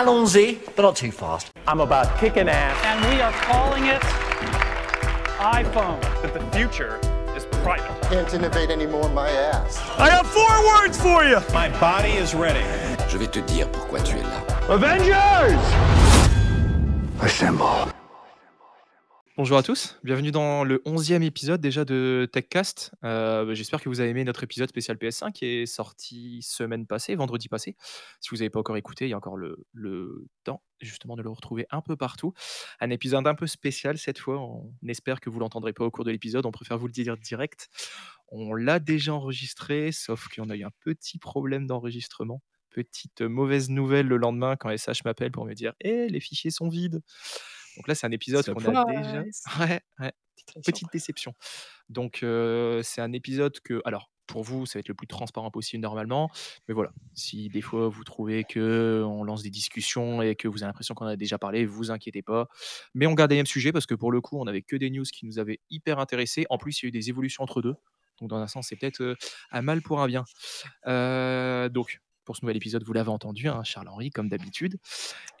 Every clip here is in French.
allons-y, but not too fast. I'm about kicking ass. and we are calling it iPhone. that the future is private. Can't innovate anymore, my ass. I have four words for you. My body is ready. Je vais te dire pourquoi tu es là. Avengers! Assemble. Bonjour à tous, bienvenue dans le 11e épisode déjà de TechCast. Euh, bah, J'espère que vous avez aimé notre épisode spécial PS5 qui est sorti semaine passée, vendredi passé. Si vous n'avez pas encore écouté, il y a encore le, temps justement de le retrouver un peu partout. Un épisode un peu spécial cette fois, on espère que vous l'entendrez pas au cours de l'épisode, on préfère vous le dire direct. On l'a déjà enregistré, sauf qu'on a eu un petit problème d'enregistrement. Petite mauvaise nouvelle le lendemain quand SH m'appelle pour me dire Eh, les fichiers sont vides !» Donc là, c'est un épisode qu'on a déjà Ouais, ouais, petite petite déception. Donc c'est un épisode que alors pour vous, ça va être le plus transparent possible normalement, mais voilà, si des fois vous trouvez qu'on lance des discussions et que vous avez l'impression qu'on en a déjà parlé, vous inquiétez pas. Mais on garde les mêmes sujets parce que pour le coup, on avait que des news qui nous avaient hyper intéressés. En plus, il y a eu des évolutions entre deux. Donc dans un sens, c'est peut-être, un mal pour un bien. Donc pour ce nouvel épisode, vous l'avez entendu, hein, Charles-Henri comme d'habitude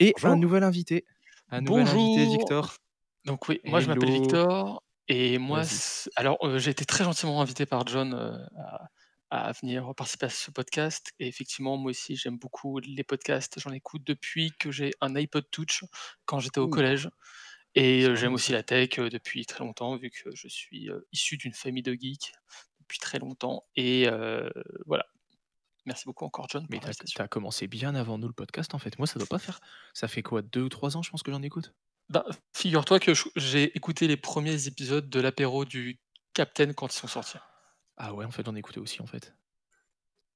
et un nouvel invité. Un nouvel invité, Bonjour. Victor. Donc oui, moi je m'appelle. Victor et moi, alors euh, j'ai été très gentiment invité par John euh, à, à venir participer à ce podcast et effectivement moi aussi j'aime beaucoup les podcasts, j'en écoute depuis que j'ai un iPod Touch quand j'étais au Ouh. collège et euh, j'aime aussi la tech depuis très longtemps vu que je suis issu d'une famille de geeks depuis très longtemps et voilà. Merci beaucoup encore John Mais t'as commencé bien avant nous le podcast en fait. Moi, ça doit pas faire. Ça fait quoi, deux ou trois ans, je pense que j'en écoute? Bah, figure-toi que j'ai écouté les premiers épisodes de l'apéro du Captain quand ils sont sortis. Ah ouais, en fait, j'en ai écouté aussi en fait.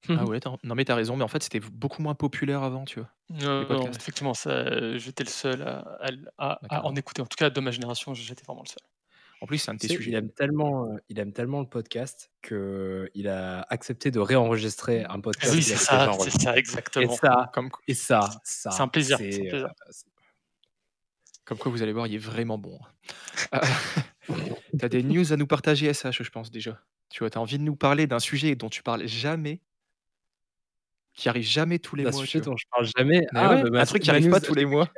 Ah ouais, t'as- non mais t'as raison, mais en fait, c'était beaucoup moins populaire avant, tu vois. Euh, non, effectivement, ça, j'étais le seul à, à- à- à D'accord. en écouter. En tout cas, de ma génération, j'étais vraiment le seul. En plus, c'est un de tes Tu sujets. il aime tellement, euh, il aime tellement le podcast que il a accepté de réenregistrer un Ah podcast. oui, qu'il c'est ça, c'est ça, Et exactement. ça, Comme, et ça, ça, C'est un plaisir, c'est un c'est, plaisir. euh, comme quoi, vous allez voir, il est vraiment bon. hein. Euh, t'as des news à nous partager, SH, je pense déjà. Tu vois, t'as envie de nous parler d'un sujet dont tu parles jamais, qui arrive jamais tous les un mois. sujet tu vois. dont je parle jamais. Mais Ah, ouais, bah, un truc qui arrive pas tous les mois.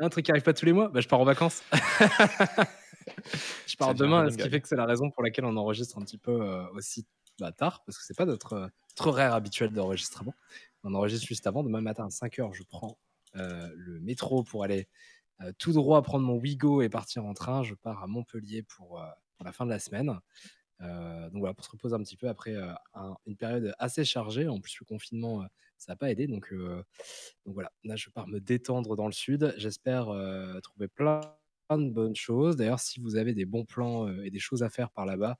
Un truc qui arrive pas tous les mois. Bah, je pars en vacances. je pars demain, ce qui fait que c'est la raison pour laquelle on enregistre un petit peu euh, aussi bah, tard, parce que c'est pas notre, euh, notre horaire habituel d'enregistrement. On enregistre juste avant. Demain matin à 5h, je prends euh, le métro pour aller euh, tout droit prendre mon Wigo et partir en train. Je pars à Montpellier pour, pour la fin de la semaine. Donc voilà, pour se reposer un petit peu après un- une période assez chargée. En plus, le confinement, ça n'a pas aidé. Donc, euh, donc voilà, là, je pars me détendre dans le sud. J'espère euh, trouver plein de bonnes choses. D'ailleurs, si vous avez des bons plans euh, et des choses à faire par là-bas,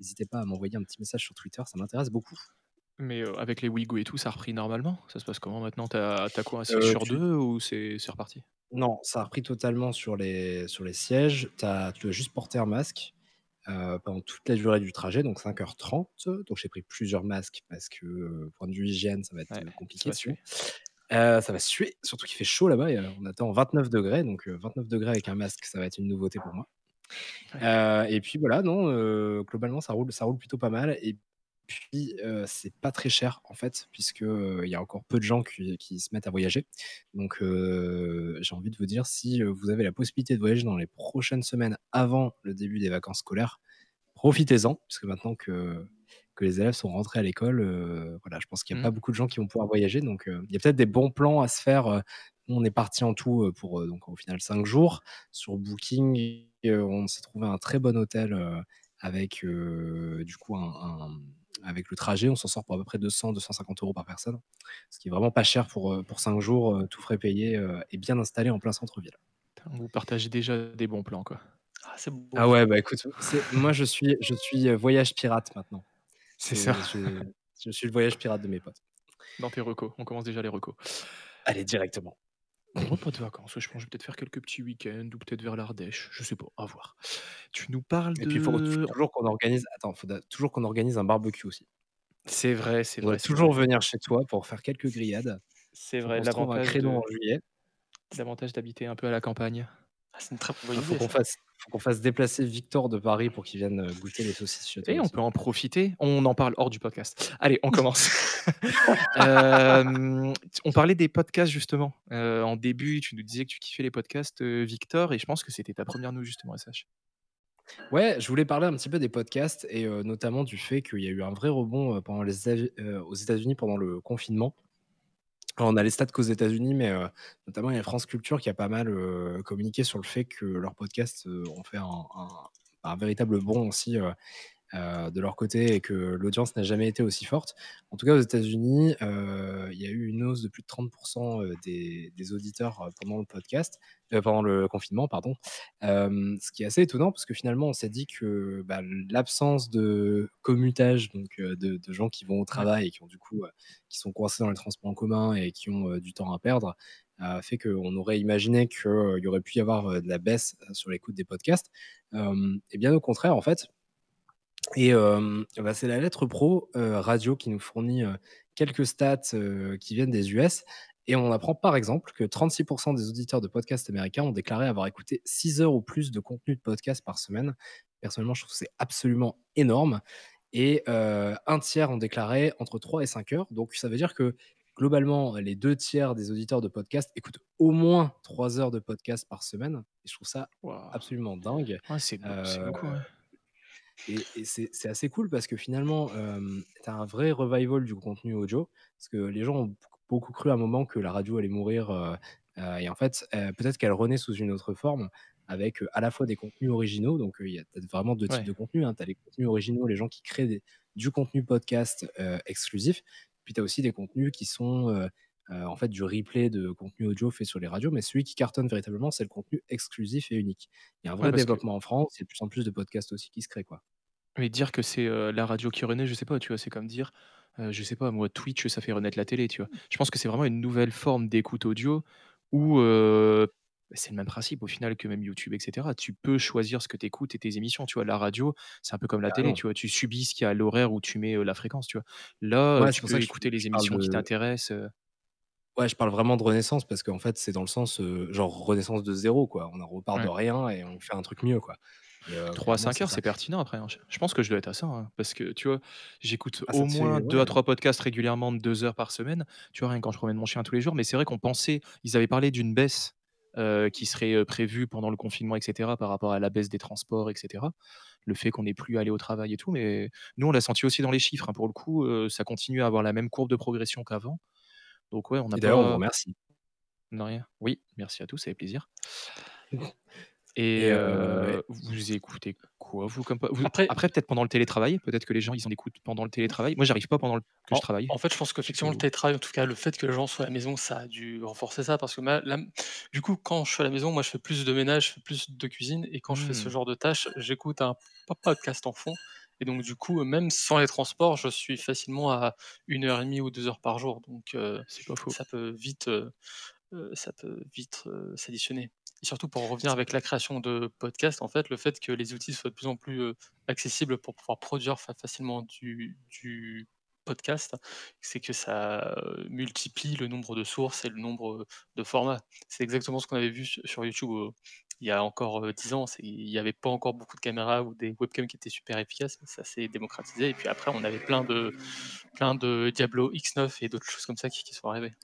n'hésitez pas à m'envoyer un petit message sur Twitter. Ça m'intéresse beaucoup. Mais euh, avec les Wigo et tout, ça a repris normalement? Ça se passe comment maintenant? T'as as quoi, un 6 Euh, sur tu- 2 ou c'est c'est reparti? Non, ça a repris totalement sur les, sur les sièges. T'as- tu dois juste porter un masque euh, pendant toute la durée du trajet, donc 5h30. Donc j'ai pris plusieurs masques parce que, euh, point de vue hygiène, ça va être Ouais, euh, ça compliqué. va sinon. Euh, ça va suer, surtout qu'il fait chaud là-bas. et, euh, On attend 29 degrés, donc euh, 29 degrés avec un masque, ça va être une nouveauté pour moi. Euh, et puis voilà, non, euh, globalement, ça roule, ça roule plutôt pas mal. Et puis, euh, c'est pas très cher en fait, puisque euh, il y a encore peu de gens qui, qui se mettent à voyager. Donc, euh, j'ai envie de vous dire, si euh, vous avez la possibilité de voyager dans les prochaines semaines avant le début des vacances scolaires, profitez-en, puisque maintenant que, que les élèves sont rentrés à l'école, euh, voilà, je pense qu'il n'y a pas beaucoup de gens qui vont pouvoir voyager. Donc, euh, il y a peut-être des bons plans à se faire. nous, on est parti en tout pour euh, donc au final 5 jours. Sur Booking, euh, on s'est trouvé un très bon hôtel euh, avec euh, du coup un, un- avec le trajet. On s'en sort pour à peu près 200-250 euros par personne, ce qui est vraiment pas cher pour, pour 5 jours, tout frais payé euh, et bien installé en plein centre-ville. Vous partagez déjà des bons plans, quoi. Ah, beau. Ah ouais, bah écoute, moi je suis, je suis voyage pirate maintenant. C'est ça. Je, je suis le voyage pirate de mes potes. Dans tes recos. On commence déjà les recos. Allez, directement. Moi, pas de vacances. Je pense que je vais peut-être faire quelques petits week-ends ou peut-être vers l'Ardèche. Je sais pas, à voir. Tu nous parles Et de. puis il faut toujours qu'on organise. Attends, faut toujours qu'on organise un barbecue aussi. C'est vrai, c'est vrai. toujours vrai. venir chez toi pour faire quelques grillades. C'est vrai. L'avantage créneau de- en juillet. l'avantage d'habiter un peu à la campagne. Ah, c'est une très bonne Il faut idée, qu'on fasse, faut qu'on fasse déplacer Victor de Paris pour qu'il vienne euh, goûter les saucisses Et on peut en profiter. On en parle hors du podcast. Allez, on commence. Euh, on parlait des podcasts justement. Euh, en début, tu nous disais que tu kiffais les podcasts, Victor, et je pense que c'était ta première news justement, SH. Ouais, je voulais parler un petit peu des podcasts et euh, notamment du fait qu'il y a eu un vrai rebond pendant les, États- aux États-Unis pendant le confinement. On a les stats qu'aux États-Unis, mais euh, notamment il y a France Culture qui a pas mal euh, communiqué sur le fait que leurs podcasts euh, ont fait un véritable bond aussi euh, de leur côté et que l'audience n'a jamais été aussi forte. En tout cas, aux États-Unis, euh, il y a eu une hausse de plus de 30% euh, des, des auditeurs pendant le podcast, euh, pendant le confinement, pardon. Ce qui est assez étonnant parce que finalement, on s'est dit que bah, l'absence de commutage, donc de, de gens qui vont au travail et qui ont du coup, qui sont coincés dans les transports en commun et qui ont du temps à perdre, a fait qu'on aurait imaginé qu'il y aurait pu y avoir de la baisse sur l'écoute des podcasts. Et bien au contraire, en fait, et euh, bah, c'est la lettre pro euh, radio qui nous fournit euh, quelques stats qui viennent des US. Et on apprend par exemple que 36% des auditeurs de podcasts américains ont déclaré avoir écouté 6 heures ou plus de contenu de podcast par semaine. Personnellement, je trouve que c'est absolument énorme. Et un tiers ont déclaré entre 3 et 5 heures. Donc ça veut dire que globalement, les deux tiers des auditeurs de podcast écoutent au moins 3 heures de podcast par semaine. Et je trouve ça Waouh. absolument dingue. Ouais, c'est beau- c'est beaucoup. ouais. Et, et c'est assez cool parce que finalement, tu as un vrai revival du contenu audio. Parce que les gens ont beaucoup cru à un moment que la radio allait mourir. euh, euh, et en fait, euh, peut-être qu'elle renaît sous une autre forme avec euh, à la fois des contenus originaux. Donc, euh, il y a vraiment deux types Ouais. de contenus. Tu as les contenus originaux, les gens qui créent des- du contenu podcast euh, exclusif. Puis tu as aussi des contenus qui sont euh, euh, en fait du replay de contenu audio fait sur les radios. Mais celui qui cartonne véritablement, c'est le contenu exclusif et unique. Il y a un vrai Ouais, que- développement en France. Il y a de plus en plus de podcasts aussi qui se créent. Quoi. Mais dire que c'est euh, la radio qui renaît, je sais pas, tu vois, c'est comme dire, euh, je sais pas, moi, Twitch, ça fait renaître la télé, tu vois. Je pense que c'est vraiment une nouvelle forme d'écoute audio où euh, c'est le même principe au final que même YouTube, etc. Tu peux choisir ce que tu écoutes et tes émissions, tu vois. La radio, c'est un peu comme la télé, tu vois. Tu subis ce qu'il y a à l'horaire où tu mets euh, la fréquence, tu vois. Là, Ouais, tu peux je- écouter les émissions qui t'intéressent. euh. Ouais, je parle vraiment de renaissance parce qu'en fait, c'est dans le sens, euh, genre renaissance de zéro, quoi. On en repart de Ouais. rien et on fait un truc mieux, quoi. Et, euh, 3 à clairement, 5 heures, ça. c'est pertinent après. hein. Je je pense que je dois être à ça. hein, parce que, tu vois, j'écoute Ah, ça au te fait- moins 2 à ouais. 3 podcasts régulièrement de 2 heures par semaine. Tu vois, rien que quand je promène mon chien tous les jours. Mais c'est vrai qu'on pensait, ils avaient parlé d'une baisse euh, qui serait euh, prévue pendant le confinement, etc., par rapport à la baisse des transports, etc. Le fait qu'on n'ait plus à aller au travail et tout. Mais nous, on l'a senti aussi dans les chiffres. hein. Pour le coup, euh, ça continue à avoir la même courbe de progression qu'avant. Donc, ouais, on Et d'ailleurs, on vous remercie. De rien. Oui, merci à tous, ça fait plaisir. Et Et, euh, euh, vous écoutez quoi vous comme vous- Après- Après, peut-être pendant le télétravail, peut-être que les gens ils en écoutent pendant le télétravail. Moi, j'arrive pas pendant le... que je travaille. En fait, je pense qu'effectivement, le télétravail, en tout cas, le fait que les gens soient à la maison, ça a dû renforcer ça. Parce que ma- du coup, quand je suis à la maison, moi, je fais plus de ménage, je fais plus de cuisine. Et quand je fais ce Hmm. genre de tâches, j'écoute un po- podcast en fond. Et donc, du coup, même sans les transports, je suis facilement à une heure et demie ou deux heures par jour. Donc, euh, C'est pas faux. ça peut vite, euh, euh, ça peut vite euh, s'additionner. Et surtout pour en revenir avec la création de podcasts, en fait, le fait que les outils soient de plus en plus accessibles pour pouvoir produire fa- facilement du, du podcast, c'est que ça multiplie le nombre de sources et le nombre de formats. C'est exactement ce qu'on avait vu sur YouTube il y a encore euh, 10 ans. Il n'y avait pas encore beaucoup de caméras ou des webcams qui étaient super efficaces, mais ça s'est démocratisé. Et puis après, on avait plein de, plein de Diablo X9 et d'autres choses comme ça qui, qui sont arrivées.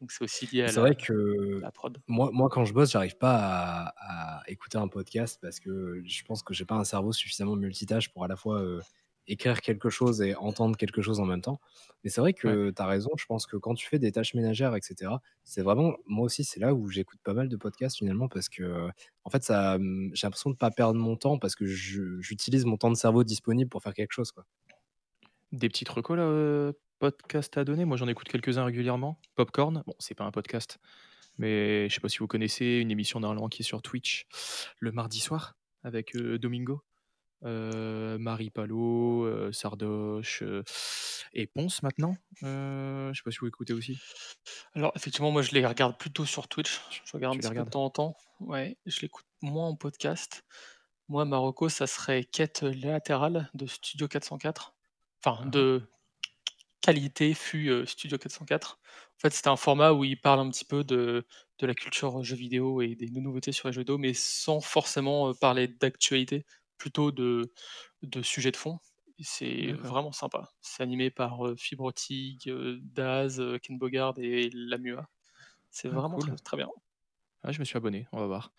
Donc c'est aussi lié à la, vrai que la prod. moi, moi, quand je bosse, j'arrive pas à, à écouter un podcast parce que je pense que j'ai pas un cerveau suffisamment multitâche pour à la fois euh, écrire quelque chose et entendre quelque chose en même temps. Mais c'est vrai que tu as raison. Je pense que quand tu fais des tâches ménagères, etc., c'est vraiment, moi aussi, c'est là où j'écoute pas mal de podcasts finalement parce que, en fait, ça, hum, j'ai l'impression de pas perdre mon temps parce que j'utilise mon temps de cerveau disponible pour faire quelque chose, quoi. Des petites recos là, euh, podcasts à donner? Moi, j'en écoute quelques-uns régulièrement. Popcorn, bon, c'est pas un podcast, mais je sais pas si vous connaissez une émission d'un qui est sur Twitch le mardi soir avec euh, Domingo, euh, Marie Palot, euh, Sardoche euh, et Ponce maintenant. Je sais pas si vous écoutez aussi. Alors effectivement, moi je les regarde plutôt sur Twitch. Je regarde de temps en temps. Ouais, je l'écoute moins en podcast. Moi, Marocco, ça serait Quête latérale de Studio 404. Enfin, Ah. de qualité fut Studio 404. En fait, c'était un format où il parle un petit peu de de la culture, jeux vidéo et des nouveautés sur les jeux vidéo, mais sans forcément, parler d'actualité, plutôt de de sujets de fond c'est vraiment sympa. C'est animé par, heu, Fibrotig, heu, Daz, heu, Ken Bogard et Lamua. C'est Ah vraiment très cool. très bien. Ah, je me suis abonné, on va voir.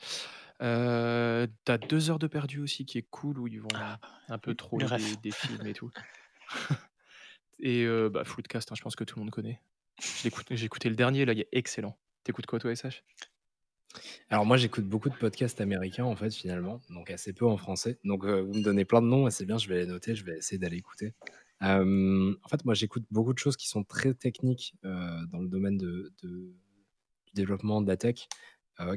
Heu, tu as 2 heures de perdu aussi qui est cool où ils vont Ah, un peu ref. des des films et tout et heu, bah, Floodcast, hein, je pense que tout le monde connaît. J'ai écouté le dernier là, il est excellent. Tu écoutes quoi toi, SH? Alors moi, j'écoute beaucoup de podcasts américains en fait finalement, donc assez peu en français. Donc heu, vous me donnez plein de noms et c'est bien, je vais les noter, je vais essayer d'aller écouter. Hem, en fait, moi, j'écoute beaucoup de choses qui sont très techniques, heu, dans le domaine de du développement de la tech,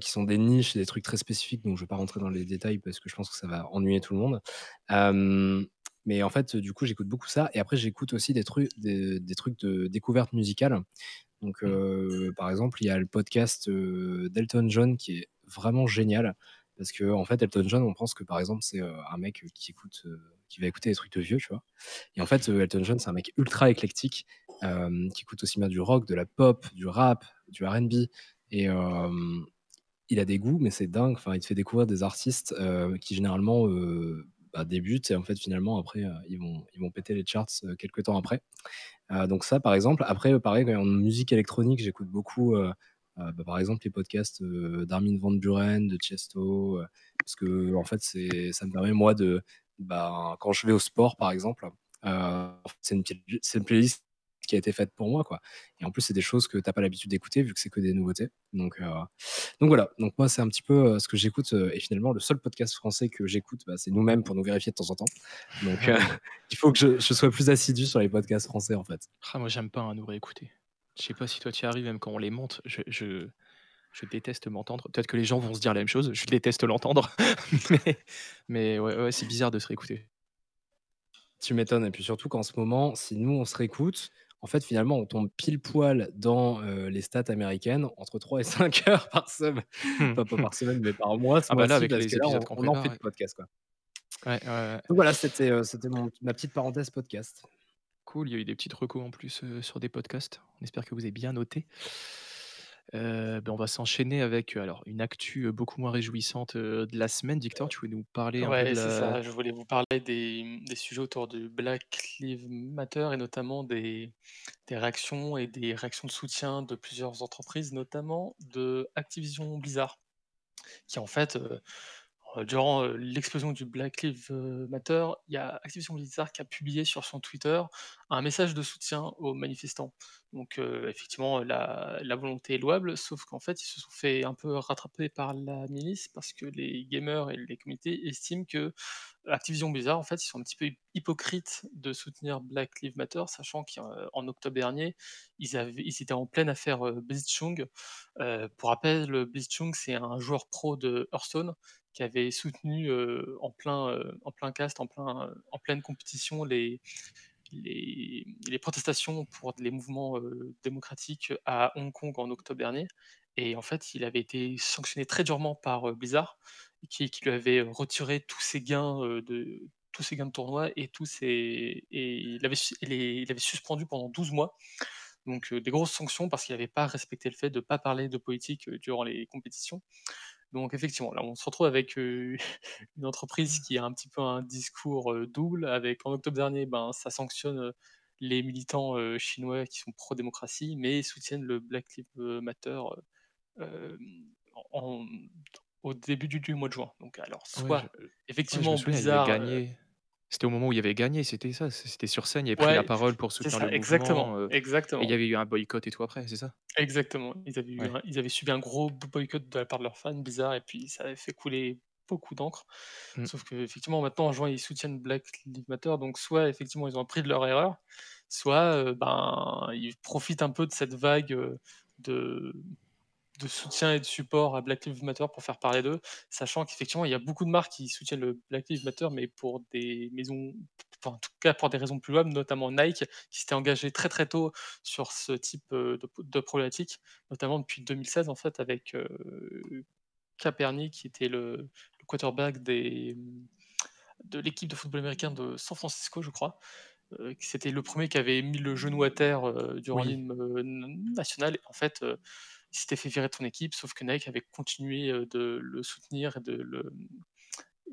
qui sont des niches, des trucs très spécifiques, donc je vais pas rentrer dans les détails parce que je pense que ça va ennuyer tout le monde. Mais en fait, du coup, j'écoute beaucoup ça et après j'écoute aussi des trucs des trucs de découverte musicale. Donc Mmh. heu, par exemple, il y a le podcast, heu, d'Elton John qui est vraiment génial parce qu'en fait, Elton John, on pense que par exemple, c'est, heu, un mec qui écoute, qui va écouter des trucs de vieux, tu vois? Et en fait, Elton John, c'est un mec ultra éclectique, qui écoute aussi bien du rock, de la pop, du rap, du R&B et il a des goûts, mais c'est dingue. Enfin, il te fait découvrir des artistes, qui généralement, bah, débutent et en fait, finalement, après, heu, ils vont ils vont péter les charts, heu, quelque temps après. Heu, donc ça, par exemple. Après, pareil, en musique électronique, j'écoute beaucoup, bah, par exemple, les podcasts, d'Armin van Buuren, de heu, parce qu'en fait, c'est ça me permet moi de, bah, quand je vais au sport, par exemple, c'est une une playlist qui a été faite pour moi, quoi et en plus, c'est des choses que tu as pas l'habitude d'écouter vu que c'est que des nouveautés donc heu, donc voilà. Donc moi, c'est un petit peu, heu, ce que j'écoute, heu et finalement, le seul podcast français que j'écoute, bah, c'est nous-mêmes pour nous vérifier de temps en temps. Donc il faut que je je sois plus assidu sur les podcasts français, en fait. Ah moi j'aime pas, hein, nous réécouter. Je sais pas si toi tu y arrives, même quand on les monte, je je je déteste m'entendre. Peut-être que les gens vont se dire la même chose, je déteste l'entendre, mais mais ouais, ouais, c'est bizarre de se réécouter. Tu m'étonnes et puis surtout qu'en ce moment, si nous on se réécoute, en fait, finalement, on tombe pile poil dans, les stats américaines entre 3 et 5 heures par semaine. Enfin, pas par semaine, mais par mois, Ah bah là, avec les là, on on en fait ouais. quoi. Ouais, ouais. Donc voilà, c'était, ma petite parenthèse podcast. Cool, il y a eu des petites recos en plus, sur des podcasts. On espère que vous avez bien noté. Heu, bah, on va s'enchaîner avec, heu, alors une actu, heu, beaucoup moins réjouissante, heu, de la semaine. Victor, tu voulais nous parler un peu de Ouais, c'est la ça. Je voulais vous parler des, mmh, des sujets autour du Black Lives Matter et notamment des des réactions et des réactions de soutien de plusieurs entreprises, notamment de Activision Blizzard, qui en fait, heu, durant, heu, l'explosion du Black Lives, Matter, il y a Activision Blizzard qui a publié sur son Twitter un message de soutien aux manifestants. Donc effectivement, la volonté est louable, sauf qu'en fait, ils se sont fait un peu rattraper par la milice parce que les gamers et les comités estiment que Activision Blizzard, en fait, ils sont un petit peu hy hypocrites de soutenir Black Lives Matter, sachant qu'en octobre dernier, ils étaient en pleine affaire, Blitzchung. Heu, pour rappel, Blitzchung, c'est un joueur pro de Hearthstone qui avait soutenu, en plein, heu, en plein cast, en plein, en pleine compétition les les les protestations pour les mouvements, démocratiques à Hong Kong en octobre dernier et en fait, il avait été sanctionné très durement par, Blizzard qui lui avait retiré tous ses gains, de tous ses gains de tournoi et tous ses et il avait il avait suspendu pendant 12 mois. Donc, des grosses sanctions parce qu'il avait pas respecté le fait de pas parler de politique, durant les compétitions. Donc effectivement, là, on se retrouve avec, une entreprise qui a un petit peu un discours, double avec en octobre dernier, ben, ça sanctionne, les militants, chinois qui sont pro-démocratie, mais soutiennent le Black Lives Matter, en au début du du mois de juin. Donc alors soit je effectivement heu gagné. C'était au moment où il avait gagné, c'était ça? C'était sur scène, il avait pris la Ouais, parole pour c'est soutenir le ça, mouvement, exactement, heu et il y exactement. avait eu un boycott et tout après, c'est ça? Exactement. Ils avaient eu Ouais. un ils avaient subi un gros b boycott de la part de leurs fans, Blizzard et puis ça avait fait couler beaucoup d'encre. Mmh. Sauf qu'effectivement, maintenant, en juin, ils soutiennent Black Lives Matter, donc soit effectivement, ils ont appris de leur erreur, soit, heu, ben, ils profitent un peu de cette vague, heu, de de soutien et de support à Black Lives Matter pour faire parler d'eux, sachant qu'effectivement, il y a beaucoup de marques qui soutiennent le Black Lives Matter, mais pour des maisons enfin, en tout cas, pour des raisons plus louables, notamment Nike, qui s'était engagé très, très tôt sur ce type, heu, de de problématique, notamment depuis 2016, en fait, avec, heu, Kaepernick, qui était le le quarterback des, de l'équipe de football américain de San Francisco, je crois euh, c'était le premier qui avait mis le genou à terre euh, durant Oui. l'hymne euh, national. Et en fait, euh, il s'était fait virer de son équipe, sauf que Nike avait continué euh, de le soutenir et de le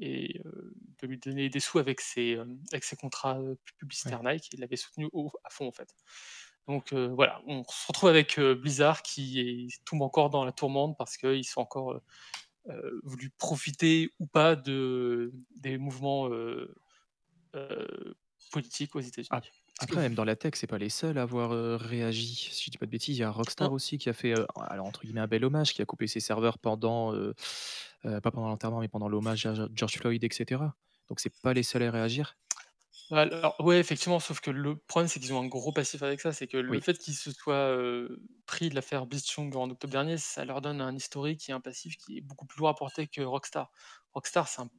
et euh, de lui donner des sous avec ses, euh, avec ses contrats publicitaires Nike. Il l'avait soutenu au- à fond en fait. Donc euh, voilà, on se retrouve avec euh, Blizzard qui est- tombe encore dans la tourmente parce qu'ils sont encore euh, voulu profiter ou pas de, des mouvements politiques aux États-Unis. Ah, Que Après, même dans la tech, c'est pas les seuls à avoir euh, réagi. Si je dis pas de bêtises, il y a Rockstar aussi qui a fait, euh, alors entre guillemets, un bel hommage, qui a coupé ses serveurs pendant, euh, euh, pas pendant l'enterrement, mais pendant l'hommage à George Floyd, etc. Donc c'est pas les seuls à réagir. Alors, ouais, effectivement, sauf que le problème, c'est qu'ils ont un gros passif avec ça. C'est que le Oui. fait qu'ils se soient euh, pris de l'affaire Blitzchung en octobre dernier, ça leur donne un historique et un passif qui est beaucoup plus lourd à porter que Rockstar. Rockstar, c'est un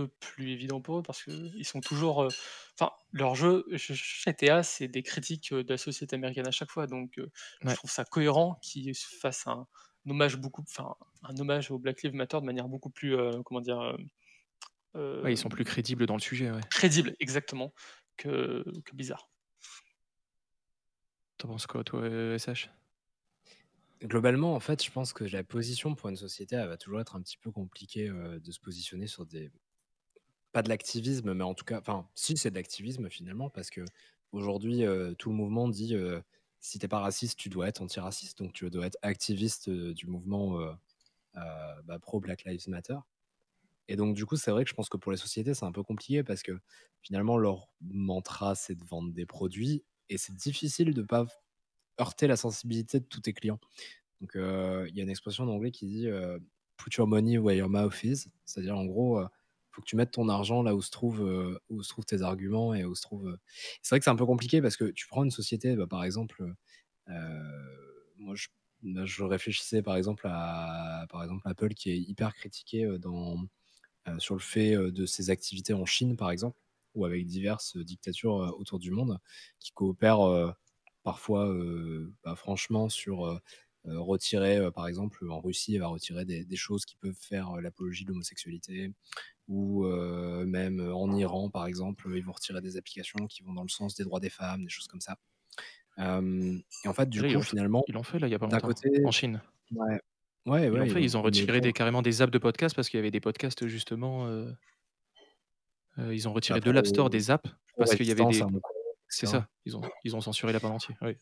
peu plus évident pour eux parce qu'ils sont toujours. euh, Enfin, leur jeu, GTA, c'est des critiques euh, de la société américaine à chaque fois. Donc, euh, je Ouais. trouve ça cohérent qu'ils se fassent un, hommage beaucoup. Enfin, un hommage au Black Lives Matter de manière beaucoup plus. euh, comment dire. euh, Ouais, ils sont plus crédibles dans le sujet. Ouais. crédible, exactement, que, que bizarre. T'en penses quoi, toi, euh, SH Globalement, en fait, je pense que la position pour une société, elle va toujours être un petit peu compliquée euh, de se positionner sur des. Pas de l'activisme, mais en tout cas. Enfin, si, c'est de l'activisme finalement, parce que aujourd'hui, euh, tout le mouvement dit euh, si t'es pas raciste, tu dois être antiraciste, donc tu dois être activiste euh, du mouvement euh, bah, pro Black Lives Matter. Et donc, du coup, c'est vrai que je pense que pour les sociétés, c'est un peu compliqué parce que finalement, leur mantra, c'est de vendre des produits et c'est difficile de pas heurter la sensibilité de tous tes clients. Donc, il y a une expression en anglais qui dit Put your money where your mouth is. C'est-à-dire, en gros, faut que tu mettes ton argent là où se, trouvent, où se trouvent tes arguments et où se trouvent. euh, C'est vrai que c'est un peu compliqué parce que tu prends une société, bah, par exemple, moi, je, là, je réfléchissais par exemple à par exemple, Apple qui est hyper critiqué dans, sur le fait de ses activités en Chine, par exemple, ou avec diverses dictatures autour du monde qui coopèrent parfois, bah, franchement, sur retirer, par exemple, en Russie, va retirer des, choses qui peuvent faire l'apologie de l'homosexualité, ou euh, même en Iran, par exemple, ils vont retirer des applications qui vont dans le sens des droits des femmes, des choses comme ça. Euh, et en fait, du Là, coup, finalement, Ils l'ont fait là il y a pas longtemps, côté, en Chine. ouais, ouais, Ils l'ont ouais, fait, ils ont retiré des, carrément des apps de podcast parce qu'il y avait des podcasts justement. euh, ils ont retiré de l'App Store des apps parce qu'il y avait des. C'est ça, ils ont, ils ont censuré l'app en entier. oui.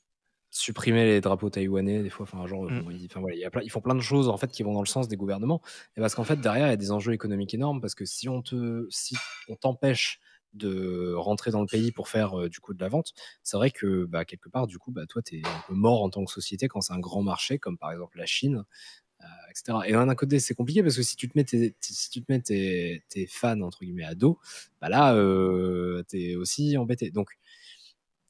Supprimer les drapeaux taïwanais des fois enfin genre Mm. bon, ils, enfin, voilà, il y a plein- ils font plein de choses en fait qui vont dans le sens des gouvernements. Et parce qu'en fait derrière il y a des enjeux économiques énormes parce que si on te si on t'empêche de rentrer dans le pays pour faire euh, du coup de la vente c'est vrai que bah, quelque part du coup bah, toi tu es un peu mort en tant que société quand c'est un grand marché comme par exemple la Chine euh, etc et d'un côté c'est compliqué parce que si tu te mets tes, tes- si tu te mets tes, tes fans entre guillemets à dos bah là euh, tu es aussi embêté. Donc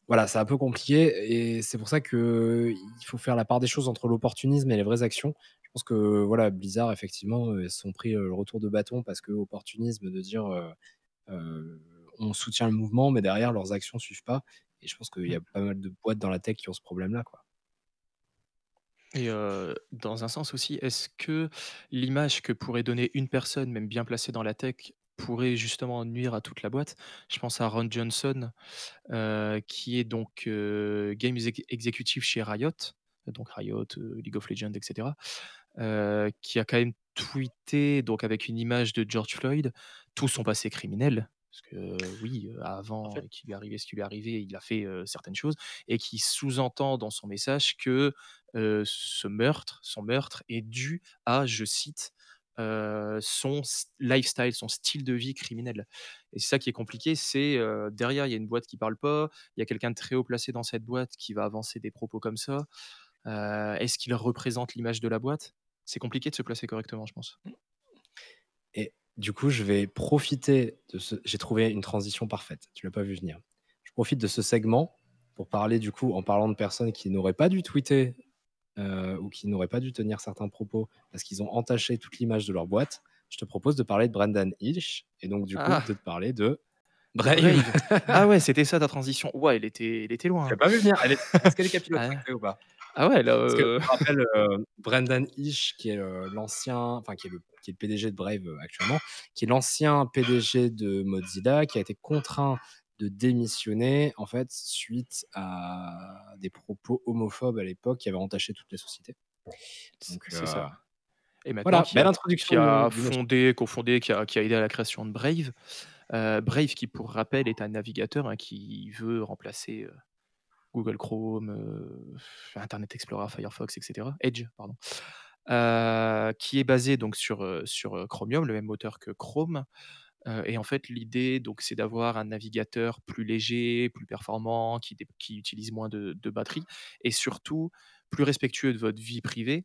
voilà, c'est un peu compliqué et c'est pour ça que il faut faire la part des choses entre l'opportunisme et les vraies actions. Je pense que voilà, Blizzard, effectivement, euh, ils se sont pris euh, le retour de bâton parce que opportunisme de dire euh, euh, on soutient le mouvement, mais derrière leurs actions suivent pas. Et je pense qu'il y a pas mal de boîtes dans la tech qui ont ce problème-là, quoi. Et euh, dans un sens aussi, est-ce que l'image que pourrait donner une personne, même bien placée dans la tech, pourrait justement nuire à toute la boîte Je pense à Ron Johnson, euh, qui est donc euh, Game exec- Executive chez Riot, donc Riot, euh, League of Legends, etc., qui a quand même tweeté, donc avec une image de George Floyd, tout son passé criminel. Parce que oui, avant fait- qu'il lui arrivait ce qui lui est arrivé, il a fait certaines choses, et qui sous-entend dans son message que ce meurtre, son meurtre est dû à, je cite, euh, son lifestyle, son style de vie criminel. Et c'est ça qui est compliqué, c'est euh, derrière, il y a une boîte qui parle pas, il y a quelqu'un de très haut placé dans cette boîte qui va avancer des propos comme ça. Euh, Est-ce qu'il représente l'image de la boîte? C'est compliqué de se placer correctement, je pense. Et du coup, je vais profiter de ce. J'ai trouvé une transition parfaite. Tu l'as pas vu venir. Je profite de ce segment pour parler du coup, en parlant de personnes qui n'auraient pas dû tweeter euh, ou qui n'auraient pas dû tenir certains propos parce qu'ils ont entaché toute l'image de leur boîte. Je te propose de parler de Brendan Hirsch et donc du coup Ah. de te parler de Brave. Brave. ah ouais, c'était ça ta transition. Ouais, elle était, elle était loin. Tu l'as pas vu venir. Est... Est-ce qu'elle est capillotractée Ouais. ou pas? Ah ouais, là. Parce que euh, je rappelle euh, Brendan Hirsch, qui est euh, l'ancien, enfin qui est, le, qui est le PDG de Brave euh, actuellement, qui est l'ancien PDG de Mozilla, qui a été contraint de démissionner en fait suite à des propos homophobes à l'époque qui avaient entaché toutes les sociétés. Donc, C'est euh, ça. Et maintenant, voilà, qui qui a fondé, cofondé, qui a, qui a aidé à la création de Brave. Euh, Brave, qui pour rappel est un navigateur hein, qui veut remplacer euh, Google Chrome, euh, Internet Explorer, Firefox, etc. Edge, pardon. Euh, qui est basé donc sur, euh, sur euh, Chromium, le même moteur que Chrome. Et en fait, l'idée, donc, c'est d'avoir un navigateur plus léger, plus performant, qui, utilise moins de, batterie, et surtout plus respectueux de votre vie privée,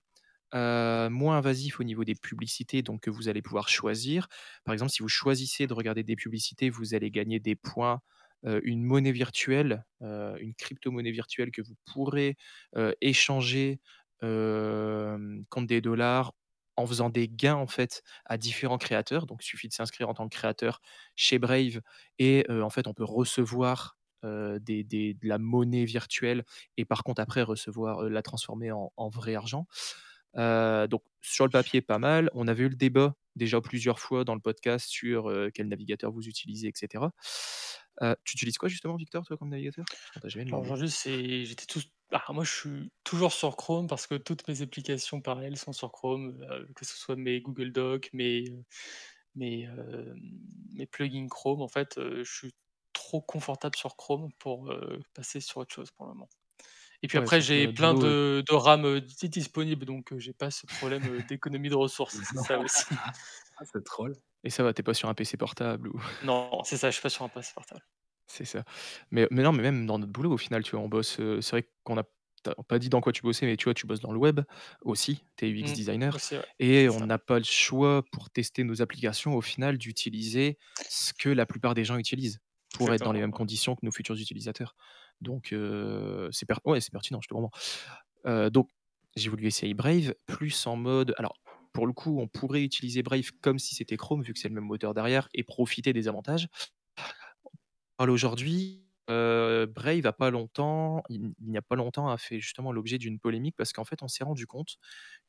moins invasif au niveau des publicités, donc que vous allez pouvoir choisir. Par exemple, si vous choisissez de regarder des publicités, vous allez gagner des points, une monnaie virtuelle, une crypto-monnaie virtuelle que vous pourrez échanger contre des dollars en faisant des gains en fait à différents créateurs. Donc, il suffit de s'inscrire en tant que créateur chez Brave et en fait, on peut recevoir de la monnaie virtuelle et par contre après recevoir la transformer en, vrai argent. Donc sur le papier pas mal. On avait eu le débat déjà plusieurs fois dans le podcast sur quel navigateur vous utilisez, etc. Euh, tu utilises quoi justement, Victor, toi, comme navigateur? Aujourd'hui, c'est j'étais tous ah, moi je suis toujours sur Chrome parce que toutes mes applications parallèles sont sur Chrome, euh, que ce soit mes Google Docs, mes euh, mes, euh, mes plugins Chrome. En fait, je suis trop confortable sur Chrome pour passer sur autre chose pour le moment. Et puis Ouais, après, j'ai plein boulot, de, de RAM di- disponibles, donc j'ai pas ce problème d'économie de ressources. C'est ça aussi. Ah, c'est troll. Et ça va, t'es pas sur un PC portable ou... Non, c'est ça, je suis pas sur un passe portable. C'est ça. Mais, mais non, mais même dans notre boulot, au final, tu vois, on bosse. euh, c'est vrai qu'on a t'as pas dit dans quoi tu bossais, mais tu vois, tu bosses dans le web aussi, tu es UX Mm, designer, aussi, ouais, et on n'a pas le choix pour tester nos applications, au final, d'utiliser ce que la plupart des gens utilisent pour être dans les mêmes conditions que nos futurs utilisateurs. Donc, euh, c'est per- ouais, pertinent, je te comprends. Euh, donc, j'ai voulu essayer Brave, plus en mode. Alors, pour le coup, on pourrait utiliser Brave comme si c'était Chrome, vu que c'est le même moteur derrière, et profiter des avantages aujourd'hui, heu, Brave pas longtemps il il n'y a pas longtemps a fait justement l'objet d'une polémique parce qu'en fait, on s'est rendu compte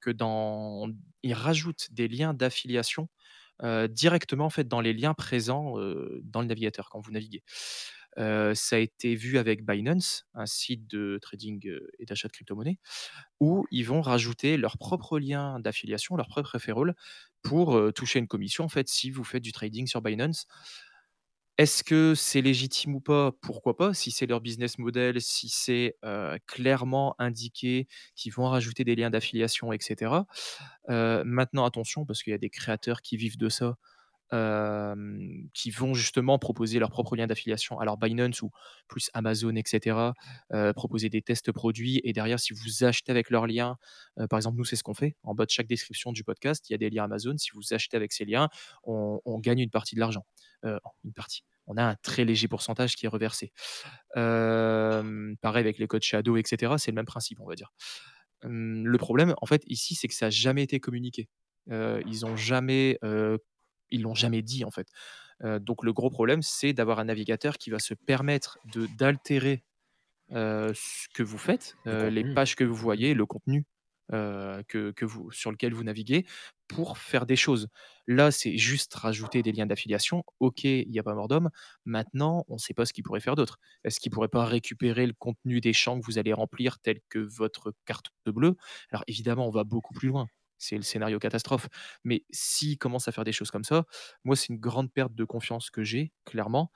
que dans ils rajoutent des liens d'affiliation, heu, directement en dans les liens présents, heu, dans le navigateur quand vous naviguez. Ça a été vu avec Binance, un site de trading, et d'achat de crypto-monnaies, où ils vont rajouter leur propre lien d'affiliation, leur propre referral pour, toucher une commission en fait si vous faites du trading sur Binance. Est-ce que c'est légitime ou pas? Pourquoi pas? Si c'est leur business model, si c'est, clairement indiqué qu'ils vont rajouter des liens d'affiliation et cetera. Heu, maintenant attention parce qu'il y a des créateurs qui vivent de ça, qui vont justement proposer leurs propres liens d'affiliation. Alors Binance ou plus Amazon et cetera, heu, proposer des tests produits et derrière si vous achetez avec leurs liens, heu, par exemple nous c'est ce qu'on fait. En bas de chaque description du podcast, il y a des liens Amazon. Si vous achetez avec ces liens, on gagne une partie de l'argent. Heu, une partie on a un très léger pourcentage qui est reversé. Pareil avec les codes Shadow et cetera, c'est le même principe, on va dire. Le problème, en fait, ici, c'est que ça a jamais été communiqué. Ils ont jamais, heu, ils l'ont jamais dit, en fait. Donc le gros problème, c'est d'avoir un navigateur qui va se permettre de d'altérer, ce que vous faites, Le les pages que vous voyez, le contenu, que que vous sur lequel vous naviguez pour faire des choses. Là, c'est juste rajouter des liens d'affiliation. OK, il y a pas mort d'homme. Maintenant, on ne sait pas ce qu'il pourrait faire d'autre. Est-ce qu'il pourrait pas récupérer le contenu des champs que vous allez remplir, tel que votre carte bleue? Alors évidemment, on va beaucoup plus loin. C'est le scénario catastrophe. Mais s'il commence à faire des choses comme ça, moi, c'est une grande perte de confiance que j'ai, clairement.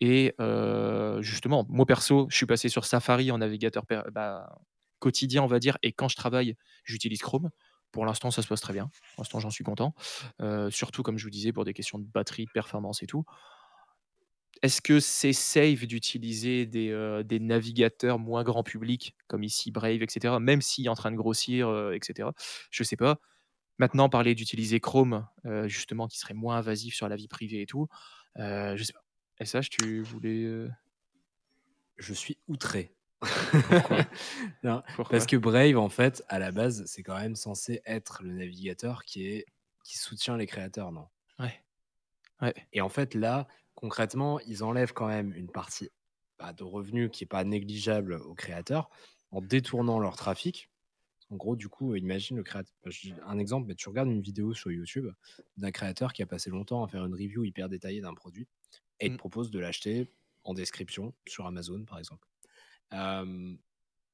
Et heu, justement, moi perso, je suis passé sur Safari en navigateur bah, quotidien, on va dire et quand je travaille, j'utilise Chrome. Pour l'instant, ça se passe très bien. Pour l'instant, j'en suis content. Heu, surtout comme je vous disais, pour des questions de batterie, de performance et tout. Est-ce que c'est safe d'utiliser des, heu, des navigateurs moins grand public, comme ici Brave et cetera, même s'il est en train de grossir, heu, et cetera? Je sais pas. Maintenant, parler d'utiliser Chrome, heu, justement, qui serait moins invasif sur la vie privée et tout, je sais pas. SH, tu voulais, Je suis outré. Pourquoi? Non, Pourquoi? parce que Brave, en fait, à la base, c'est quand même censé être le navigateur qui est qui soutient les créateurs, non? Ouais. Ouais. Et en fait, là, concrètement, ils enlèvent quand même une partie, bah, de revenus qui est pas négligeable aux créateurs, en détournant leur trafic. En gros, du coup, imagine le créateur dis un exemple, mais tu regardes une vidéo sur YouTube d'un créateur qui a passé longtemps à faire une review hyper détaillée d'un produit et il te Mmh. propose de l'acheter en description sur Amazon, par exemple. Euh,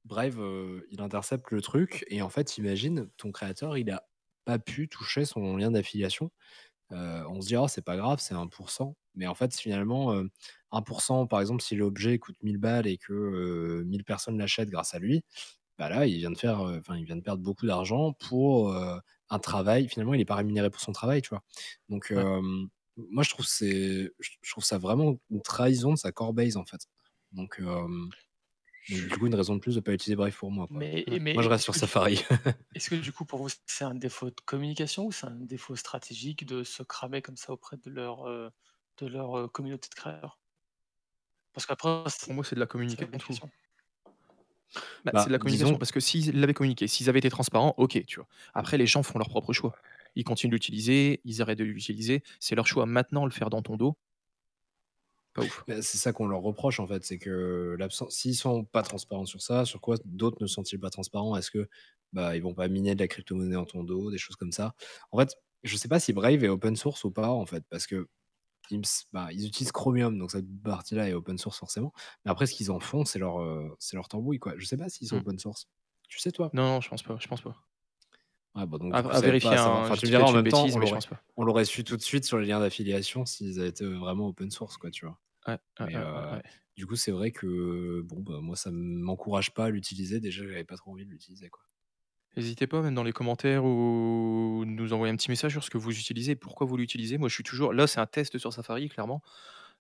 Brave, euh, il intercepte le truc et en fait, imagine, ton créateur, il a pas pu toucher son lien d'affiliation. Euh, on se dit, oh, c'est pas grave, c'est 1%. Mais en fait, finalement, euh, 1%, par exemple, si l'objet coûte 1000 balles et que euh, 1000 personnes l'achètent grâce à lui, bah là, il vient de faire, euh, enfin, il vient de perdre beaucoup d'argent pour euh, un travail. Finalement, il n'est pas rémunéré pour son travail, tu vois. Donc, Ouais. moi, je trouve, je trouve ça vraiment une trahison de sa core base, en fait. Donc, du coup, une raison de plus de ne pas utiliser Brave pour moi. quoi. Mais, mais Moi, je reste est-ce sur que, du, Safari. est-ce que du coup, pour vous, c'est un défaut de communication ou c'est un défaut stratégique de se cramer comme ça auprès de leur, euh, de leur euh, communauté de créateurs? Parce qu'après, Pour moi, c'est de la communication. Bah, Bah, c'est de la communication disons, parce que s'ils l'avaient communiqué, s'ils avaient été transparents, ok, tu vois. Après, les gens font leur propre choix. Ils continuent de l'utiliser, ils arrêtent de l'utiliser. C'est leur choix. Maintenant, le faire dans ton dos, pas ouf. bah, c'est ça qu'on leur reproche, en fait. C'est que l'absence, s'ils sont pas transparents sur ça, sur quoi d'autres ne sont-ils pas transparents? Est-ce que bah, ils vont pas miner de la crypto-monnaie en ton dos, des choses comme ça? En fait, je sais pas si Brave est open source ou pas, en fait, parce que ils, bah, ils utilisent Chromium, donc cette partie-là est open source forcément. Mais après, ce qu'ils en font, c'est leur, euh, c'est leur tambouille, quoi. Je sais pas s'ils sont Mm. open source. Tu sais, toi? Non, non, je pense pas. Je pense pas. Ouais, bah, donc, À, vérifier. pas Enfin, tu me diras en même bêtise, on l'aurait, on su tout de suite sur les liens d'affiliation s'ils avaient été vraiment open source, quoi, tu vois. Ouais, ouais, Mais ouais, ouais, euh, ouais. du coup, c'est vrai que bon, bah, moi, ça m'encourage pas à l'utiliser. Déjà, j'avais pas trop envie de l'utiliser, quoi. N'hésitez pas, même dans les commentaires, ou nous envoyer un petit message sur ce que vous utilisez, pourquoi vous l'utilisez. Moi, je suis toujours. Là, c'est un test sur Safari, clairement.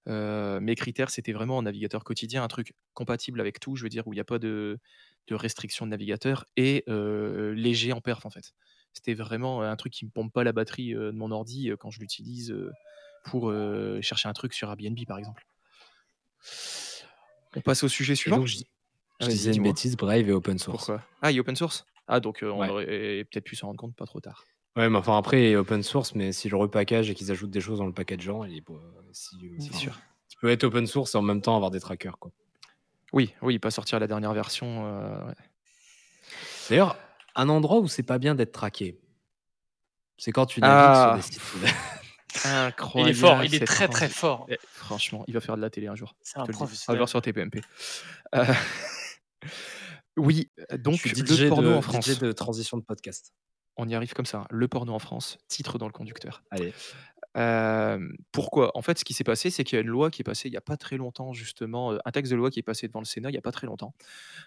Euh, mes critères, c'était vraiment un navigateur quotidien, un truc compatible avec tout, je veux dire, où il n'y a pas de, de restriction de navigateur et léger en perf, en fait. C'était vraiment un truc qui me pompe pas la batterie de mon ordi quand je l'utilise pour chercher un truc sur Airbnb, par exemple. On passe au sujet Et suivant. donc, je, Ah, disais une bêtise, Brave est open source. Pourquoi? Ah, il est open source? Ah, donc euh, on Ouais. aurait peut-être pu s'en rendre compte pas trop tard. Ouais, mais enfin, après, il est open source, mais si le repackage et qu'ils ajoutent des choses dans le packageant, il est pas- si, euh, enfin, sûr. tu peux être open source et en même temps avoir des trackers, quoi. Oui, oui, pas sortir la dernière version. euh, ouais. D'ailleurs, un endroit où c'est pas bien d'être traqué, c'est quand tu navigues Ah, sur des sites. Il est fort, il est cette très très transi- fort. Eh, franchement, il va faire de la télé un jour. C'est je un te le dis. Un professionnel. jour sur TPMP. Euh, oui, je donc suis le DJ porno de, en France. DJ de transition de podcast. On y arrive comme ça. hein. Le porno en France, titre dans le conducteur. Allez. Pourquoi? En fait, ce qui s'est passé, c'est qu'il y a une loi qui est passée il n'y a pas très longtemps, justement, un texte de loi qui est passé devant le Sénat il n'y a pas très longtemps.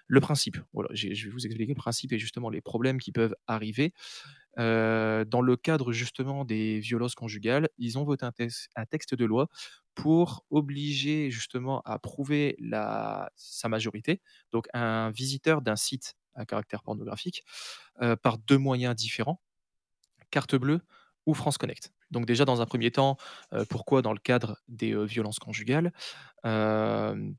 Le principe, je vais vous expliquer le principe et justement les problèmes qui peuvent arriver. Dans le cadre justement des violences conjugales, ils ont voté un, tex- un texte de loi pour obliger justement à prouver sa majorité, donc un visiteur d'un site à caractère pornographique, par deux moyens différents, carte bleue ou France Connect. Donc déjà dans un premier temps, euh, pourquoi dans le cadre des euh, violences conjugales? Euh,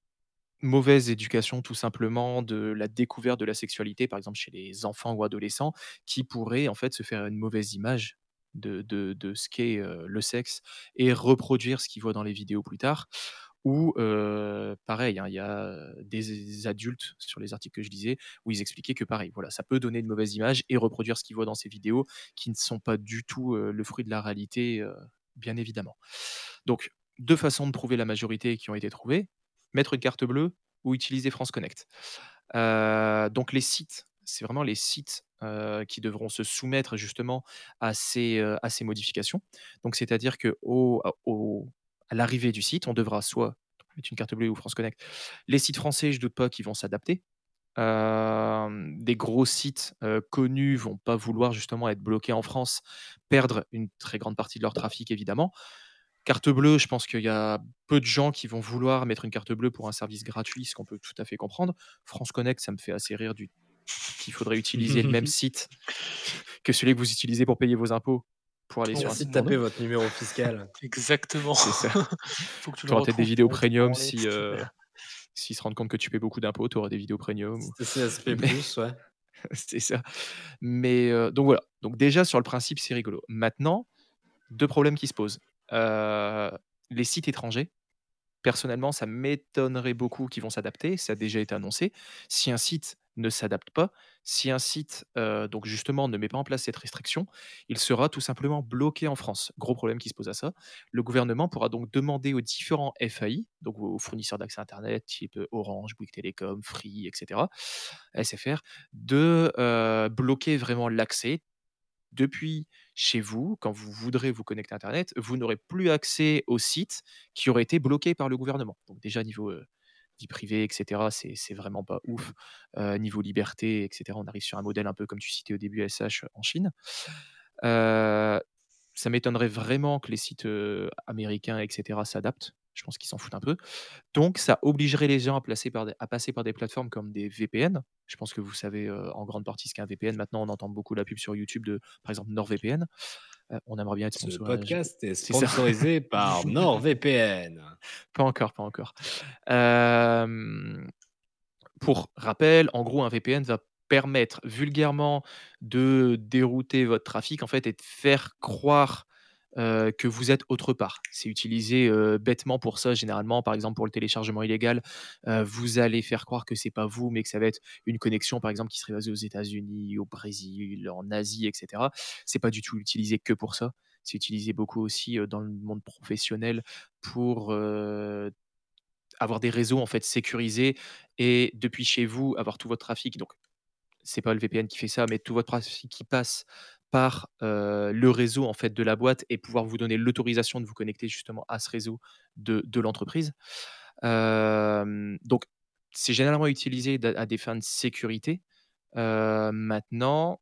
Mauvaise éducation tout simplement de la découverte de la sexualité, par exemple chez les enfants ou adolescents, qui pourraient en fait se faire une mauvaise image de, de, ce qu'est le sexe et reproduire ce qu'ils voient dans les vidéos plus tard. Euh, pareil, hein, il y a des adultes sur les articles que je lisais où ils expliquaient que pareil, voilà, ça peut donner une mauvaise image et reproduire ce qu'ils voient dans ces vidéos qui ne sont pas du tout le fruit de la réalité, bien évidemment. Donc, deux façons de prouver la majorité qui ont été trouvées mettre une carte bleue ou utiliser France Connect. Donc, les sites, c'est vraiment les sites qui devront se soumettre justement à ces, à ces modifications. Donc, c'est-à-dire que au- à l'arrivée du site, on devra soit mettre une carte bleue ou France Connect. Les sites français, je doute pas qu'ils vont s'adapter. Euh, des gros sites euh, connus vont pas vouloir justement être bloqués en France, perdre une très grande partie de leur trafic évidemment. Carte bleue, je pense qu'il y a peu de gens qui vont vouloir mettre une carte bleue pour un service gratuit, ce qu'on peut tout à fait comprendre. France Connect, ça me fait assez rire du qu'il faudrait utiliser le même site que celui que vous utilisez pour payer vos impôts pour aller sur un site taper votre numéro fiscal. Exactement. C'est ça. Faut que tu auras peut-être des vidéos premium si euh, s'ils se rendent compte que tu paies beaucoup d'impôts, tu auras des vidéos premium. ou- C'était CSP+, Mais- ouais. c'est ça. Mais euh, donc voilà. Donc déjà sur le principe, c'est rigolo. Maintenant, deux problèmes qui se posent. Euh, les sites étrangers. Personnellement, ça m'étonnerait beaucoup qu'ils vont s'adapter. Ça a déjà été annoncé. Si un site ne s'adapte pas, si un site, heu, donc justement ne met pas en place cette restriction, il sera tout simplement bloqué en France. Gros problème qui se pose à ça. Le gouvernement pourra donc demander aux différents FAI, donc aux fournisseurs d'accès internet type, Orange, Bouygues Telecom, Free et cetera, SFR, de, heu, bloquer vraiment l'accès. Depuis chez vous, quand vous voudrez vous connecter à internet, vous n'aurez plus accès aux sites qui auraient été bloqués par le gouvernement. Donc déjà niveau, heu, vie privée et cetera, c'est vraiment pas ouf. Niveau liberté et cetera, on arrive sur un modèle un peu comme tu citais au début SH en Chine. Ça m'étonnerait vraiment que les sites, américains et cetera s'adaptent. Je pense qu'ils s'en foutent un peu. Donc ça obligerait les gens à passer par des plateformes comme des VPN. Je pense que vous savez, en grande partie ce qu'est un VPN. Maintenant, on entend beaucoup la pub sur YouTube de, par exemple, NordVPN. Heu, on aimerait bien être Ce podcast est sponsorisé par NordVPN. Pas encore, pas encore. Hem, pour rappel, en gros, un VPN va permettre vulgairement de dérouter votre trafic, en fait et de faire croire, heu, que vous êtes autre part. C'est utilisé, heu, bêtement pour ça, généralement, par exemple, pour le téléchargement illégal, heu, vous allez faire croire que c'est pas vous, mais que ça va être une connexion, par exemple, qui serait basée aux États-Unis, au Brésil, en Asie et cetera. C'est pas du tout utilisé que pour ça. C'est utilisé beaucoup aussi, dans le monde professionnel pour, avoir des réseaux, en fait, sécurisés et depuis chez vous, avoir tout votre trafic donc c'est pas le VPN qui fait ça, mais tout votre trafic qui passe par, le réseau, en fait, de la boîte et pouvoir vous donner l'autorisation de vous connecter justement à ce réseau de de l'entreprise. Donc c'est généralement utilisé à des fins de sécurité. Maintenant,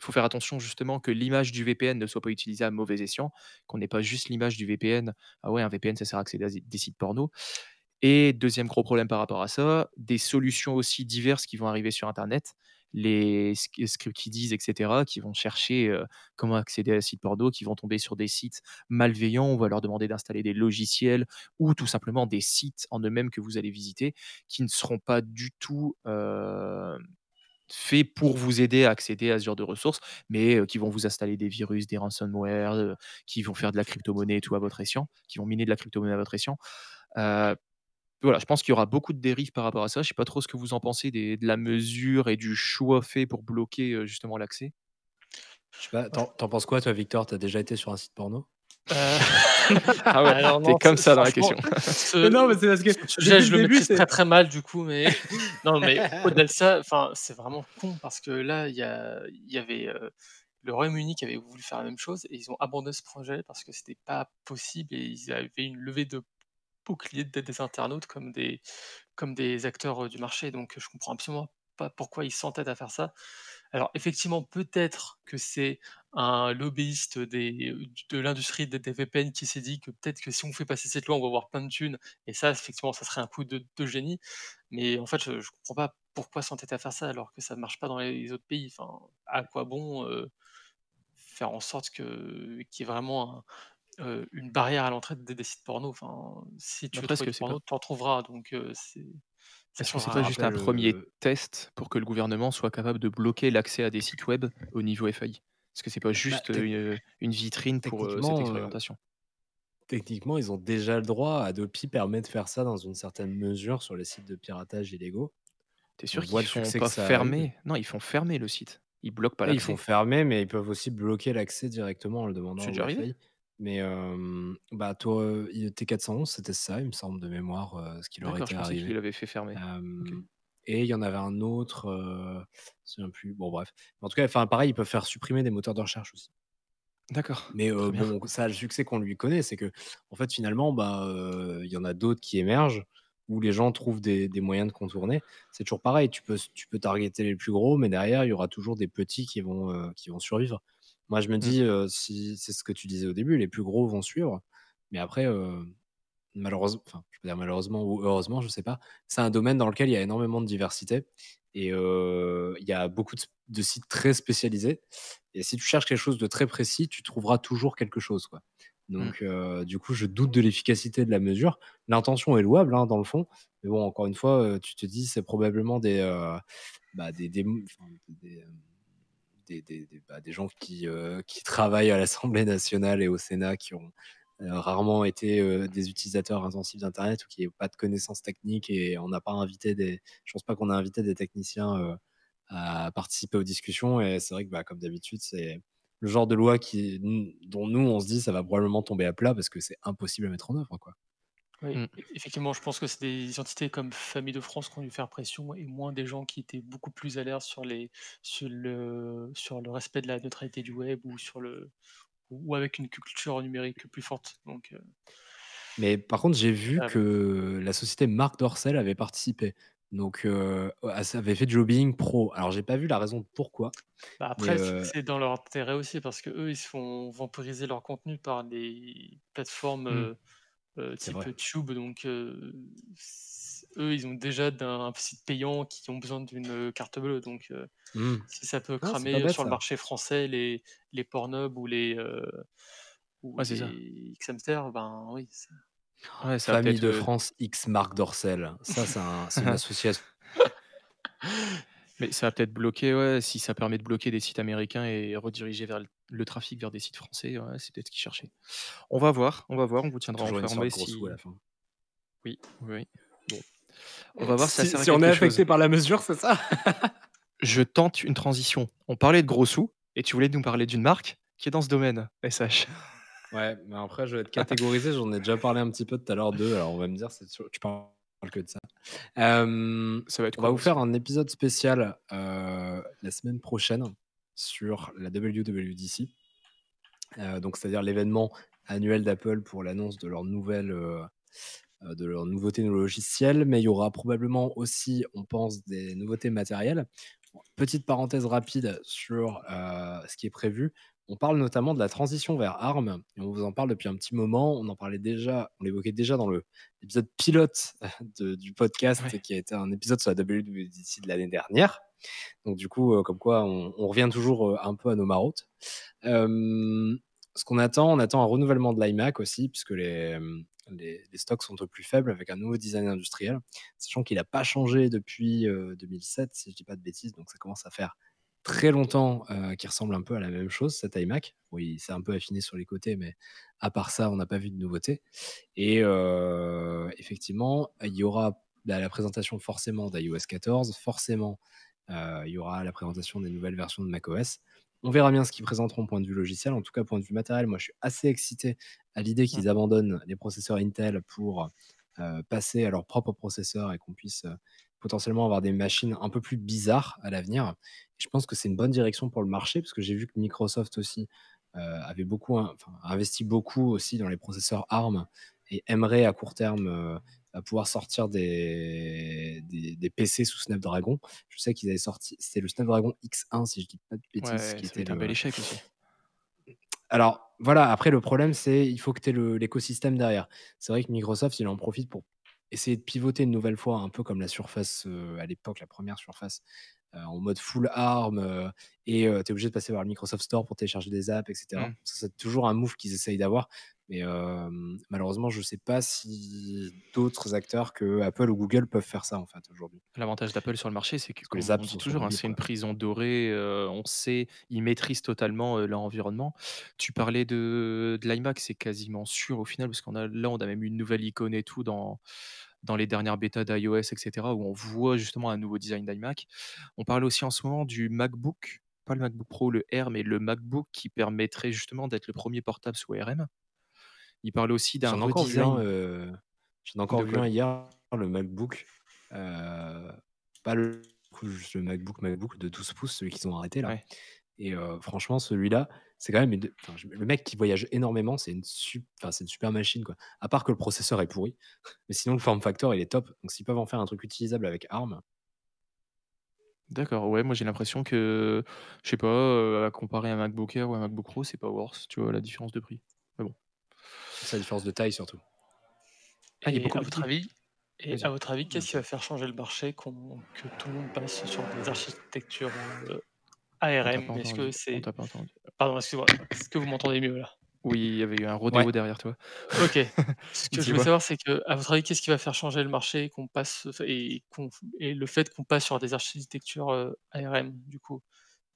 il faut faire attention justement que l'image du VPN ne soit pas utilisée à mauvais escient, qu'on n'ait pas juste l'image du VPN: «Ah ouais, un VPN, ça sert à accéder à des sites porno» et 2e gros problème par rapport à ça, des solutions aussi diverses qui vont arriver sur internet. Les sk ScriptKiddies et cetera, qui vont chercher, comment accéder à un site qui vont tomber sur des sites malveillants. On va leur demander d'installer des logiciels ou tout simplement des sites en eux-mêmes que vous allez visiter, qui ne seront pas du tout, hem, faits pour vous aider à accéder à ce genre de ressources, mais qui vont vous installer des virus, des ransomware, qui vont faire de la crypto-monnaie et tout à votre escient, qui vont miner de la crypto-monnaie à votre escient. Voilà, je pense qu'il y aura beaucoup de dérives par rapport à ça. Je sais pas trop ce que vous en pensez des de la mesure et du choix fait pour bloquer, justement l'accès? Je sais pas, tu en tu en penses quoi toi, Victor? Tu as déjà été sur un site porno? Heu, Ah ouais, alors tu es non, comme ça dans la question. ce Mais non, mais c'est parce que ce sujet, je le début, maîtrise c'est très, très mal du coup, mais non, mais au-delà de ça, enfin, c'est vraiment con parce que là, il y a il y avait, le Royaume-Uni qui avait voulu faire la même chose et ils ont abandonné ce projet parce que c'était pas possible et ils avaient une levée de boucliers des des internautes comme des acteurs, heu, du marché donc je comprends absolument pas pourquoi ils s'entêtent à faire ça. Alors effectivement, peut-être que c'est un lobbyiste de l'industrie des des VPN qui s'est dit que peut-être que si on fait passer cette loi, on va avoir plein de thunes et ça, effectivement, ça serait un coup de de génie. Mais en fait, je je comprends pas pourquoi s'entêter à faire ça alors que ça marche pas dans les autres pays. Enfin, à quoi bon, heu, faire en sorte qu'il y ait vraiment une barrière à l'entrée des des sites porno? Enfin, si tu veux trouver du pas porno, tu en trouveras donc c'est ça est-ce que c'est pas juste un rappelle, 1er heu test pour que le gouvernement soit capable de bloquer l'accès à des sites web au niveau FAI? Est-ce que c'est pas Bah, juste, une, une vitrine pour, cette expérimentation? techniquement, ils ont déjà le droit. Adopi permet de faire ça dans une certaine mesure sur les sites de piratage illégaux. Tu es On sûr qu'ils font pas ça fermer? Non, ils font fermer le site. Ils bloquent pas Ouais, ils font l'accès. fermer, mais ils peuvent aussi bloquer l'accès directement en le demandant C'est au déjà arrivé? Mais bah, toi, heu, i T411, c'était ça, il me semble de mémoire, ce qui leur D'accord, était je pensais qu'il arrivé. l'avait fait fermer. OK. Et il y en avait un autre, je me souviens plus. Bon bref. En tout cas, enfin pareil, ils peuvent faire supprimer des moteurs de recherche aussi. D'accord, Mais très bien. bon, ça a le succès qu'on lui connaît, c'est qu'en fait, finalement, bah, il y en a d'autres qui émergent, où les gens trouvent des des moyens de contourner. C'est toujours pareil, tu peux tu peux targeter les plus gros, mais derrière, il y aura toujours des petits qui vont, qui vont survivre. Moi, je me Mmh. dis, si c'est ce que tu disais au début, les plus gros vont suivre, mais après, heu, malheureuse enfin, je peux dire malheureusement ou heureusement, je sais pas, c'est un domaine dans lequel il y a énormément de diversité et il y a beaucoup de sites très spécialisés et si tu cherches quelque chose de très précis, tu trouveras toujours quelque chose, quoi. Mmh. Donc du coup, je doute de l'efficacité de la mesure. L'intention est louable, hein, dans le fond, mais bon, encore une fois, tu te dis: «C'est probablement des, bah, des des m enfin, des, hem, des des des, bah, gens qui, heu, qui travaillent à l'Assemblée nationale et au Sénat qui ont euh, rarement été euh, des utilisateurs intensifs d'Internet ou qui n'ont pas de connaissances techniques et on n'a pas invité des. Je pense pas qu'on a invité des techniciens euh, à participer aux discussions. Et c'est vrai que, bah, comme d'habitude, c'est le genre de loi qui, dont nous, on se dit, ça va probablement tomber à plat parce que c'est impossible à mettre en œuvre. Oui, Mm. e- effectivement, je pense que c'est des entités comme Famille de France qui ont dû faire pression et moins des gens qui étaient beaucoup plus alertes sur, les, sur, le, sur le respect de la neutralité du web ou, sur le, ou avec une culture numérique plus forte. Donc, euh, Mais par contre, j'ai vu Ah. que la société Marc Dorcel avait participé. Donc, euh, ça avait fait du lobbying pro. Alors, j'ai pas vu la raison de pourquoi. bah après, euh, c'est dans leur intérêt aussi parce que eux, ils se font vampiriser leur contenu par des plateformes Mm. Euh, euh, type. Tube. Donc, euh, eux, ils ont déjà d'un un site payant qui ont besoin d'une carte bleue. Donc, euh, Hmm. si ça peut Ah, cramer bête, sur le marché français les, les Pornhub ou les, euh, ou Ouais, les ben oui. Ouais, ça va Famille de euh, France X Marc Dorcel. Ça, c'est un- c'est une association. Mais ça va peut-être bloquer, ouais, si ça permet de bloquer des sites américains et rediriger vers le, le trafic vers des sites français, ouais, c'est peut-être ce qu'ils cherchaient. On va voir, on va voir, on vous tiendra informé si. à la fin. Oui, oui. Bon. On va voir si ça on est affecté chose. par la mesure, c'est ça? Je tente une transition. On parlait de gros sous et tu voulais nous parler d'une marque qui est dans ce domaine, SH. Ouais, mais après, je vais être catégorisé. J'en ai déjà parlé un petit peu tout à l'heure d'eux. Alors, on va me dire, c'est sûr- tu parles que de ça. Euh, Ça va être on va vous faire un épisode spécial euh, la semaine prochaine sur la WWDC. Euh, donc, c'est-à-dire l'événement annuel d'Apple pour l'annonce de leur nouvelle. euh, euh, de leurs nouveautés logicielles, mais il y aura probablement aussi, on pense, des nouveautés matérielles. Petite parenthèse rapide sur euh, ce qui est prévu. On parle notamment de la transition vers ARM, et on vous en parle depuis un petit moment. On en parlait déjà, on l'évoquait déjà dans le- l'épisode pilote de- du podcast, Ouais. qui a été un épisode sur la WWDC de l'année dernière. Donc du coup, euh, comme quoi, on, revient toujours euh, un peu à nos marottes. Euh, ce qu'on attend, on attend un renouvellement de l'iMac aussi, puisque les, euh, stocks sont peu plus faibles avec un nouveau design industriel, sachant qu'il n'a pas changé depuis euh, 2007, si je dis pas de bêtises, donc ça commence à faire très longtemps euh, qu'il ressemble un peu à la même chose, cet iMac. Oui, c'est un peu affiné sur les côtés, mais à part ça, on n'a pas vu de nouveauté. Et euh, effectivement, il y aura bah, la présentation forcément d'iOS 14, forcément, euh, il y aura la présentation des nouvelles versions de macOS. On verra bien ce qu'ils présenteront point de vue logiciel. En tout cas, point de vue matériel, moi, je suis assez excité à l'idée qu'ils abandonnent les processeurs Intel pour euh, passer à leur propre processeur et qu'on puisse euh, potentiellement avoir des machines un peu plus bizarres à l'avenir. Je pense que c'est une bonne direction pour le marché parce que j'ai vu que Microsoft aussi euh, avait beaucoup, enfin, investi beaucoup aussi dans les processeurs ARM et aimerait à court terme euh, à pouvoir sortir des, des, des PC sous Snapdragon. Je sais qu'ils avaient sorti, c'était le Snapdragon X1 si je dis pas de bêtises, Ouais, qui était un le- bel échec aussi. alors voilà, après le problème c'est il faut que tu aies l'écosystème derrière. C'est vrai que Microsoft il en profite pour essayer de pivoter une nouvelle fois, un peu comme la Surface euh, à l'époque, la première Surface, en mode full ARM, euh, et tu es obligé de passer par le Microsoft Store pour télécharger des apps, etc. Mm. C'est toujours un move qu'ils essayent d'avoir, mais euh, malheureusement je sais pas si d'autres acteurs que Apple ou Google peuvent faire ça en fait aujourd'hui. L'avantage d'Apple sur le marché, c'est que, les apps on dit sont toujours, hein, c'est une prison dorée. euh, on sait, ils maîtrisent totalement euh, leur environnement. Tu parlais de, de l'iMac, c'est quasiment sûr au final, parce qu'on a là, on a même une nouvelle icône et tout dans, dans les dernières bêtas d'iOS, etc., où on voit justement un nouveau design d'iMac. On parle aussi en ce moment du MacBook, pas le MacBook Pro, le Air, mais le MacBook qui permettrait justement d'être le premier portable sous ARM. Il parle aussi d'un J'en ai encore vu un, euh, j'en ai encore vu un hier, le MacBook. euh, pas le, le MacBook, MacBook de 12 pouces, celui qu'ils ont arrêté là. Ouais. Et euh, franchement, celui-là, c'est quand même une- enfin, le mec qui voyage énormément, c'est une, enfin, super machine quoi. À part que le processeur est pourri, mais sinon le form factor il est top. Donc s'ils peuvent en faire un truc utilisable avec ARM, D'accord, ouais, moi j'ai l'impression que, je sais pas, euh, à comparer un MacBook Air ou un MacBook Pro, c'est pas worse, tu vois, la différence de prix. Mais bon. c'est la différence de taille surtout. Ah, il est Et beaucoup à votre avis, et à votre avis, qu'est-ce qui va faire changer le marché que tout le monde passe sur des architectures euh, ARM Est-ce que c'est pardon, excusez-moi, est-ce que vous m'entendez mieux là? Oui, il y avait eu un rodéo Ouais. derrière toi. Ok. Ce que je voulais savoir, c'est que, à votre avis, qu'est-ce qui va faire changer le marché et qu'on passe et, et le fait qu'on passe sur des architectures euh, ARM du coup?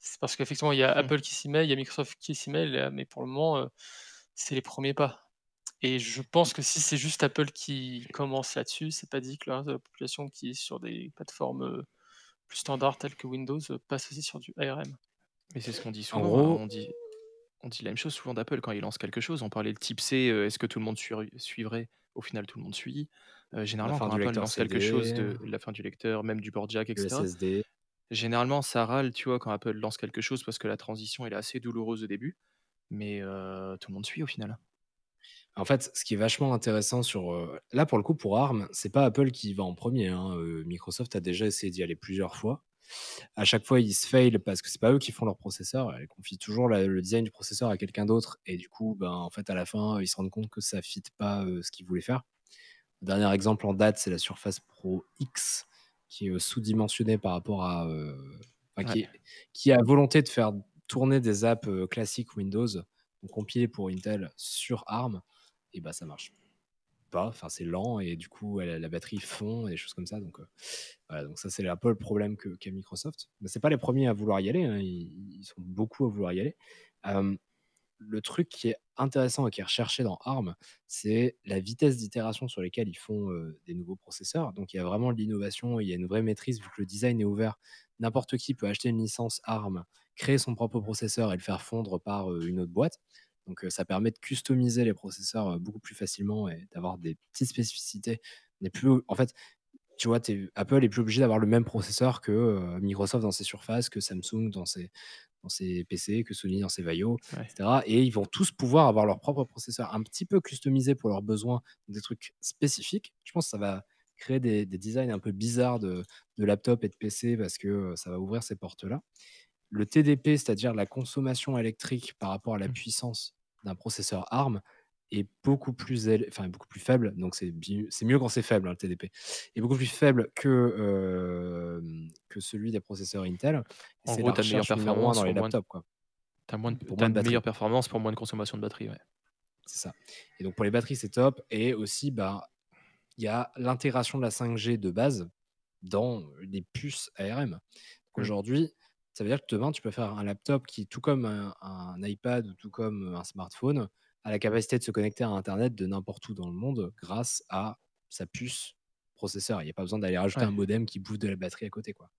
C'est parce qu'effectivement, il y a Hmm. Apple qui s'y met, il y a Microsoft qui s'y met, mais pour le moment, euh, c'est les premiers pas. Et je pense que si c'est juste Apple qui commence là-dessus, c'est pas dit que le reste de la population qui est sur des plateformes euh, plus standards telles que Windows euh, passe aussi sur du ARM. Mais c'est ce qu'on dit En souvent. hein, gros, On dit, on dit la même chose souvent d'Apple quand ils lancent quelque chose. On parlait le type C, euh, est-ce que tout le monde suivrait suivrait? Au final, tout le monde suit. Euh, généralement, quand Apple lance quelque chose de la fin du lecteur, même du port jack, le etc. SSD. Généralement, ça râle, tu vois, quand Apple lance quelque chose parce que la transition elle est assez douloureuse au début, mais euh, tout le monde suit au final. En fait, ce qui est vachement intéressant sur. euh, là, pour le coup, pour ARM, c'est pas Apple qui va en premier. hein, euh, Microsoft a déjà essayé d'y aller plusieurs fois. À chaque fois, ils se fail parce que c'est pas eux qui font leur processeur. Ils confient toujours la- le design du processeur à quelqu'un d'autre. Et du coup, ben, en fait, à la fin, ils se rendent compte que ça ne fit pas euh, ce qu'ils voulaient faire. Le dernier exemple en date, c'est la Surface Pro X, qui est euh, sous-dimensionnée par rapport à. euh, enfin, qui, Ouais. est- qui a volonté de faire tourner des apps euh, classiques Windows, donc compilées pour Intel sur ARM et bah ça marche pas. Enfin, c'est lent et du coup, la batterie fond et des choses comme ça. Donc, euh, voilà, donc ça, c'est un peu le problème qu'a Microsoft. Mais c'est pas les premiers à vouloir y aller. hein, Ils, sont beaucoup à vouloir y aller. Euh, le truc qui est intéressant et qui est recherché dans ARM, c'est la vitesse d'itération sur lesquelles ils font euh, des nouveaux processeurs. Donc, il y a vraiment de l'innovation, il y a une vraie maîtrise vu que le design est ouvert. N'importe qui peut acheter une licence ARM, créer son propre processeur et le faire fondre par une autre boîte. Donc, ça permet de customiser les processeurs beaucoup plus facilement et d'avoir des petites spécificités. On est plus, en fait, tu vois, t'es- Apple est plus obligé d'avoir le même processeur que Microsoft dans ses surfaces, que Samsung dans ses, dans ses PC, que Sony dans ses Vaio, Ouais. etc. Et ils vont tous pouvoir avoir leur propre processeur un petit peu customisé pour leurs besoins, des trucs spécifiques. Je pense que ça va créer des, des designs un peu bizarres de, de laptop et de PC parce que ça va ouvrir ces portes-là. Le TDP, c'est-à-dire la consommation électrique par rapport à la Mm. puissance d'un processeur ARM, est beaucoup plus, éle- enfin, beaucoup plus faible. Donc, c'est bi- mieux quand c'est faible, hein, le TDP. Est beaucoup plus faible que, euh, que celui des processeurs Intel. En c'est gros, tu as un performances dans les pour moins de, laptops. Quoi. t'as moins de, Pour t'as moins de meilleures performances pour moins de consommation de batterie. Ouais. C'est ça. Et donc, pour les batteries, c'est top. Et aussi, bah, il y a l'intégration de la 5G de base dans les puces ARM. Donc, Mm. Aujourd'hui, ça veut dire que demain, tu peux faire un laptop qui, tout comme un, un iPad ou tout comme un smartphone, a la capacité de se connecter à Internet de n'importe où dans le monde grâce à sa puce processeur. Il n'y a pas besoin d'aller rajouter Ouais. un modem qui bouffe de la batterie à côté. Quoi.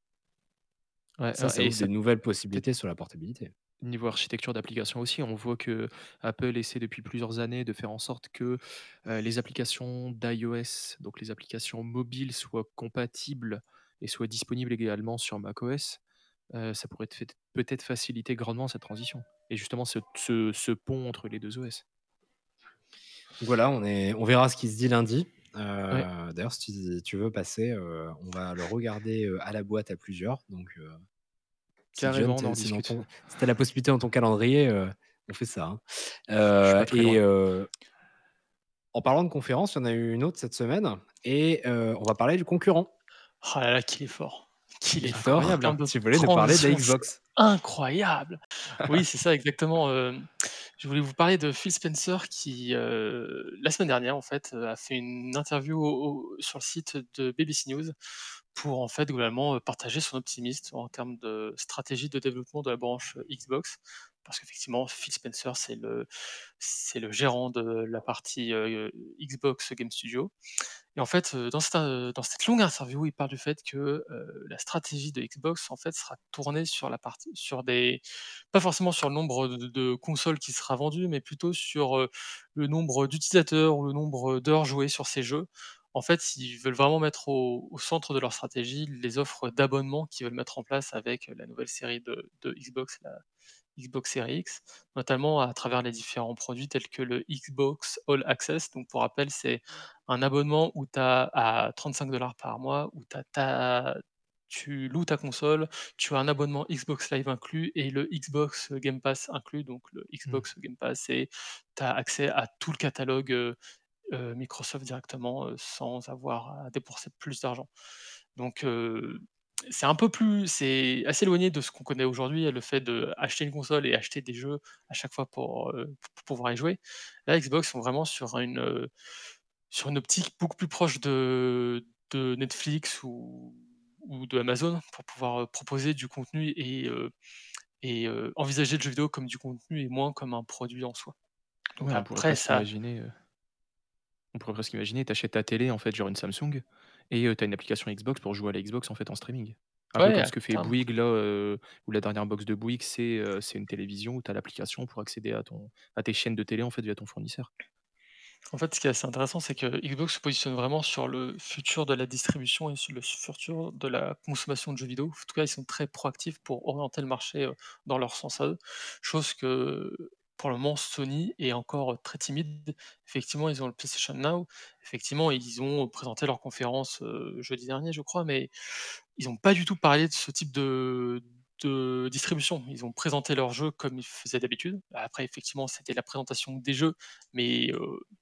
Ouais, Ça, ouais, ça et ouvre ça- des nouvelles possibilités sur la portabilité. Niveau architecture d'application aussi, on voit que Apple essaie depuis plusieurs années de faire en sorte que euh, les applications d'iOS, donc les applications mobiles, soient compatibles et soient disponibles également sur macOS. Euh, ça pourrait peut-être faciliter grandement cette transition. Et justement, ce, ce- ce pont entre les deux OS. Voilà, on, est, on verra ce qui se dit lundi. Euh, D'ailleurs, si tu, tu veux passer, euh, on va le regarder euh, à la boîte à plusieurs. Donc, euh, si Carrément, on si discute. ton- si t'as la possibilité dans ton calendrier, euh, on fait ça. hein. Euh, et euh, en parlant de conférence, il y en a eu une autre cette semaine. Et euh, on va parler du concurrent. Oh là là, qu'il est fort. Qu'il est Victor, fort. en termes de tu voulais nous parler de la transition, Xbox. incroyable. Oui, c'est ça exactement. euh, je voulais vous parler de Phil Spencer qui, euh, la semaine dernière, en fait, euh, a fait une interview au- au- sur le site de BBC News pour en fait globalement partager son optimisme en termes de stratégie de développement de la branche Xbox. Parce qu'effectivement, Phil Spencer, c'est le, gérant de la partie euh, Xbox Game Studio. Et en fait, euh, dans cette, euh, dans cette longue interview, il parle du fait que la stratégie de Xbox en fait sera tournée sur la partie, sur des, pas forcément sur le nombre de, consoles qui sera vendues, mais plutôt sur le nombre d'utilisateurs ou le nombre d'heures jouées sur ces jeux. En fait, ils veulent vraiment mettre au, centre de leur stratégie les offres d'abonnement qu'ils veulent mettre en place avec la nouvelle série de, Xbox, Xbox Series X, notamment à travers les différents produits tels que le Xbox All Access. Donc, pour rappel, c'est un abonnement où tu as à 35 dollars par mois, où t'as ta- tu loues ta console, tu as un abonnement Xbox Live inclus et le Xbox Game Pass inclus. Donc, le Xbox Game Pass, c'est tu as accès à tout le catalogue euh, euh, Microsoft directement euh, sans avoir à débourser plus d'argent. Donc, c'est un peu plus, c'est assez éloigné de ce qu'on connaît aujourd'hui, le fait d'acheter une console et acheter des jeux à chaque fois pour, euh, pour pouvoir y jouer. Là, Xbox sont vraiment sur une, euh, sur une optique beaucoup plus proche de, de Netflix ou, ou de Amazon pour pouvoir euh, proposer du contenu et, euh, et envisager le jeu vidéo comme du contenu et moins comme un produit en soi. Donc Ouais, on pourrait après, pas ça, On pourrait presque imaginer, tu achètes ta télé, en fait, genre une Samsung et tu as une application Xbox pour jouer à la Xbox, en fait, en streaming. Un peu Ouais, comme ce que fait. Bouygues là, ou la dernière box de Bouygues, c'est, une télévision où tu as l'application pour accéder à ton à tes chaînes de télé, en fait, via ton fournisseur. En fait, ce qui est assez intéressant, c'est que Xbox se positionne vraiment sur le futur de la distribution et sur le futur de la consommation de jeux vidéo. En tout cas, ils sont très proactifs pour orienter le marché, dans leur sens à eux. Chose que, pour le moment, Sony est encore, très timide. Effectivement, ils ont le PlayStation Now. Effectivement, ils ont présenté leur conférence, jeudi dernier, je crois, mais ils ont pas du tout parlé de ce type de de distribution. Ils ont présenté leurs jeux comme ils faisaient d'habitude. Après, effectivement, c'était la présentation des jeux, mais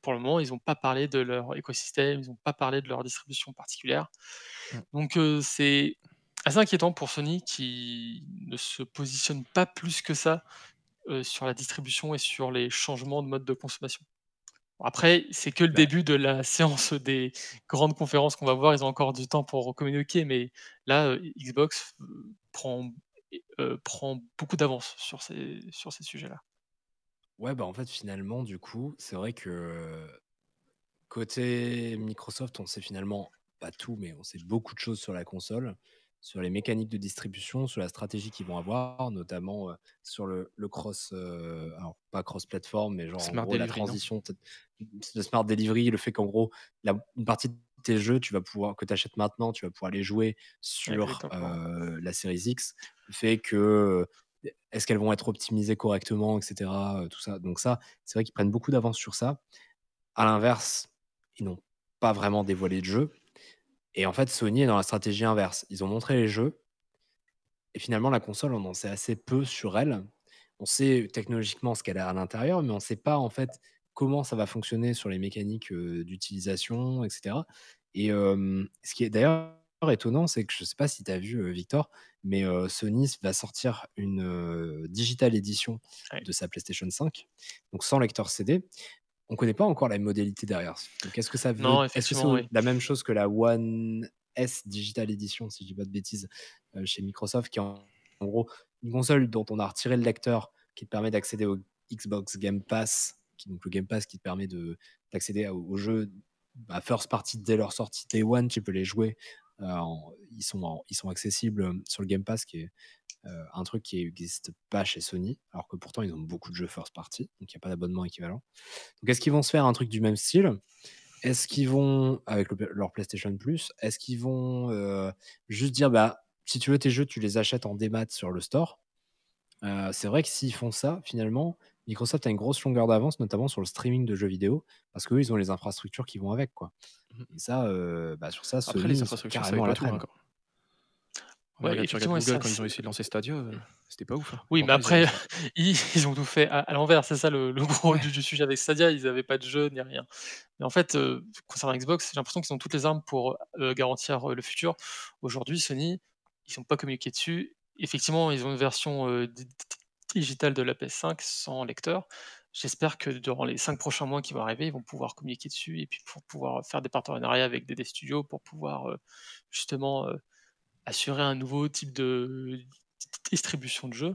pour le moment, ils ont pas parlé de leur écosystème, ils ont pas parlé de leur distribution particulière. Mmh. Donc c'est assez inquiétant pour Sony qui ne se positionne pas plus que ça, heu, sur la distribution et sur les changements de mode de consommation. Bon après, c'est que le début de la séance des grandes conférences qu'on va voir. Ils ont encore du temps pour communiquer, mais là, heu, Xbox, heu, prend prend beaucoup d'avance sur ces sur ces sujets-là. Ouais, bah, en fait, finalement, du coup, c'est vrai que côté Microsoft, on sait finalement pas tout, mais on sait beaucoup de choses sur la console, sur les mécaniques de distribution, sur la stratégie qu'ils vont avoir, notamment, sur le le cross, alors pas cross platform, mais genre, en gros, la Delivery, transition le smart delivery, le fait qu'en gros, la une partie de tes jeux, tu vas pouvoir que tu achètes maintenant, tu vas pouvoir les jouer sur, la Series X. Le fait que, est-ce qu'elles vont être optimisées correctement et cetera, heu, tout ça. Donc ça, c'est vrai qu'ils prennent beaucoup d'avance sur ça. À l'inverse, ils n'ont pas vraiment dévoilé de jeu et en fait, Sony est dans la stratégie inverse. Ils ont montré les jeux et finalement, la console, on en sait assez peu sur elle. On sait technologiquement ce qu'elle a à l'intérieur, mais on sait pas, en fait, comment ça va fonctionner sur les mécaniques, heu, d'utilisation et cetera et ce qui est d'ailleurs étonnant, c'est que je sais pas si tu as vu, heu, Victor, mais heu, Sony va sortir une, digital edition Ouais. de sa PlayStation 5, donc sans lecteur CD. On connaît pas encore la modalité derrière. Donc est-ce que ça veut Non, est-ce que c'est oui. la même chose que la One S digital edition, si je dis pas de bêtises, heu, chez Microsoft, qui est en en gros une console dont on a retiré le lecteur, qui te permet d'accéder au Xbox Game Pass, qui donc le Game Pass qui te permet de d'accéder à aux aux jeux, bah, first party dès leur sortie day one, tu peux les jouer, en ils sont en ils sont accessibles, hem, sur le Game Pass qui est, heu, un truc qui existe pas chez Sony, alors que pourtant ils ont beaucoup de jeux first party, donc il y a pas d'abonnement équivalent. Donc est-ce qu'ils vont se faire un truc du même style? Est-ce qu'ils vont avec le leur PlayStation Plus, est-ce qu'ils vont, heu, juste dire: «Bah, si tu veux tes jeux, tu les achètes en démat sur le store»? Heu, c'est vrai que s'ils font ça, finalement, Microsoft a une grosse longueur d'avance, notamment sur le streaming de jeux vidéo, parce qu'eux, ils ont les infrastructures qui vont avec, quoi Mmh et ça, bah, sur ça, Après les Sony, infrastructures, carrément la tout, hein, traîne. quand on Ouais, regarde tu regardes effectivement et Google ça quand ils ont essayé de lancer Stadia, heu, c'était pas ouf, hein. Oui, mais après, ils ils ont tout fait à à l'envers, c'est ça le le gros Ouais. du du sujet avec Stadia, ils avaient pas de jeu ni rien. Mais en fait, heu, concernant Xbox, j'ai l'impression qu'ils ont toutes les armes pour, heu, garantir, le futur. Aujourd'hui, Sony, ils ont pas communiqué dessus. Effectivement, ils ont une version, digitale de la PS5 sans lecteur. J'espère que durant les 5 prochains mois qui vont arriver, ils vont pouvoir communiquer dessus et puis pour pouvoir faire des partenariats avec des des studios pour pouvoir, justement, assurer un nouveau type de di distribution de jeux.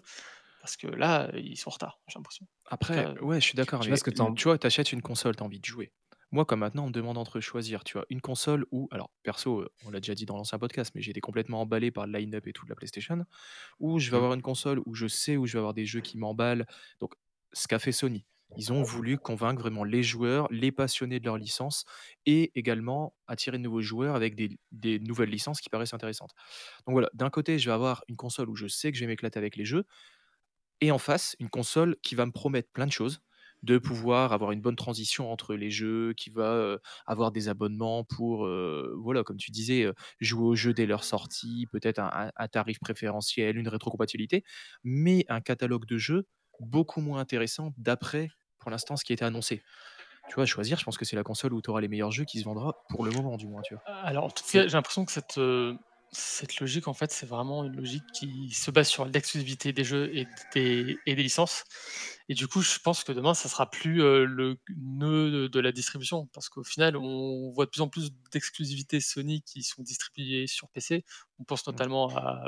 Parce que là, ils sont en retard, j'ai l'impression. Après, cas, ouais, je suis d'accord, pas mais que tu tu vois, tu achètes une console, tu as envie de jouer. Moi, comme maintenant, on me demande entre choisir, tu vois, une console ou alors perso, on l'a déjà dit dans l'ancien podcast, mais j'ai été complètement emballé par le line-up et tout de la PlayStation, ou je vais Mmh. avoir une console où je sais où je vais avoir des jeux qui m'emballent. Donc ce qu'a fait Sony, ils ont voulu convaincre vraiment les joueurs, les passionnés de leur licence et également attirer de nouveaux joueurs avec des nouvelles licences qui paraissent intéressantes. Donc voilà, d'un côté, je vais avoir une console où je sais que je vais m'éclater avec les jeux et en face, une console qui va me promettre plein de choses, de pouvoir avoir une bonne transition entre les jeux, qui va, heu, avoir des abonnements pour, heu, voilà, comme tu disais, heu, jouer aux jeux dès leur sortie, peut-être un un tarif préférentiel, une rétrocompatibilité, mais un catalogue de jeux beaucoup moins intéressant d'après, pour l'instant, ce qui a été annoncé. Tu vois, à choisir, je pense que c'est la console où tu auras les meilleurs jeux qui se vendra, pour le moment du moins, tu vois? Alors, en tout cas, j'ai l'impression que cette, heu, cette logique, en fait, c'est vraiment une logique qui se base sur l'exclusivité des jeux et des et des licences et du coup, je pense que demain, ça sera plus, heu, le nœud de la distribution parce qu'au final, on voit de plus en plus d'exclusivités Sony qui sont distribuées sur PC. On pense notamment à,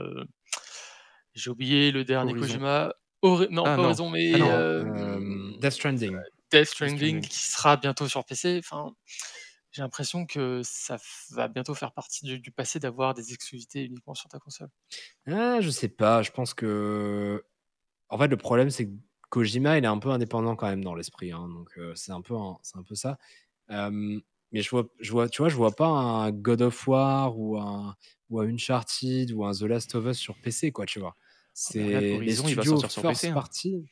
j'ai oublié le dernier Horizon. Kojima, Hori non Ah pas non, Horizon ah mais non, hem, Death Stranding. Death Stranding qui sera bientôt sur PC. Enfin, j'ai l'impression que ça va bientôt faire partie du, du passé d'avoir des exclusivités uniquement sur ta console. Ah, je sais pas, je pense que. En fait, le problème, c'est que Kojima, il est un peu indépendant quand même dans l'esprit. hein, donc, euh, c'est un, peu un- c'est un peu ça. Euh, mais je vois, je vois, tu vois, je vois pas un God of War ou un, ou un Uncharted ou un The Last of Us sur PC, quoi, tu vois. C'est regarde, les Horizon, il va studios sortir sur PC, hein. party.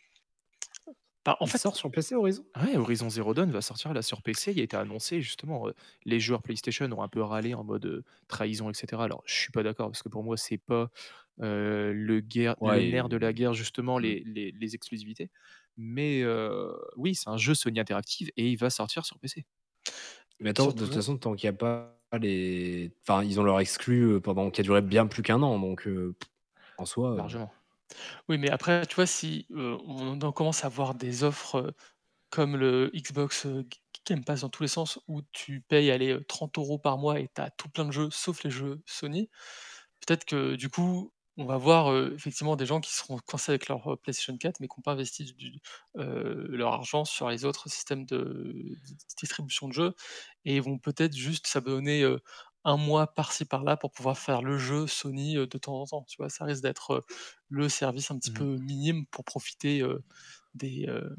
Bah, en Il fait, sort sur PC Horizon Ouais, Horizon Zero Dawn va sortir là sur PC. Il a été annoncé justement. euh, les joueurs PlayStation ont un peu râlé en mode euh, trahison, etc. Alors, je suis pas d'accord parce que pour moi, c'est pas euh, le, guerre, Ouais, le nerf de la guerre justement Mm. les, les, les exclusivités. Mais euh, oui, c'est un jeu Sony Interactive et il va sortir sur PC. Mais attends, de toute façon, tant qu'il n'y a pas les. Enfin, ils ont leur exclu euh, pendant qui a duré bien plus qu'un an, donc euh, en soi. euh, Largement. Oui, mais après, tu vois, si on en commence à voir des offres comme le Xbox euh, Game Pass dans tous les sens, où tu payes aller euh, 30 euros par mois et tu as tout plein de jeux, sauf les jeux Sony, peut-être que du coup, on va voir effectivement des gens qui seront coincés avec leur PlayStation 4, mais qui n'ont pas investi leur argent sur les autres systèmes de, distribution de jeux, et vont peut-être juste s'abonner un mois par-ci par-là pour pouvoir faire le jeu Sony de temps en temps. Tu vois, ça risque d'être le service un petit Mhm. peu minime pour profiter euh, des, euh,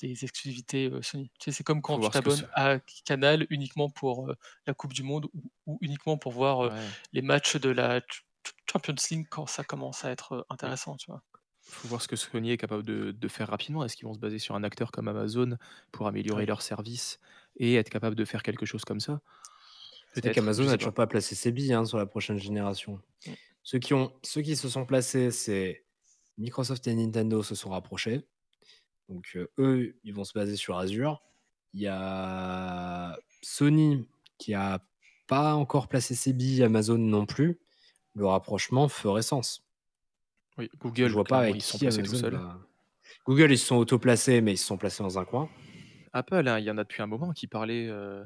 des exclusivités euh, Sony. Tu sais, c'est comme quand Faut tu t'abonnes à Canal uniquement pour la Coupe du Monde ou, ou uniquement pour voir Ouais. les matchs de la Ch- Ch- Champions League quand ça commence à être euh, intéressant, tu vois? faut voir ce que Sony est capable de, de faire rapidement. Est-ce qu'ils vont se baser sur un acteur comme Amazon pour améliorer Ouais. leur service et être capable de faire quelque chose comme ça? Peut-être. qu'Amazon je n'a toujours pas. placé ses billes hein, sur la prochaine génération. Mm. Ceux qui, ont, ceux qui se sont placés, c'est Microsoft et Nintendo se sont rapprochés. Donc euh, eux, ils vont se baser sur Azure. Il y a Sony qui a pas encore placé ses billes, Amazon non plus. Le rapprochement ferait sens. Oui, Je Google, vois pas avec ils sont placés tout seuls. Google, ils se sont auto-placés, mais ils se sont placés dans un coin. Apple, hein, il y en a depuis un moment qui parlaient. euh,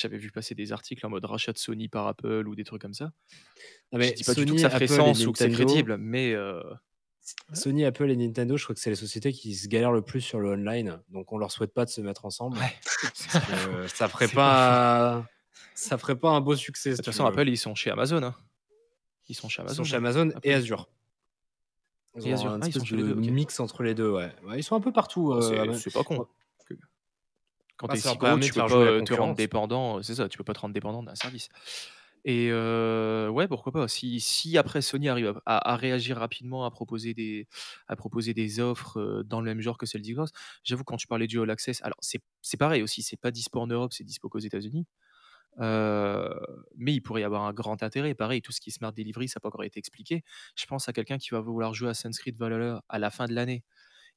J'avais vu passer des articles en mode rachat de Sony par Apple ou des trucs comme ça. Non, Je mais dis pas du tout Sony, que ça ferait Apple sens ou que c'est crédible, mais euh, Sony, Apple et Nintendo, je crois que c'est les sociétés qui se galèrent le plus sur le online. Donc on leur souhaite pas de se mettre ensemble. ouais. Ça ferait pas, ça ferait pas un beau succès. De toute façon. Apple, ils sont chez Amazon. hein. Ils sont chez Ils Amazon. sont chez hein. Amazon Apple. et Azure. Ils Et Azure. un Ah, ils sont chez les de deux, mix entre les deux, ouais. Ouais, ils sont un peu partout. Oh, euh, c'est pas con. Quand Ah, t'es ça si gros, tu peux pas euh, te rendre dépendant. euh, C'est ça, tu peux pas te rendre dépendant d'un service. Et euh, ouais, pourquoi pas. Si, si après Sony arrive à, à- à réagir rapidement, à proposer des, à proposer des offres euh, dans le même genre que celle d'Xbox, j'avoue, quand tu parlais du All Access, alors c'est pareil aussi, c'est pas dispo en Europe, c'est dispo qu'aux États-Unis. Euh, mais il pourrait y avoir un grand intérêt. Pareil, tout ce qui est smart delivery, ça n'a pas encore été expliqué. Je pense à quelqu'un qui va vouloir jouer à Assassin's Creed Valhalla à la fin de l'année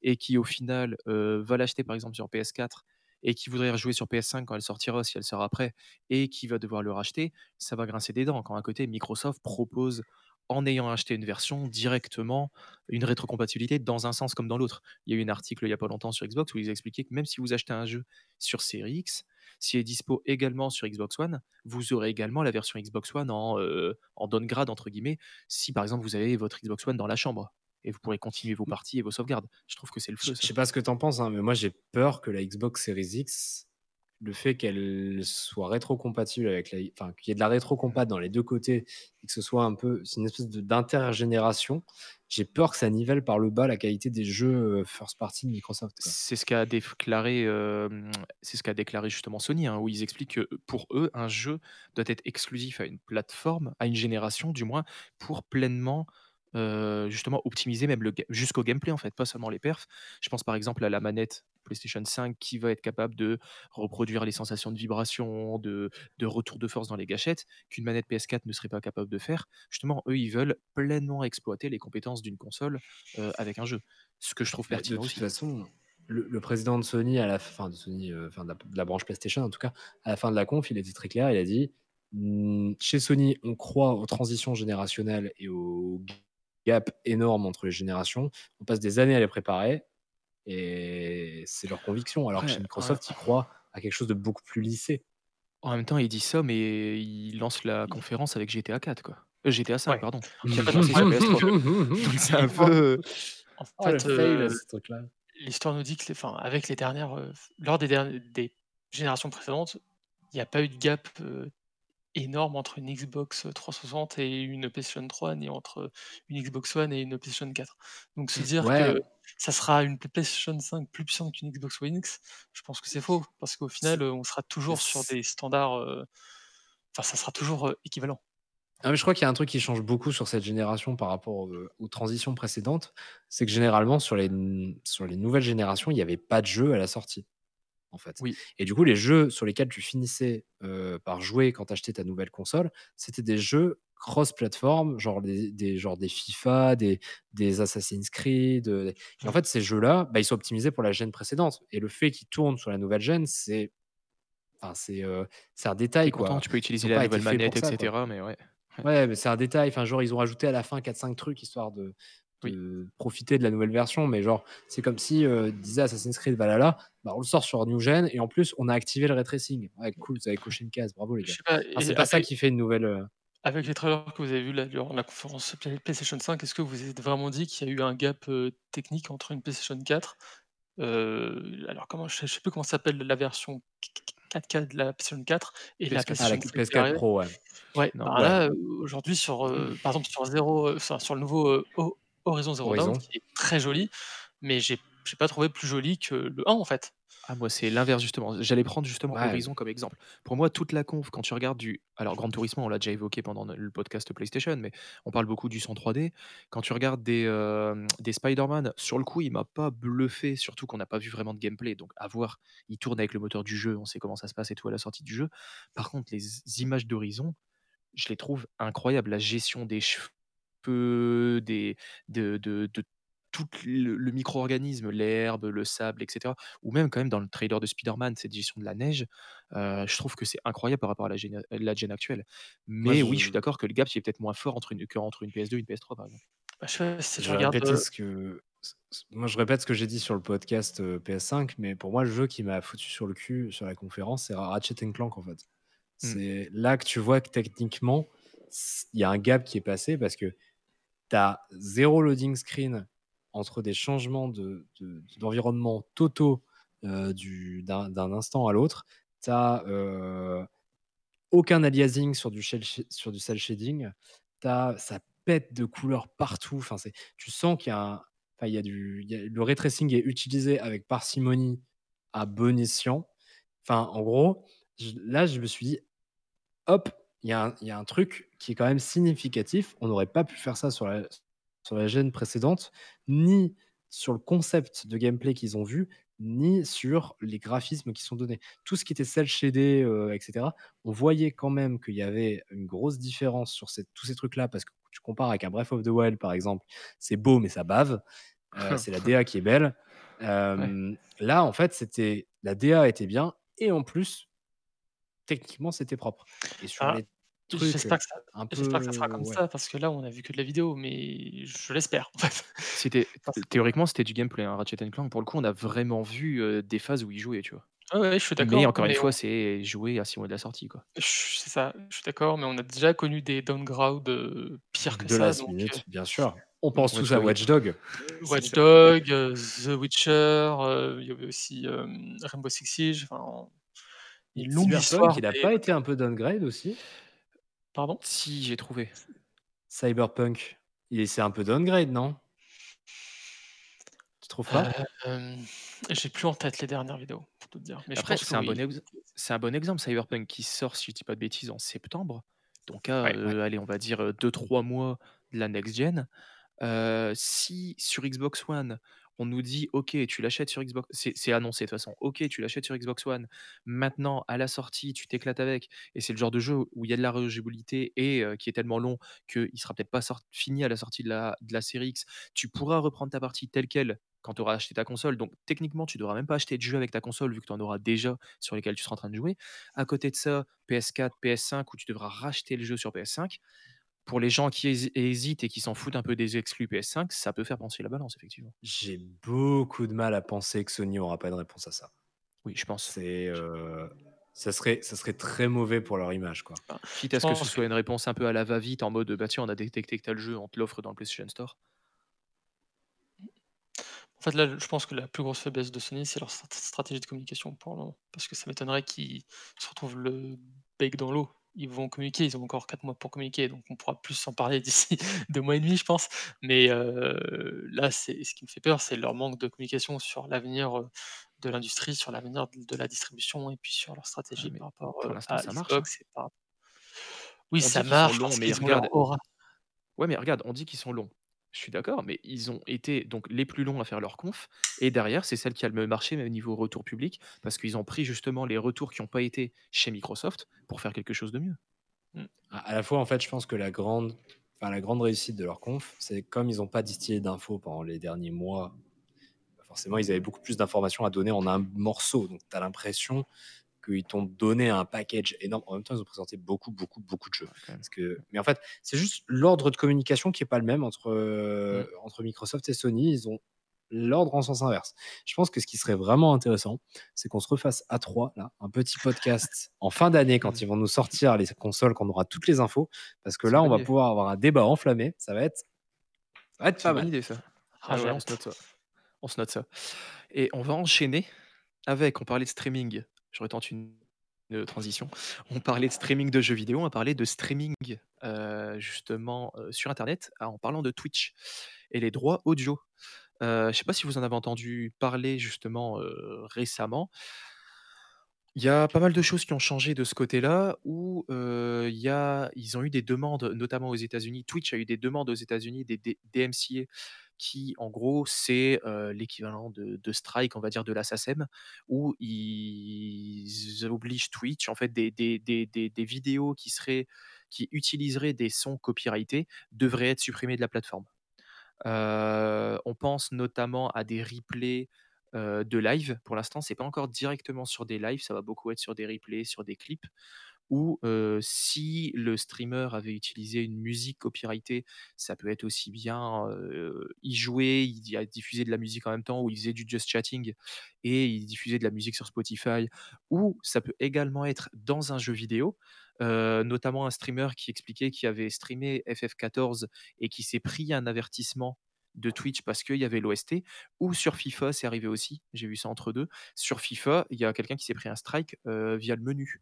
et qui, au final, va l'acheter par exemple sur PS4 et qui voudrait rejouer sur PS5 quand elle sortira, si elle sort après, et qui va devoir le racheter, ça va grincer des dents. Quand à côté, Microsoft propose, en ayant acheté une version, directement une rétrocompatibilité dans un sens comme dans l'autre. Il y a eu un article il n'y a pas longtemps sur Xbox où ils expliquaient que même si vous achetez un jeu sur Series X, s'il est dispo également sur Xbox One, vous aurez également la version Xbox One en, euh, en downgrade, entre guillemets, si par exemple vous avez votre Xbox One dans la chambre. Et vous pourrez continuer vos parties et vos sauvegardes. Je trouve que c'est le feu. je sais pas ce que t'en penses, hein, mais moi j'ai peur que la Xbox Series X, le fait qu'elle soit rétro-compatible avec la. Enfin, qu'il y ait de la rétro-compat dans les deux côtés et que ce soit un peu. C'est une espèce d'intergénération. J'ai peur que ça nivelle par le bas la qualité des jeux euh, first party de Microsoft. C'est ce qu'a déclaré, euh, c'est ce qu'a déclaré justement Sony, hein, où ils expliquent que pour eux, un jeu doit être exclusif à une plateforme, à une génération du moins, pour pleinement euh, justement optimiser même le ga- jusqu'au gameplay en fait, pas seulement les perfs. Je pense par exemple à la manette PlayStation 5 qui va être capable de reproduire les sensations de vibration, de, de retour de force dans les gâchettes, qu'une manette PS4 ne serait pas capable de faire. Justement, eux, ils veulent pleinement exploiter les compétences d'une console euh, avec un jeu. Ce que je trouve Bah, de pertinent toute aussi. façon, le, le président de Sony, à la fin de Sony, euh, de, la, de la branche PlayStation en tout cas, à la fin de la conf, il était très clair. Il a dit chez Sony, on croit aux transitions générationnelles et au gap énorme entre les générations. On passe des années à les préparer et c'est leur conviction. Alors que chez Microsoft, ils croient à quelque chose de beaucoup plus lissé. En même temps, il dit ça, mais il lance la conférence avec GTA 4, quoi. Euh, GTA 5, Ouais. pardon. Qui a pas lancé sur PS3. Donc c'est un peu. En Oh, fait, euh, truc-là. l'histoire nous dit que, les- enfin, avec les dernières, euh, lors des, dernières, des générations précédentes, il n'y a pas eu de gap euh, énorme entre une Xbox 360 et une PlayStation 3, ni entre une Xbox One et une PlayStation 4. Donc se dire Ouais. que ça sera une PlayStation 5 plus puissante qu'une Xbox One X, je pense que c'est faux, parce qu'au final, on sera toujours sur des standards, euh, enfin, ça sera toujours euh, équivalent. Ah, mais je crois qu'il y a un truc qui change beaucoup sur cette génération par rapport aux, aux transitions précédentes, c'est que généralement sur les, sur les nouvelles générations, il n'y avait pas de jeu à la sortie. En fait. Oui. Et du coup, les jeux sur lesquels tu finissais euh, par jouer quand tu achetais ta nouvelle console, c'était des jeux cross-platform, genre des, des, genre des FIFA, des, des Assassin's Creed. euh, Et en fait, ces jeux-là, bah, ils sont optimisés pour la gêne précédente. Et le fait qu'ils tournent sur la nouvelle gêne, c'est enfin, c'est euh, un détail. Content, Quoi. tu peux utiliser la nouvelle manette, ça, etc. mais ouais. Ouais, mais c'est un détail. Enfin, genre, ils ont rajouté à la fin 4-5 trucs histoire de, Oui. de profiter de la nouvelle version. Mais genre, c'est comme si euh, disait Assassin's Creed Valhalla, bah, on le sort sur New Gen et en plus, on a activé le ray tracing. Ouais, cool, vous avez coché une case. Bravo, les gars. sais Enfin, c'est pas ça qui fait une nouvelle. euh, Avec les trailers que vous avez vus là, durant la conférence Play- PlayStation 5, est-ce que vous avez vraiment dit qu'il y a eu un gap euh, technique entre une PlayStation 4 euh, Alors, comment, je ne sais plus comment s'appelle la version 4K de la PlayStation 4 et la PS4. Ah, la PlayStation 5 PS4 derrière Pro, ouais. Ouais, ouais. là, aujourd'hui, sur, euh, par exemple, sur, zéro, euh, sur le nouveau euh, Horizon Zero Dawn, Horizon. qui est très joli, mais j'ai j'ai pas trouvé plus joli que le 1 en fait. Ah, moi, c'est l'inverse, justement. J'allais prendre justement Ouais. Horizon comme exemple. Pour moi, toute la conf, quand tu regardes du. Alors, Grand Turismo, on l'a déjà évoqué pendant le podcast PlayStation, mais on parle beaucoup du son 3D. Quand tu regardes des, euh, des Spider-Man, sur le coup, il m'a pas bluffé, surtout qu'on n'a pas vu vraiment de gameplay. Donc, à voir, il tourne avec le moteur du jeu, on sait comment ça se passe et tout à la sortie du jeu. Par contre, les images d'Horizon, je les trouve incroyables. La gestion des cheveux, des, de, de, de tout le, le micro-organisme, l'herbe, le sable, etc. Ou même quand même dans le trailer de Spider-Man, cette gestion de la neige, euh, je trouve que c'est incroyable par rapport à la gen, la gen actuelle. Mais Moi, oui, je je- suis d'accord que le gap il est peut-être moins fort entre une, qu'entre une PS2 et une PS3 par exemple. Bah, je si euh, ce que. Moi, je répète ce que j'ai dit sur le podcast euh, PS5, mais pour moi, le jeu qui m'a foutu sur le cul sur la conférence, c'est Ratchet Clank en fait. C'est là que tu vois que techniquement, il y a un gap qui est passé parce que tu as zéro loading screen entre des changements de- de- d'environnement totaux euh, du- d'un instant à l'autre. Tu as aucun aliasing sur du, sur du cel shading. T'as- ça pète de couleurs partout. Enfin, tu sens qu'il y a, y a du, le ray tracing est utilisé avec parcimonie à bon escient. Enfin, en gros, là, je me suis dit, hop, il y, a un- il y a un truc qui est quand même significatif. On n'aurait pas pu faire ça sur la, sur la gêne précédente, ni sur le concept de gameplay qu'ils ont vu, ni sur les graphismes qui sont donnés. Tout ce qui était cel shadé, euh, etc., on voyait quand même qu'il y avait une grosse différence sur ces- tous ces trucs-là, parce que tu compares avec un Breath of the Wild, par exemple, c'est beau, mais ça bave. Euh, c'est la DA qui est belle. Euh, Là, en fait, c'était la DA était bien, et en plus, techniquement, c'était propre. Et sur Ah, les trucs J'espère que, ça, un peu... j'espère que ça sera comme ouais. ça, parce que là, on a vu que de la vidéo, mais je l'espère en fait. C'était, théoriquement, c'était du gameplay, hein, Ratchet Clank. Pour le coup, on a vraiment vu euh, des phases où il jouait, tu vois. Ouais, ouais, je suis d'accord. Mais encore une fois, on- c'est joué à 6 mois de la sortie, quoi. je- c'est ça, je suis d'accord, mais on a déjà connu des downgrades euh, pires que de ça. donc, minute, bien sûr. On pense tous à Dogs. Watch Dog. euh, Watch Dogs, euh, The Witcher, euh, il y avait aussi euh, Rainbow Six Siege. Enfin, une longue Cyberpunk, histoire. il n'a pas été un peu downgrade aussi Pardon? Si, j'ai trouvé. Cyberpunk, il est- c'est un peu downgrade, non? Tu trouves pas? Euh, J'ai plus en tête les dernières vidéos, pour tout te dire. Mais Après, je pense c'est que un, bon oui. ex- c'est un bon exemple, Cyberpunk, qui sort, si je dis pas de bêtises, en septembre. Donc, à, Ouais, euh, allez, on va dire 2-3 mois de la next-gen. Euh, si sur Xbox One, on nous dit, OK, tu l'achètes sur Xbox, c'est annoncé de toute façon, OK, tu l'achètes sur Xbox One, maintenant, à la sortie, tu t'éclates avec, et c'est le genre de jeu où il y a de la rejouabilité et euh, qui est tellement long qu'il sera peut-être pas sort- fini à la sortie de la, de la série X, tu pourras reprendre ta partie telle qu'elle quand tu auras acheté ta console. Donc techniquement, tu devras même pas acheter de jeu avec ta console vu que tu en auras déjà sur lesquels tu seras en train de jouer. À côté de ça, PS4, PS5 où tu devras racheter le jeu sur PS5. Pour les gens qui hési- hésitent et qui s'en foutent un peu des exclus PS5, ça peut faire penser la balance, effectivement. J'ai beaucoup de mal à penser que Sony aura pas de réponse à ça. Oui, je pense. C'est, euh, ça serait, ça serait très mauvais pour leur image, quoi. Quitte à ce que ce soit une réponse un peu à la va-vite en mode bah tiens, on a détecté que tu as le jeu, on te l'offre dans le PlayStation Store. En fait, là, je pense que la plus grosse faiblesse de Sony, c'est leur strat- stratégie de communication pour le moment. Parce que ça m'étonnerait qu'ils se retrouvent le bec dans l'eau. Ils vont communiquer, ils ont encore 4 mois pour communiquer, donc on pourra plus en parler d'ici 2 mois et demi, je pense. Mais euh, là, c'est ce qui me fait peur, c'est leur manque de communication sur l'avenir euh, de l'industrie, sur l'avenir de la distribution et puis sur leur stratégie mais par rapport pour euh, à ça marche, hein. Xbox Oui, On ça marche parce mais regarde, aura. Ouais, mais regarde, on dit qu'ils sont longs. Je suis d'accord, mais ils ont été donc les plus longs à faire leur conf. Et derrière, c'est celle qui a le marché, même au niveau retour public, parce qu'ils ont pris justement les retours qui n'ont pas été chez Microsoft pour faire quelque chose de mieux. À à la fois, en fait, je pense que la grande, enfin, la grande réussite de leur conf, c'est comme ils n'ont pas distillé d'infos pendant les derniers mois, forcément, ils avaient beaucoup plus d'informations à donner en un morceau. Donc, tu as l'impression qu'ils t'ont donné un package énorme. En même temps, ils ont présenté beaucoup, beaucoup, beaucoup de jeux. Parce que... Mais en fait, c'est juste l'ordre de communication qui n'est pas le même entre, euh, Mm. entre Microsoft et Sony. Ils ont l'ordre en sens inverse. Je pense que ce qui serait vraiment intéressant, c'est qu'on se refasse à trois, là, un petit podcast en fin d'année quand ils vont nous sortir les consoles, qu'on aura toutes les infos. Parce que là, on va pouvoir avoir un débat enflammé. Ça va être, ça va être pas une bonne mal. idée, ça. Ah, Ah ouais, on se note ça. On se note ça. Et on va enchaîner avec, on parlait de streaming, je retente une, transition. On parlait de streaming de jeux vidéo, on parler de streaming euh, justement euh, sur Internet ah, en parlant de Twitch et les droits audio. Euh, je ne sais pas si vous en avez entendu parler justement récemment. Il y a pas mal de choses qui ont changé de ce côté-là, où y a, ils ont eu des demandes, notamment aux États-Unis. Twitch a eu des demandes aux États-Unis, des, DMCA, qui en gros, c'est l'équivalent de, strike, on va dire, de la où ils obligent Twitch, en fait, des, des, des, des, des vidéos qui, seraient, qui utiliseraient des sons copyrightés devraient être supprimées de la plateforme. On pense notamment à des replays euh, de live. Pour l'instant, c'est pas encore directement sur des lives, ça va beaucoup être sur des replays, sur des clips. Ou euh, si le streamer avait utilisé une musique copyrightée, ça peut être aussi bien euh, y jouer, il a diffusé de la musique en même temps, ou il faisait du just chatting et il diffusait de la musique sur Spotify. Ou ça peut également être dans un jeu vidéo, euh, notamment un streamer qui expliquait qu'il avait streamé FF14 et qui s'est pris un avertissement de Twitch parce qu'il y avait l'OST, ou sur FIFA, c'est arrivé aussi, j'ai vu ça entre deux. Sur FIFA, il y a quelqu'un qui s'est pris un strike euh, via le menu.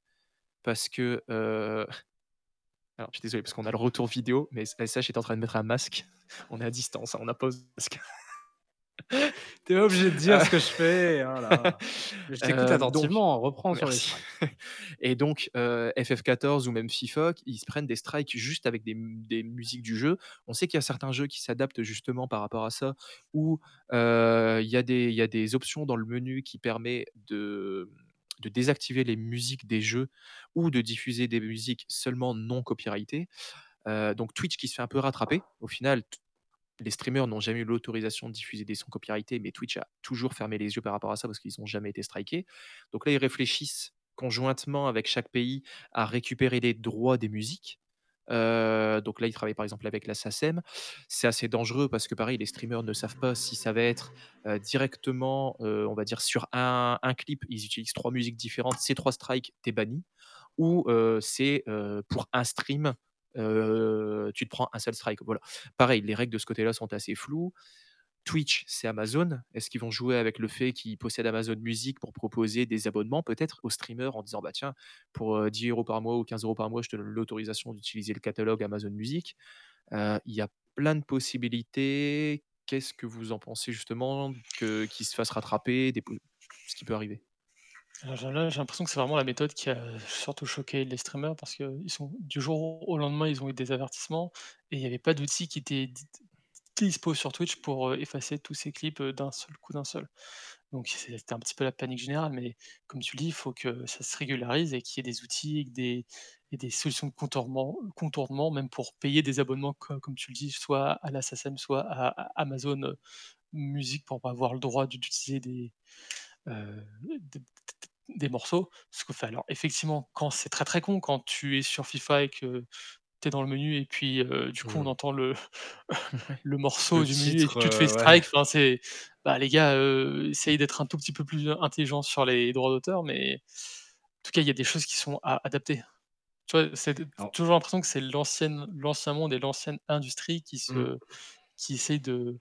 Parce que. euh, Alors, je suis désolé, parce qu'on a le retour vidéo, mais SH est en train de mettre un masque. On est à distance, hein, on n'a pas masque. T'es obligé de dire ce que je fais. oh là. Je t'écoute Euh, attentivement. reprends sur les Merci. strikes. Et donc, euh, FF14 ou même FIFA, ils se prennent des strikes juste avec des, des musiques du jeu. On sait qu'il y a certains jeux qui s'adaptent justement par rapport à ça, où euh, il y, a des- il y a des options dans le menu qui permet de, de désactiver les musiques des jeux ou de diffuser des musiques seulement non copyrightées. Euh, donc Twitch qui se fait un peu rattraper. Au final, les streamers n'ont jamais eu l'autorisation de diffuser des sons copyrightés, mais Twitch a toujours fermé les yeux par rapport à ça parce qu'ils n'ont jamais été strikés. Donc là, ils réfléchissent conjointement avec chaque pays à récupérer les droits des musiques. Euh, donc là, ils travaillent par exemple avec la SACEM. C'est assez dangereux parce que pareil, les streamers ne savent pas si ça va être euh, directement, euh, on va dire, sur un, un clip, ils utilisent trois musiques différentes, ces trois strikes, t'es banni, ou c'est pour un stream, tu te prends un seul strike. Voilà. Pareil, les règles de ce côté-là sont assez floues. Twitch, c'est Amazon. Est-ce qu'ils vont jouer avec le fait qu'ils possèdent Amazon Music pour proposer des abonnements peut-être aux streamers en disant bah tiens, pour euh, 10 euros par mois ou 15 euros par mois, je te donne l'autorisation d'utiliser le catalogue Amazon Music? Il y a plein de possibilités. Qu'est-ce que vous en pensez justement que qu'ils se fassent rattraper, ce qui peut arriver? Là, j'ai l'impression que c'est vraiment la méthode qui a surtout choqué les streamers parce que sont, du jour au lendemain, ils ont eu des avertissements et il n'y avait pas d'outil qui était di- dispo sur Twitch pour euh, effacer tous ces clips euh, d'un seul coup, d'un seul. Donc c'était un petit peu la panique générale, mais comme tu le dis, il faut que ça se régularise et qu'il y ait des outils et, des, et des solutions de contournement, même pour payer des abonnements, co- comme tu le dis, soit à la soit à, Amazon euh, Music pour avoir le droit d'utiliser des, euh, des, des morceaux. Ce que fait alors effectivement quand c'est très très con quand tu es sur FIFA et que tu es dans le menu et puis euh, du coup on Mhm. entend le, le morceau Le du menu et titre, tu te euh, fais ouais. strike. Enfin, c'est bah les gars, euh, essayez d'être un tout petit peu plus intelligent sur les droits d'auteur, mais en tout cas il y a des choses qui sont à adapter. Tu vois, c'est toujours l'impression que c'est l'ancienne, l'ancien monde et l'ancienne industrie qui se, Mhm. qui essayent de,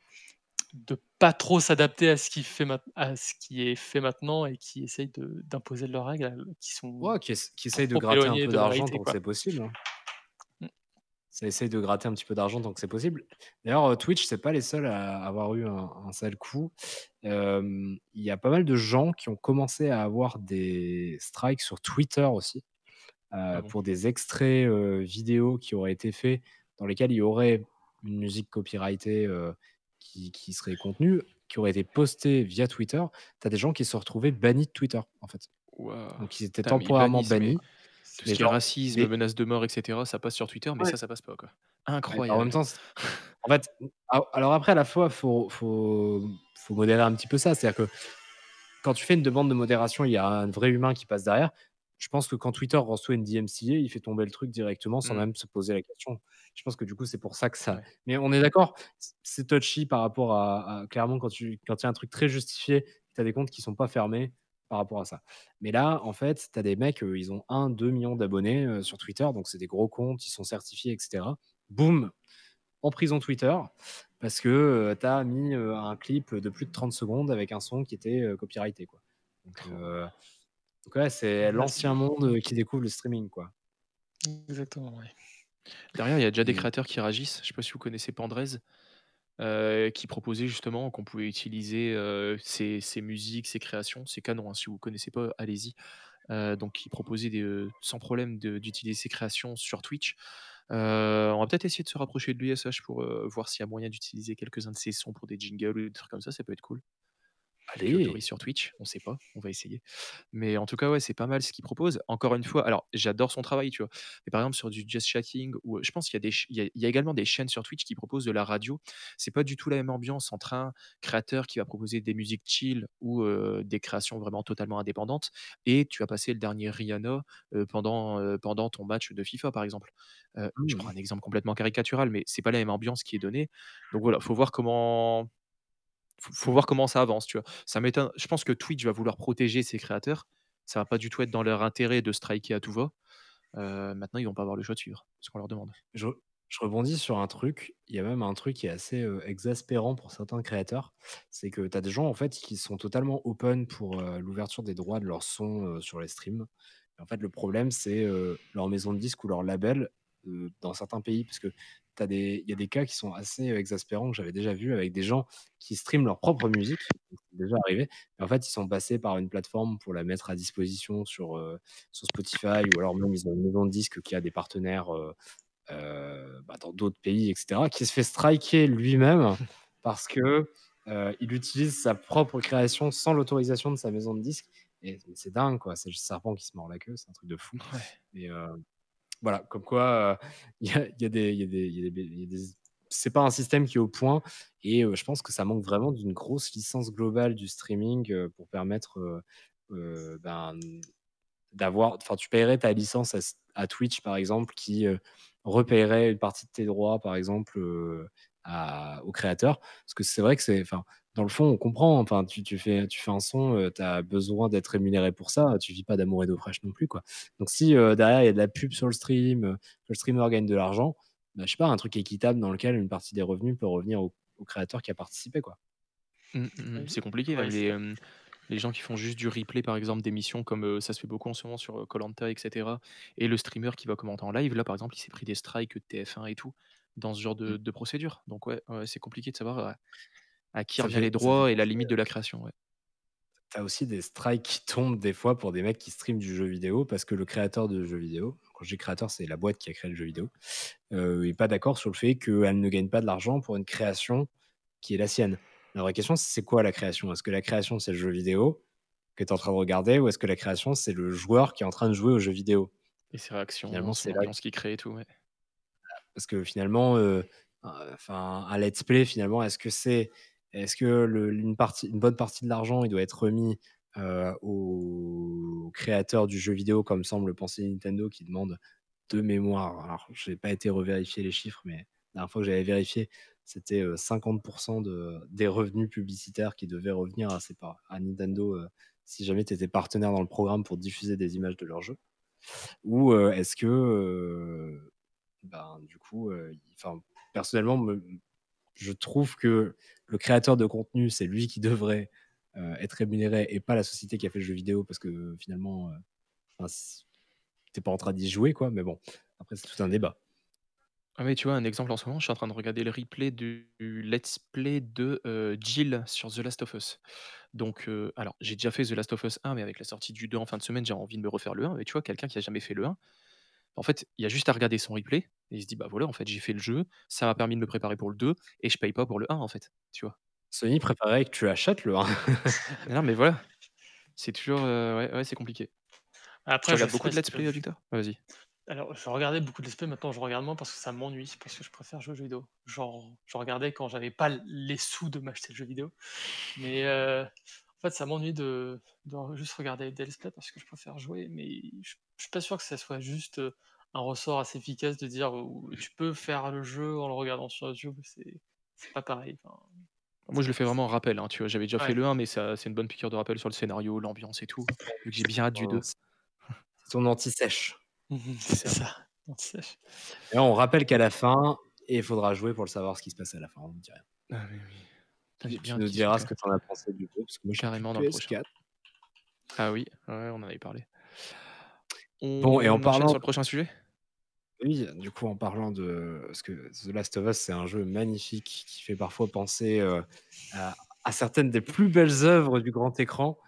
de pas trop s'adapter à ce qui fait à ce qui est fait maintenant et qui essayent de d'imposer leurs règles, heu, qui sont Ouais, qui qui essayent de gratter un peu d'argent tant que c'est possible, hein. Mmh. Ça essaye de gratter un petit peu d'argent tant que c'est possible. D'ailleurs, heu, Twitch, c'est pas les seuls à avoir eu un un sale coup. Il y a pas mal de gens qui ont commencé à avoir des strikes sur Twitter aussi, Ah heu, bon? pour des extraits, vidéo qui auraient été faits, dans lesquels il y aurait une musique copyrightée, qui qui serait contenue, qui aurait été postée via Twitter. Tu as des gens qui se retrouvaient bannis de Twitter, en fait. Donc ils étaient Putain, mais ils temporairement mais bannis. tout ce qui est racisme, mais menaces de mort et cetera, ça passe sur Twitter, mais Ouais. ça, ça passe pas, quoi. Ouais, bah, en même Incroyable. temps, en fait, a alors après à la fois, faut faut faut modérer un petit peu ça. C'est-à-dire que quand tu fais une demande de modération, il y a un vrai humain qui passe derrière. Je pense que quand Twitter reçoit une DMCA, il fait tomber le truc directement sans Mmh. même se poser la question. Je pense que du coup, c'est pour ça que ça Ouais. mais on est d'accord, c'est touchy par rapport à à clairement quand tu quand il y a un truc très justifié, tu as des comptes qui sont pas fermés par rapport à ça. Mais là, en fait, tu as des mecs, heu, ils ont 1-2 millions d'abonnés, heu, sur Twitter, donc c'est des gros comptes, ils sont certifiés et cetera. Boum, en prison Twitter parce que, heu, tu as mis, heu, un clip de plus de 30 secondes avec un son qui était, copyrighté, quoi. Donc donc ouais, c'est l'ancien monde, heu, qui découvre le streaming, quoi. Exactement. Derrière, il y a déjà des créateurs qui réagissent. Je sais pas si vous connaissez Pandrez, heu, qui proposait justement qu'on pouvait utiliser, heu, ses ses musiques, ses créations. C'est canon, hein, si vous connaissez pas, allez-y. Donc il proposait des, sans problème d'utiliser ses créations sur Twitch. On va peut-être essayer de se rapprocher de lui, SH, pour, voir s'il y a moyen d'utiliser quelques-uns de ses sons pour des jingles ou des trucs comme ça, ça peut être cool. Allez! sur Twitch, on sait pas, on va essayer. Mais en tout cas, ouais, c'est pas mal ce qu'il propose. Encore une fois, alors j'adore son travail, tu vois? Mais par exemple sur du just chatting ou, je pense qu'il y a des ch il y a il y a également des chaînes sur Twitch qui proposent de la radio. C'est pas du tout la même ambiance entre un créateur qui va proposer des musiques chill ou, heu, des créations vraiment totalement indépendantes et tu vas passer le dernier Rihanna, heu, pendant, heu, pendant ton match de FIFA, par exemple. Je Mmh. prends un exemple complètement caricatural, mais c'est pas la même ambiance qui est donnée. Donc voilà, faut voir comment faut faut voir comment ça avance, tu vois? Ça m'étonne je pense que Twitch va vouloir protéger ses créateurs. Ça va pas du tout être dans leur intérêt de striker à tout va. Heu, maintenant, ils vont pas avoir le choix de suivre ce qu'on leur demande. Je rebondis sur un truc. Il y a même un truc qui est assez, heu, exaspérant pour certains créateurs. C'est que tu as des gens, en fait, qui sont totalement open pour, heu, l'ouverture des droits de leurs sons, heu, sur les streams. En fait, le problème, c'est, leur maison de disques ou leur label, dans certains pays. Parce que il y a des cas qui sont assez, heu, exaspérants que j'avais déjà vus avec des gens qui streament leur propre musique. C'est déjà arrivé. Et en fait, ils sont passés par une plateforme pour la mettre à disposition sur, sur Spotify ou alors même ils ont une maison de disques qui a des partenaires, heu, bah, dans d'autres pays et cetera, qui se fait striker lui-même parce que, il utilise sa propre création sans l'autorisation de sa maison de disques et c'est dingue, quoi. C'est le serpent qui se mord la queue, c'est un truc de fou. Ouais. Et voilà, comme quoi, il y a des c'est pas un système qui est au point et heu, je pense que ça manque vraiment d'une grosse licence globale du streaming, heu, pour permettre, heu, ben, d'avoir enfin, tu paierais ta licence à à Twitch, par exemple, qui, repayerait une partie de tes droits, par exemple, à aux créateurs. Parce que c'est vrai que c'est enfin, dans le fond, on comprend, enfin, tu tu fais tu fais un son, heu, tu as besoin d'être rémunéré pour ça, tu vis pas d'amour et d'eau fraîche non plus, quoi. Donc si, heu, derrière, il y a de la pub sur le stream, que le streamer gagne de l'argent, bah, je sais pas, un truc équitable dans lequel une partie des revenus peut revenir au au créateur qui a participé, quoi. Mmh, mmh. C'est compliqué, Ouais, les, hem, les gens qui font juste du replay, par exemple, d'émissions comme, ça se fait beaucoup en ce moment sur, heu, Koh-Lanta et le streamer qui va commenter en live, là, par exemple, il s'est pris des strikes de TF1 et tout, dans ce genre de Mmh. de procédure. Donc ouais, ouais, c'est compliqué de savoir, heu, à qui Ça revient les fait droits et la limite de la création, ouais. Tu as aussi des strikes qui tombent des fois pour des mecs qui streament du jeu vidéo parce que le créateur de jeu vidéo, quand je dis créateur, c'est la boîte qui a créé le jeu vidéo, est pas d'accord sur le fait qu'elle ne gagne pas de l'argent pour une création qui est la sienne. La vraie question, c'est quoi la création? Est-ce que la création, c'est le jeu vidéo que tu es en train de regarder ou est-ce que la création, c'est le joueur qui est en train de jouer au jeu vidéo? Et ses réactions, Finalement, c'est là ambiance qu'il crée et tout, ouais. Parce que finalement, heu, enfin, un let's play, finalement, est-ce que c'est est-ce que une partie une bonne partie de l'argent, il doit être remis, heu, aux créateurs du jeu vidéo, comme semble le penser Nintendo, qui demande de mémoire, alors j'ai pas été revérifier les chiffres, mais la dernière fois que j'avais vérifié, c'était, heu, 50 de des revenus publicitaires qui devaient revenir à Nintendo, si jamais tu étais partenaire dans le programme pour diffuser des images de leur jeu. Ou, est-ce que, ben, du coup, enfin, personnellement, me je trouve que le créateur de contenu, c'est lui qui devrait euh, être rémunéré et pas la société qui a fait le jeu vidéo parce que finalement, euh, t'es pas en train d'y jouer, quoi. Mais bon, après, c'est tout un débat. Ah mais tu vois, un exemple en ce moment, je suis en train de regarder le replay du let's play de euh, Jill sur The Last of Us. Donc, euh, alors, j'ai déjà fait The Last of Us 1, mais avec la sortie du 2 en fin de semaine, j'ai envie de me refaire le 1. Mais tu vois, quelqu'un qui a jamais fait le 1, en fait, il y a juste à regarder son replay et il se dit, bah voilà, en fait, j'ai fait le jeu, ça m'a permis de me préparer pour le 2 et je paye pas pour le 1, en fait. Tu vois. Sony préférait que tu achètes le 1. non, mais voilà. C'est toujours. euh, ouais, ouais, c'est compliqué. Après, tu je regardes beaucoup de let's play, Victor? Vas-y. Alors, je regardais beaucoup de let's play, maintenant je regarde moins parce que ça m'ennuie, parce que je préfère jouer aux jeux vidéo. Genre, je regardais quand j'avais pas les sous de m'acheter le jeu vidéo. Mais euh, en fait, ça m'ennuie de, de juste regarder des let's play parce que je préfère jouer. Mais je, je suis pas sûr que ça soit juste euh, un ressort assez efficace de dire tu peux faire le jeu en le regardant sur YouTube. C'est c'est pas pareil. Enfin, Moi, je le fais vraiment en rappel. hein, tu vois, j'avais déjà Ouais. fait le 1, mais ça, c'est une bonne piqûre de rappel sur le scénario, l'ambiance et tout. Vu que j'ai bien hâte du 2. C'est ton anti-sèche. c'est ça. C'est- Et on rappelle qu'à la fin, il faudra jouer pour le savoir ce qui se passe à la fin. On ne dit rien. Ah, oui, oui. Tu nous diras ce que tu en as pensé du jeu. Parce que moi, Carrément dans le prochain. PS4. Ah oui, ouais, on en avait parlé. On Bon, et en parlant- sur le prochain sujet? Oui, du coup, en parlant de. Parce que The Last of Us, c'est un jeu magnifique qui fait parfois penser euh, à, à certaines des plus belles œuvres du grand écran.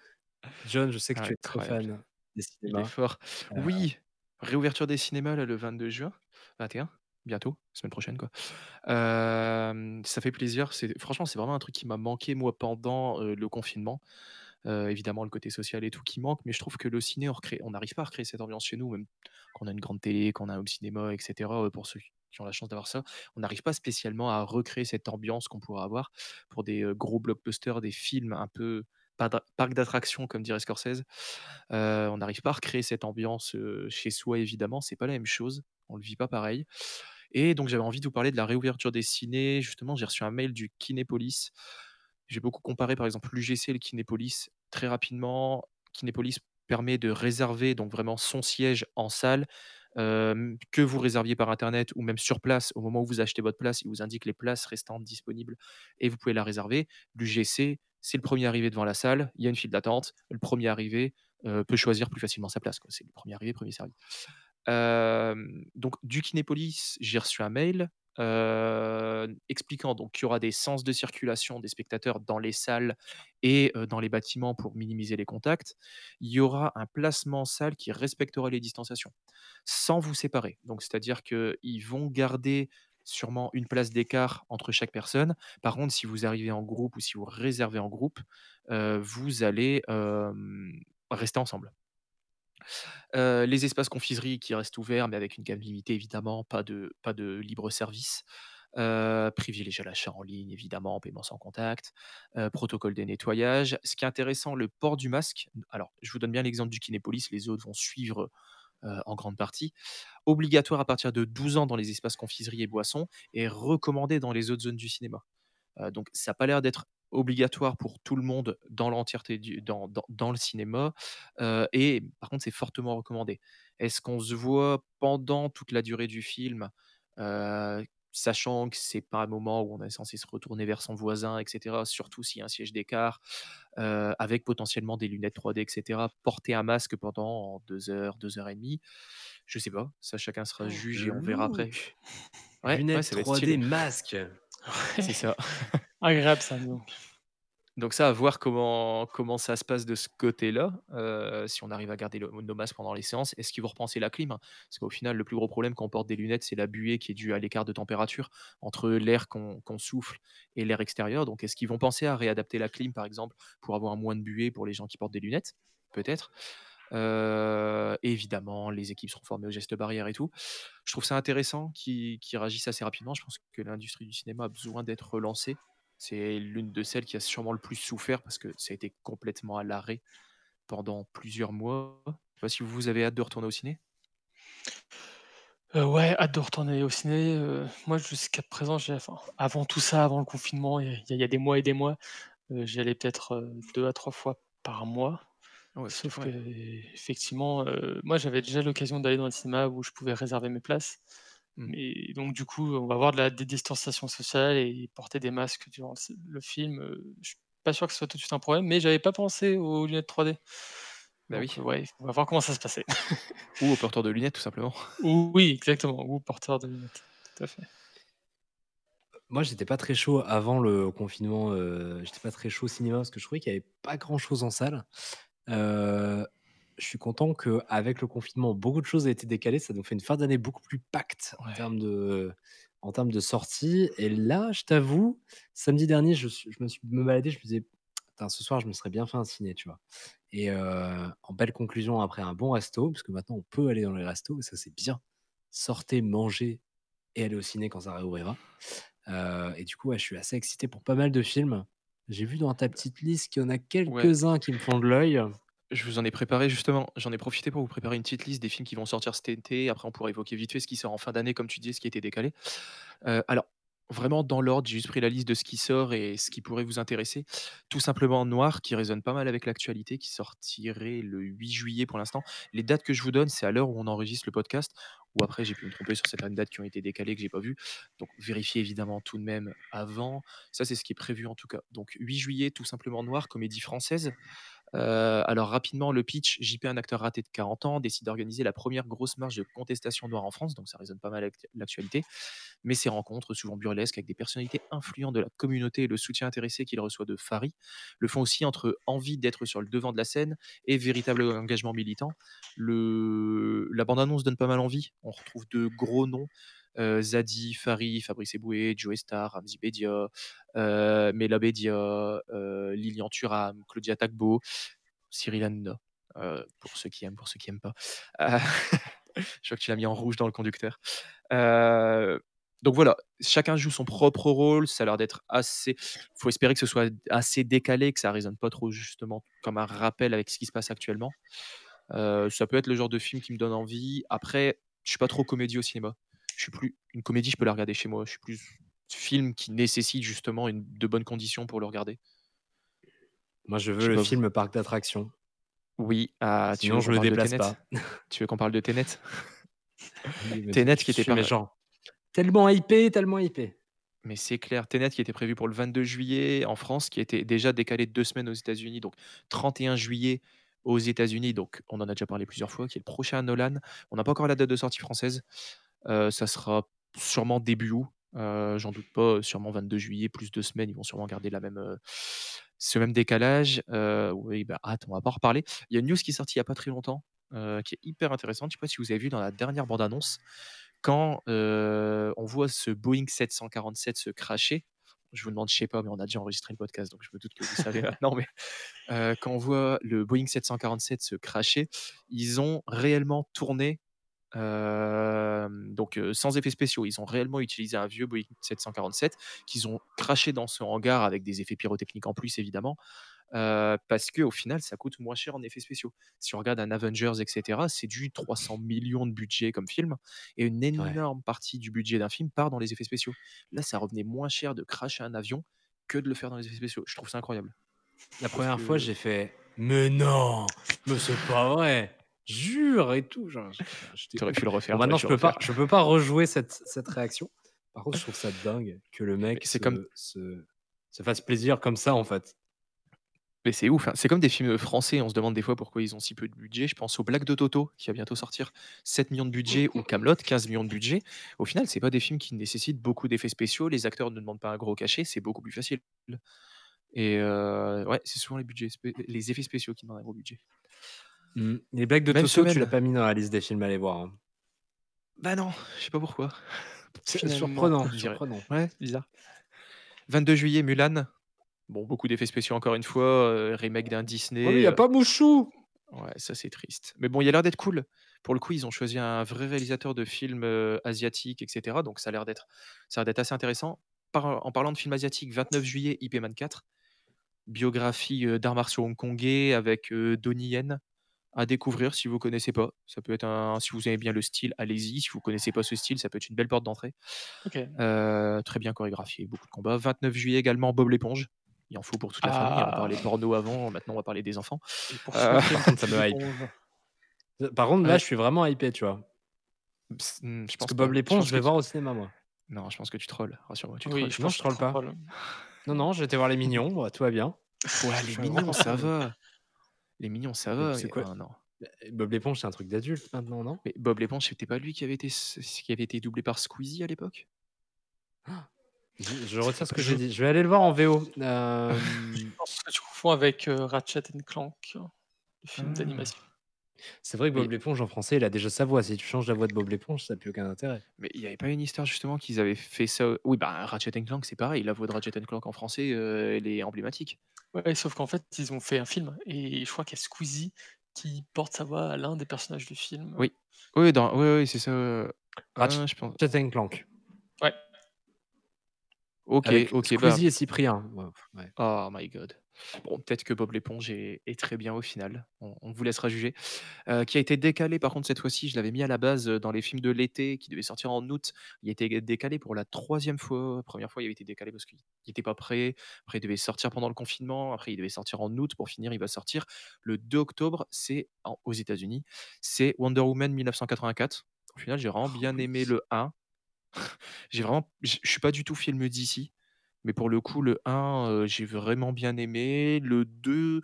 John, je sais que tu es très fan des Il est cinémas. fort. Euh, Oui, réouverture des cinémas là, le 22 juin, 21, bientôt, semaine prochaine quoi. Ça fait plaisir. C'est franchement, c'est vraiment un truc qui m'a manqué moi pendant le confinement. Évidemment, le côté social et tout qui manque, mais je trouve que le ciné, on recrée- on n'arrive pas à recréer cette ambiance chez nous, même quand on a une grande télé, qu'on a un home cinéma, etc. Pour ceux qui ont la chance d'avoir ça, on n'arrive pas spécialement à recréer cette ambiance qu'on pourrait avoir pour des gros blockbusters, des films un peu parc d'attractions, comme dirait Scorsese. On n'arrive pas à recréer cette ambiance chez soi, évidemment. C'est pas la même chose. On le vit pas pareil. Et donc, j'avais envie de vous parler de la réouverture des cinés. Justement, j'ai reçu un mail du Kinépolis. J'ai beaucoup comparé, par exemple, l'UGC et le Kinépolis. Très rapidement, Kinépolis permet de réserver donc vraiment son siège en salle, que vous réserviez par Internet ou même sur place. Au moment où vous achetez votre place, il vous indique les places restantes disponibles et vous pouvez la réserver. L'UGC, c'est le premier arrivé devant la salle. Il y a une file d'attente. Le premier arrivé peut choisir plus facilement sa place. C'est le premier arrivé, premier servi. Donc, du Kinépolis, j'ai reçu un mail euh, expliquant donc qu'il y aura des sens de circulation des spectateurs dans les salles et euh, dans les bâtiments pour minimiser les contacts. Il y aura un placement en salle qui respectera les distanciations sans vous séparer. Donc, c'est-à-dire qu'ils vont garder sûrement une place d'écart entre chaque personne. Par contre, si vous arrivez en groupe ou si vous réservez en groupe, euh, vous allez rester ensemble. Les espaces confiserie qui restent ouverts, mais avec une gamme limitée, évidemment, pas de, pas de libre service. Euh, l'achat en ligne, évidemment, paiement sans contact, protocole des nettoyages. Ce qui est intéressant, le port du masque. Alors, je vous donne bien l'exemple du Kinépolis, les autres vont suivre en grande partie. Obligatoire à partir de 12 ans dans les espaces confiserie et boissons et recommandé dans les autres zones du cinéma. Donc, ça n'a pas l'air d'être obligatoire pour tout le monde dans l'entièreté du, dans, dans, dans le cinéma. Euh, et par contre, c'est fortement recommandé. Est-ce qu'on se voit pendant toute la durée du film, euh, sachant que c'est pas un moment où on est censé se retourner vers son voisin, etc. Surtout s'il y a un siège d'écart, euh, avec potentiellement des lunettes 3D, etc. Porter un masque pendant deux heures, deux heures et demie, je sais pas. Ça, chacun sera juge et on verra après. Ouais, Lunettes ouais, ça va être 3D, stylé. masque. C'est ça. Agréable ça. donc. Donc ça, à voir comment, comment ça se passe de ce côté-là, euh, si on arrive à garder le- nos masques pendant les séances. Est-ce qu'ils vont repenser la clim? Parce qu'au final, le plus gros problème quand on porte des lunettes, c'est la buée qui est due à l'écart de température entre l'air qu'on qu'on souffle et l'air extérieur. Donc est-ce qu'ils vont penser à réadapter la clim, par exemple, pour avoir moins de buée pour les gens qui portent des lunettes? Peut-être. Euh, évidemment, les équipes seront formées aux gestes barrières et tout. Je trouve ça intéressant qu'ils qu'ils réagissent assez rapidement. Je pense que l'industrie du cinéma a besoin d'être relancée. C'est l'une de celles qui a sûrement le plus souffert parce que ça a été complètement à l'arrêt pendant plusieurs mois. Je sais pas si vous avez hâte de retourner au ciné. Euh, ouais, hâte de retourner au ciné. euh, moi, jusqu'à présent, j'ai, enfin, avant tout ça, avant le confinement, il y, a- il y a des mois et des mois, euh, j'y allais peut-être euh, deux à trois fois par mois. Ouais, Sauf ouais. que, effectivement, euh, moi, j'avais déjà l'occasion d'aller dans le cinéma où je pouvais réserver mes places. Mmh. Et donc, du coup, on va avoir de la des distanciations sociales et porter des masques durant le le film, heu, je suis pas sûr que ce soit tout de suite un problème, mais j'avais pas pensé aux lunettes 3D. Bah Donc, oui. ouais, on va voir comment ça se passer. Ou au porteur de lunettes, tout simplement. Oui, exactement, ou porteur de lunettes, tout à fait. Moi, j'étais pas très chaud avant le confinement, heu, j'étais pas très chaud au cinéma parce que je trouvais qu'il y avait pas grand-chose en salle. Heu, je suis content qu'avec le confinement, beaucoup de choses aient été décalées. Ça nous fait une fin d'année beaucoup plus pacte en Ouais. termes de en termes de sorties et là, je t'avoue, samedi dernier, je me suis me baladais, je me disais: «Putain, ce soir, je me serais bien fait un ciné», tu vois? Et heu, en belle conclusion, après un bon resto, parce que maintenant on peut aller dans les restos et ça, c'est bien. Sortez, mangez et allez au ciné quand ça réouvrira. Heu et du coup, ouais, je suis assez excité pour pas mal de films. J'ai vu dans ta petite liste qu'il y en a Ouais. quelques-uns qui me font de l'œil. Je vous en ai préparé justement, j'en ai profité pour vous préparer une petite liste des films qui vont sortir cet été. Après, on pourra évoquer vite fait ce qui sort en fin d'année, comme tu dis, ce qui a été décalé. Heu, alors, vraiment dans l'ordre, j'ai juste pris la liste de ce qui sort et ce qui pourrait vous intéresser. Tout simplement Noir, qui résonne pas mal avec l'actualité, qui sortirait le 8 juillet pour l'instant. Les dates que je vous donne, c'est à l'heure où on enregistre le podcast, ou après j'ai pu me tromper sur certaines dates qui ont été décalées que j'ai pas vues. Donc vérifiez évidemment tout de même avant. Ça, c'est ce qui est prévu en tout cas. Donc 8 juillet, tout simplement Noir, comédie française. Alors rapidement, le pitch, JP, un acteur raté de 40 ans, décide d'organiser la première grosse marche de contestation noire en France, donc ça résonne pas mal avec l'actualité. Mais ces rencontres, souvent burlesques, avec des personnalités influentes de la communauté et le soutien intéressé qu'il reçoit de Fary, le font aussi entre envie d'être sur le devant de la scène et véritable engagement militant. La bande annonce donne pas mal envie. On retrouve de gros noms, Zadi, Fary, Fabrice Eboué, Joey Starr, Ramzy Bedia, heu, Mela Bedia, heu, Lilian Thuram, Claudia Tagbo, Cyril Hanouna, pour ceux qui aiment, pour ceux qui aiment pas. Je vois que tu l'as mis en rouge dans le conducteur. Donc voilà, chacun joue son propre rôle, ça a l'air d'être assez faut espérer que ce soit assez décalé, que ça résonne pas trop justement comme un rappel avec ce qui se passe actuellement. Ça peut être le genre de film qui me donne envie. Après, je suis pas trop comédie au cinéma. Je suis plus une comédie, je peux la regarder chez moi. Je suis plus film qui nécessite justement une de bonnes conditions pour le regarder. Moi, je veux le pas vous. film parc d'attractions. Oui, ah, tu Sinon, veux je qu'on le parle de déplace pas. Tu veux qu'on parle de Tenet? Tenet qui était suis par méchant. Tellement hypé, tellement hypé. Mais c'est clair, Tenet qui était prévu pour le 22 juillet en France, qui était déjà décalé de 2 semaines aux États-Unis, donc 31 juillet aux États-Unis, donc on en a déjà parlé plusieurs fois, qui est le prochain Nolan. On n'a pas encore la date de sortie française. Ça sera sûrement début août, j'en doute pas, sûrement 22 juillet plus 2 semaines, ils vont sûrement garder la même, ce même décalage. Oui, bah, hâte, on va pas en reparler. Il y a une news qui est sortie il y a pas très longtemps, qui est hyper intéressante. Je sais pas si vous avez vu dans la dernière bande annonce, quand, on voit ce Boeing 747 se crasher. Je vous demande, je sais pas, mais on a déjà enregistré le podcast, donc je me doute que vous savez maintenant, mais, quand on voit le Boeing 747 se crasher, ils ont réellement tourné, donc, sans effets spéciaux. Ils ont réellement utilisé un vieux Boeing 747 qu'ils ont crashé dans ce hangar avec des effets pyrotechniques en plus évidemment, parce qu'au final, ça coûte moins cher en effets spéciaux. Si on regarde un Avengers et cetera, c'est du 300 millions de budget comme film et une Ouais. énorme partie du budget d'un film part dans les effets spéciaux. Là, ça revenait moins cher de crasher un avion que de le faire dans les effets spéciaux. Je trouve ça incroyable. La première fois, que j'ai fait: «Mais non! Mais c'est pas vrai! Jure!» et tout, genre, tu aurais pu le refaire, Bon maintenant, je peux pas je peux pas rejouer cette cette réaction. Par contre, je trouve ça dingue que le mec se comme se se fasse plaisir comme ça, en fait. Mais c'est ouf, hein. C'est comme des films, français, on se demande des fois pourquoi ils ont si peu de budget. Je pense au Black de Toto, qui va bientôt sortir, 7 millions de budget ou Kaamelott, 15 millions de budget. Au final, c'est pas des films qui nécessitent beaucoup d'effets spéciaux. Les acteurs ne demandent pas un gros cachet, c'est beaucoup plus facile. Et heu, ouais, c'est souvent les budgets les effets spéciaux qui demandent un gros budget. Mmh. Les Black de Même Toto, tu semaine. l'as pas mis dans la liste des films à aller voir, hein. Bah non, je sais pas pourquoi. C'est Finalement, surprenant, je dirais. surprenant. Ouais, bizarre. 22 juillet, Mulan. Bon, beaucoup d'effets spéciaux encore une fois, heu, remake d'un Oh, mais il Disney, y a heu pas Mouchou! Ouais, ça c'est triste. Mais bon, il a l'air d'être cool. Pour le coup, ils ont choisi un vrai réalisateur de films, heu, asiatiques et cetera, donc ça a l'air d'être ça a l'air d'être assez intéressant. Par en parlant de films asiatiques, 29 juillet, Ip Man 4, biographie, heu, d'arts martiaux hongkongais avec, heu, Donnie Yen, à découvrir si vous connaissez pas. Ça peut être un si vous aimez bien le style, allez-y. Si vous connaissez pas ce style, ça peut être une belle porte d'entrée. OK. Heu, très bien chorégraphié, beaucoup de combats. 29 juillet également, Bob l'éponge. Il en faut pour toute la famille. On Ah! parlait porno avant, maintenant on va parler des enfants. Pour contre, ça me hype. Par contre, là, Ouais. je suis vraiment hypé, tu vois? Hmm, je Parce pense que Bob. Je l'éponge, je vais tu- voir au cinéma, moi. Non, je pense que tu trolls. Rassure-moi, tu Oui, trolls. je Non, pense je troll pas. trolles. Non, non, été voir les mignons, bah, tout va bien. Ouais, les mignons, ça va. Les mignons, ça va. c'est mais- quoi ah, non. Bob l'éponge, c'est un truc d'adulte maintenant, non? Mais Bob l'éponge, c'était pas lui qui avait été qui avait été doublé par Squeezie à l'époque? Je, je retire ce que j'ai dit. Je vais aller le voir en VO. Euh, Je pense que tu confonds avec euh, Ratchet and Clank, le film Ah. d'animation. c'est vrai que Bob Mais- l'éponge en français, il a déjà sa voix. Si tu changes la voix de Bob l'éponge, ça n'a plus aucun intérêt. Mais il n'y avait pas une histoire justement qu'ils avaient fait ça. Oui, bah Ratchet Clank, c'est pareil. La voix de Ratchet Clank en français, euh, elle est emblématique. Ouais, sauf qu'en fait, ils ont fait un film et je crois qu'il y a Squeezie qui porte sa voix à l'un des personnages du film. Oui. Oui, dans... oui, oui, c'est ça. Ratchet- ah, je pense. Ratchet Clank. Ouais. Ok, avec ok, bah. Squeezie et Cyprien. Ouais. Oh my god. Bon, peut-être que Bob l'éponge est, est très bien au final. On, on vous laissera juger. Euh, qui a été décalé par contre cette fois-ci. Je l'avais mis à la base euh, dans les films de l'été qui devaient sortir en août. Il a été décalé pour la troisième fois. Première fois, il avait été décalé parce qu'il n'était pas prêt. Après, il devait sortir pendant le confinement. Après, il devait sortir en août. Pour finir, il va sortir le 2 octobre. C'est aux États-Unis. C'est Wonder Woman 1984. Au final, j'ai vraiment bien aimé le 1. j'ai vraiment, je je suis pas du tout film d'ici. Mais pour le coup, le 1, heu, j'ai vraiment bien aimé. Le 2,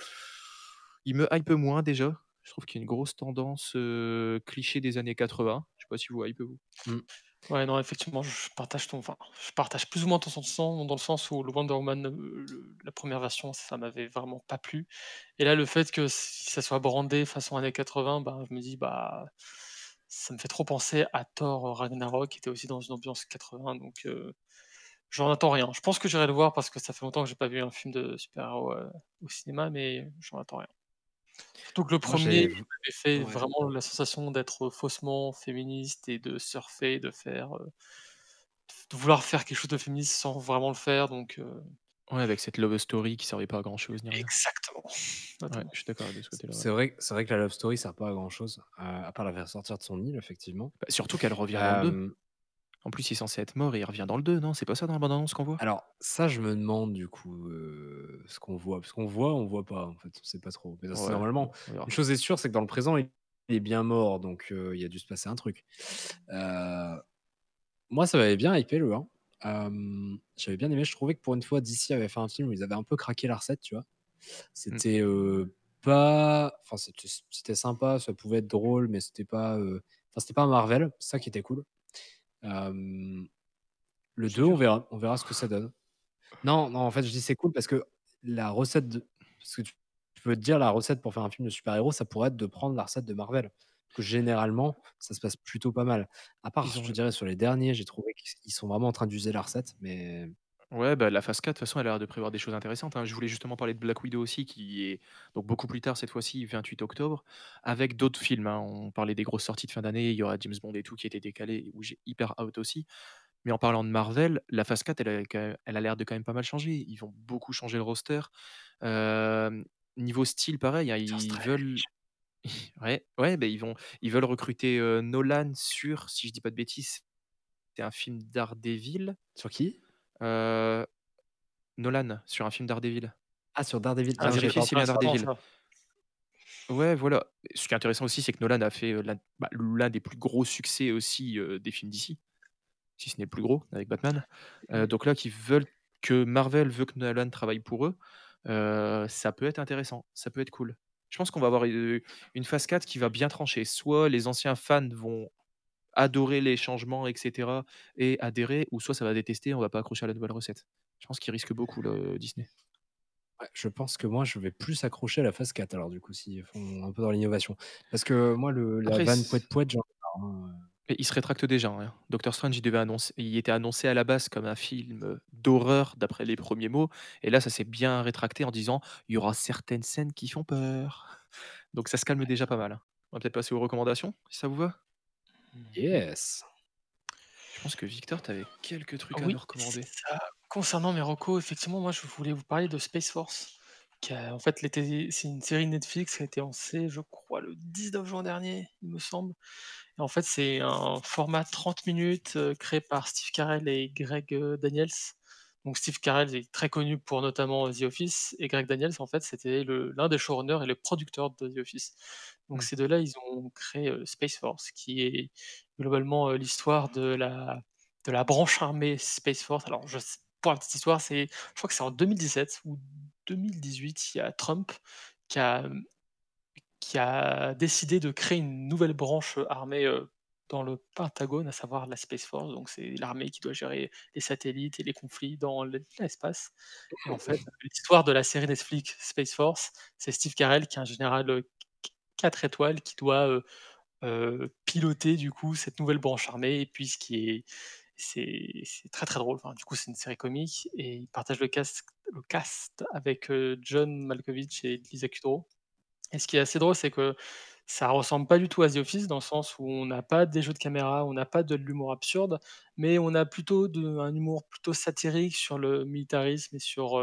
il me hype moins déjà. Je trouve qu'il y a une grosse tendance, cliché des années 80. Je sais pas si vous hype vous? Ouais, non, effectivement, je partage ton, enfin, je partage plus ou moins ton sentiment dans le sens où le Wonder Woman, la première version, ça m'avait vraiment pas plu. Et là, le fait que ça soit brandé façon années 80, bah, je me dis, bah, ça me fait trop penser à Thor Ragnarok, qui était aussi dans une ambiance 80, donc j'en attends rien. Je pense que j'irai le voir parce que ça fait longtemps que j'ai pas vu un film de super-héros euh, au cinéma, mais j'en attends rien. Surtout que le premier, m'avait fait Ouais. vraiment la sensation d'être faussement féministe et de surfer, de faire, euh, de vouloir faire quelque chose de féministe sans vraiment le faire. Donc, euh, Ouais, avec cette love story qui servait pas à grand chose ni rien. exactement. Ouais, je suis d'accord de ce côté-là, ouais. C'est vrai, c'est vrai que la love story sert pas à grand chose, à part la faire sortir de son île, effectivement. Bah, surtout qu'elle revient 2. En plus, il est censé être mort et il revient dans le 2, non? C'est pas ça dans la bande annonce qu'on voit? alors, ça, je me demande du coup euh, ce qu'on voit. Parce qu'on voit, on voit pas, en fait, on sait pas trop. Mais c'est Ouais, normalement, on verra. une chose est sûre, c'est que dans le présent, il est bien mort, donc euh, il a dû se passer un truc. Euh, moi, ça m'avait bien hypé le 1. Euh, J'avais bien aimé, je trouvais que pour une fois, DC avait fait un film où ils avaient un peu craqué la recette, tu vois. C'était euh, pas. Enfin, c'était c'était sympa, ça pouvait être drôle, mais c'était pas. euh, Enfin, c'était pas Marvel, c'est ça qui était cool. Euh, le 2, on verra, on verra ce que ça donne. Non, non, en fait, je dis c'est cool parce que la recette de. Parce que tu, peux te dire, la recette pour faire un film de super-héros, ça pourrait être de prendre la recette de Marvel. Que généralement, ça se passe plutôt pas mal. À part, je dirais, sur les derniers, j'ai trouvé qu'ils sont vraiment en train d'user la recette, mais. Ouais, bah, la phase 4, de toute façon, elle a l'air de prévoir des choses intéressantes, hein. Je voulais justement parler de Black Widow aussi, qui est donc beaucoup plus tard cette fois-ci, 28 octobre, avec d'autres films, hein. On parlait des grosses sorties de fin d'année, il y aura James Bond et tout qui était décalé, où j'ai hyper out aussi. Mais en parlant de Marvel, la phase 4, elle a, quand même- elle a l'air de quand même pas mal changer. Ils vont beaucoup changer le roster. Euh, niveau style, pareil, hein, ils veulent. Ouais, ouais, bah, ils vont, ils veulent recruter euh, Nolan sur, si je dis pas de bêtises, c'est un film Daredevil. Sur qui? Euh, Nolan, sur un film Daredevil. Ah, sur Daredevil. Ah, Ah, Daredevil. ça. Ouais, voilà. Ce qui est intéressant aussi, c'est que Nolan a fait euh, l'un bah, l'un des plus gros succès aussi euh, des films d'ici, si ce n'est le plus gros, avec Batman. Euh, donc là, qui veulent que Marvel veut que Nolan travaille pour eux, euh, ça peut être intéressant, ça peut être cool. Je pense qu'on va avoir une phase 4 qui va bien trancher. Soit les anciens fans vont adorer les changements, etc., et adhérer, ou soit ça va détester, on va pas accrocher à la nouvelle recette. Je pense qu'ils risquent beaucoup, le Disney. Ouais, je pense que moi, je vais plus accrocher à la phase 4, alors du coup, s'ils font un peu dans l'innovation. Parce que moi, le, la Après, vanne c'est- poète poète, j'en ai marre, hein. Et il se rétracte déjà. hein. Doctor Strange, il, devait annoncer, il était annoncé à la base comme un film d'horreur, d'après les premiers mots. Et là, ça s'est bien rétracté en disant il y aura certaines scènes qui font peur. Donc ça se calme déjà pas mal. hein. On va peut-être passer aux recommandations, si ça vous va. Yes. Je pense que Victor, tu avais quelques trucs à Oui, nous recommander. c'est ça. Concernant mes recos, effectivement, moi, je voulais vous parler de Space Force. Qui a- en fait, l'été- c'est une série Netflix qui a été lancée, je crois, le 19 juin dernier, il me semble. Et en fait, c'est un format 30 minutes euh, créé par Steve Carell et Greg euh, Daniels. Donc, Steve Carell est très connu pour notamment The Office, et Greg Daniels, en fait, c'était le- l'un des showrunners et le producteur de The Office. Donc Mmh. ces deux-là, ils ont créé, Space Force qui est globalement, l'histoire de la de la branche armée Space Force. Alors je pour la petite histoire, c'est je crois que c'est en 2017 ou 2018, il y a Trump qui a, mmh, qui a décidé de créer une nouvelle branche, armée, dans le Pentagone, à savoir la Space Force. Donc c'est l'armée qui doit gérer les satellites et les conflits dans l'e l'espace et en fait, l'histoire de la série Netflix Space Force, c'est Steve Carell qui est un général, 4 étoiles qui doit, heu heu, piloter du coup cette nouvelle branche armée et puis ce qui est c'est très, très drôle. Enfin, du coup, c'est une série comique et il partage le cast le cast avec, heu, John Malkovich et Lisa Kudrow et ce qui est assez drôle, c'est que ça ressemble pas du tout à The Office dans le sens où on n'a pas des jeux de caméra, on n'a pas de l'humour absurde, mais on a plutôt de un humour plutôt satirique sur le militarisme et sur,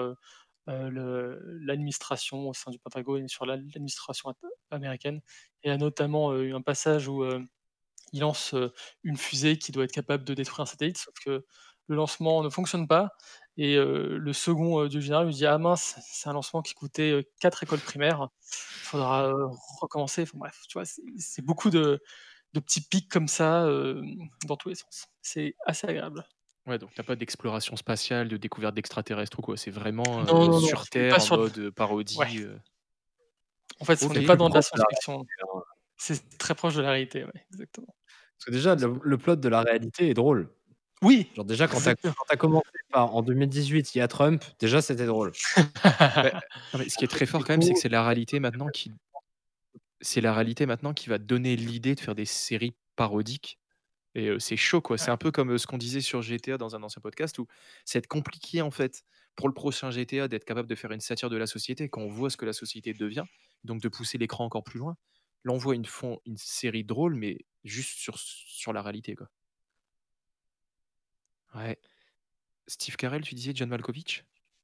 l'administration au sein du Pentagone et sur l'ad l'administration américaine. Il y a notamment, heu, un passage où, heu, il lance, une fusée qui doit être capable de détruire un satellite, sauf que le lancement ne fonctionne pas et le second, du général lui dit: «Ah mince, c'est un lancement qui coûtait, heu, 4 écoles primaires, il faudra, recommencer». Enfin bref, tu vois? C'est beaucoup de de petits pics comme ça, dans tous les sens. C'est assez agréable. Ouais, donc tu as pas d'exploration spatiale, de découverte d'extraterrestres ou quoi? C'est vraiment, Non, heu, non, non, sur pas terre en sur mode, ouais. parodie, heu En fait, on OK. n'est pas dans de la science-fiction. hein. C'est très proche de la réalité, ouais, exactement. Parce que déjà le le plot de la réalité est drôle. Oui! Genre déjà quand tu as Exactement. quand tu as commencé par en 2018, il y a Trump, déjà c'était drôle. Beh, non mais ce qui est très du fort quand même, c'est que coup c'est la réalité maintenant qui c'est la réalité maintenant qui va donner l'idée de faire des séries parodiques et c'est chaud quoi. C'est un peu comme, ce qu'on disait sur GTA dans un ancien podcast où être compliqué en fait pour le prochain GTA d'être capable de faire une satire de la société quand on voit ce que la société devient, donc de pousser l'écran encore plus loin. Là, on voit une série drôle, mais juste sur sur la réalité quoi. Ouais. Steve Carell, tu disais John Malkovich?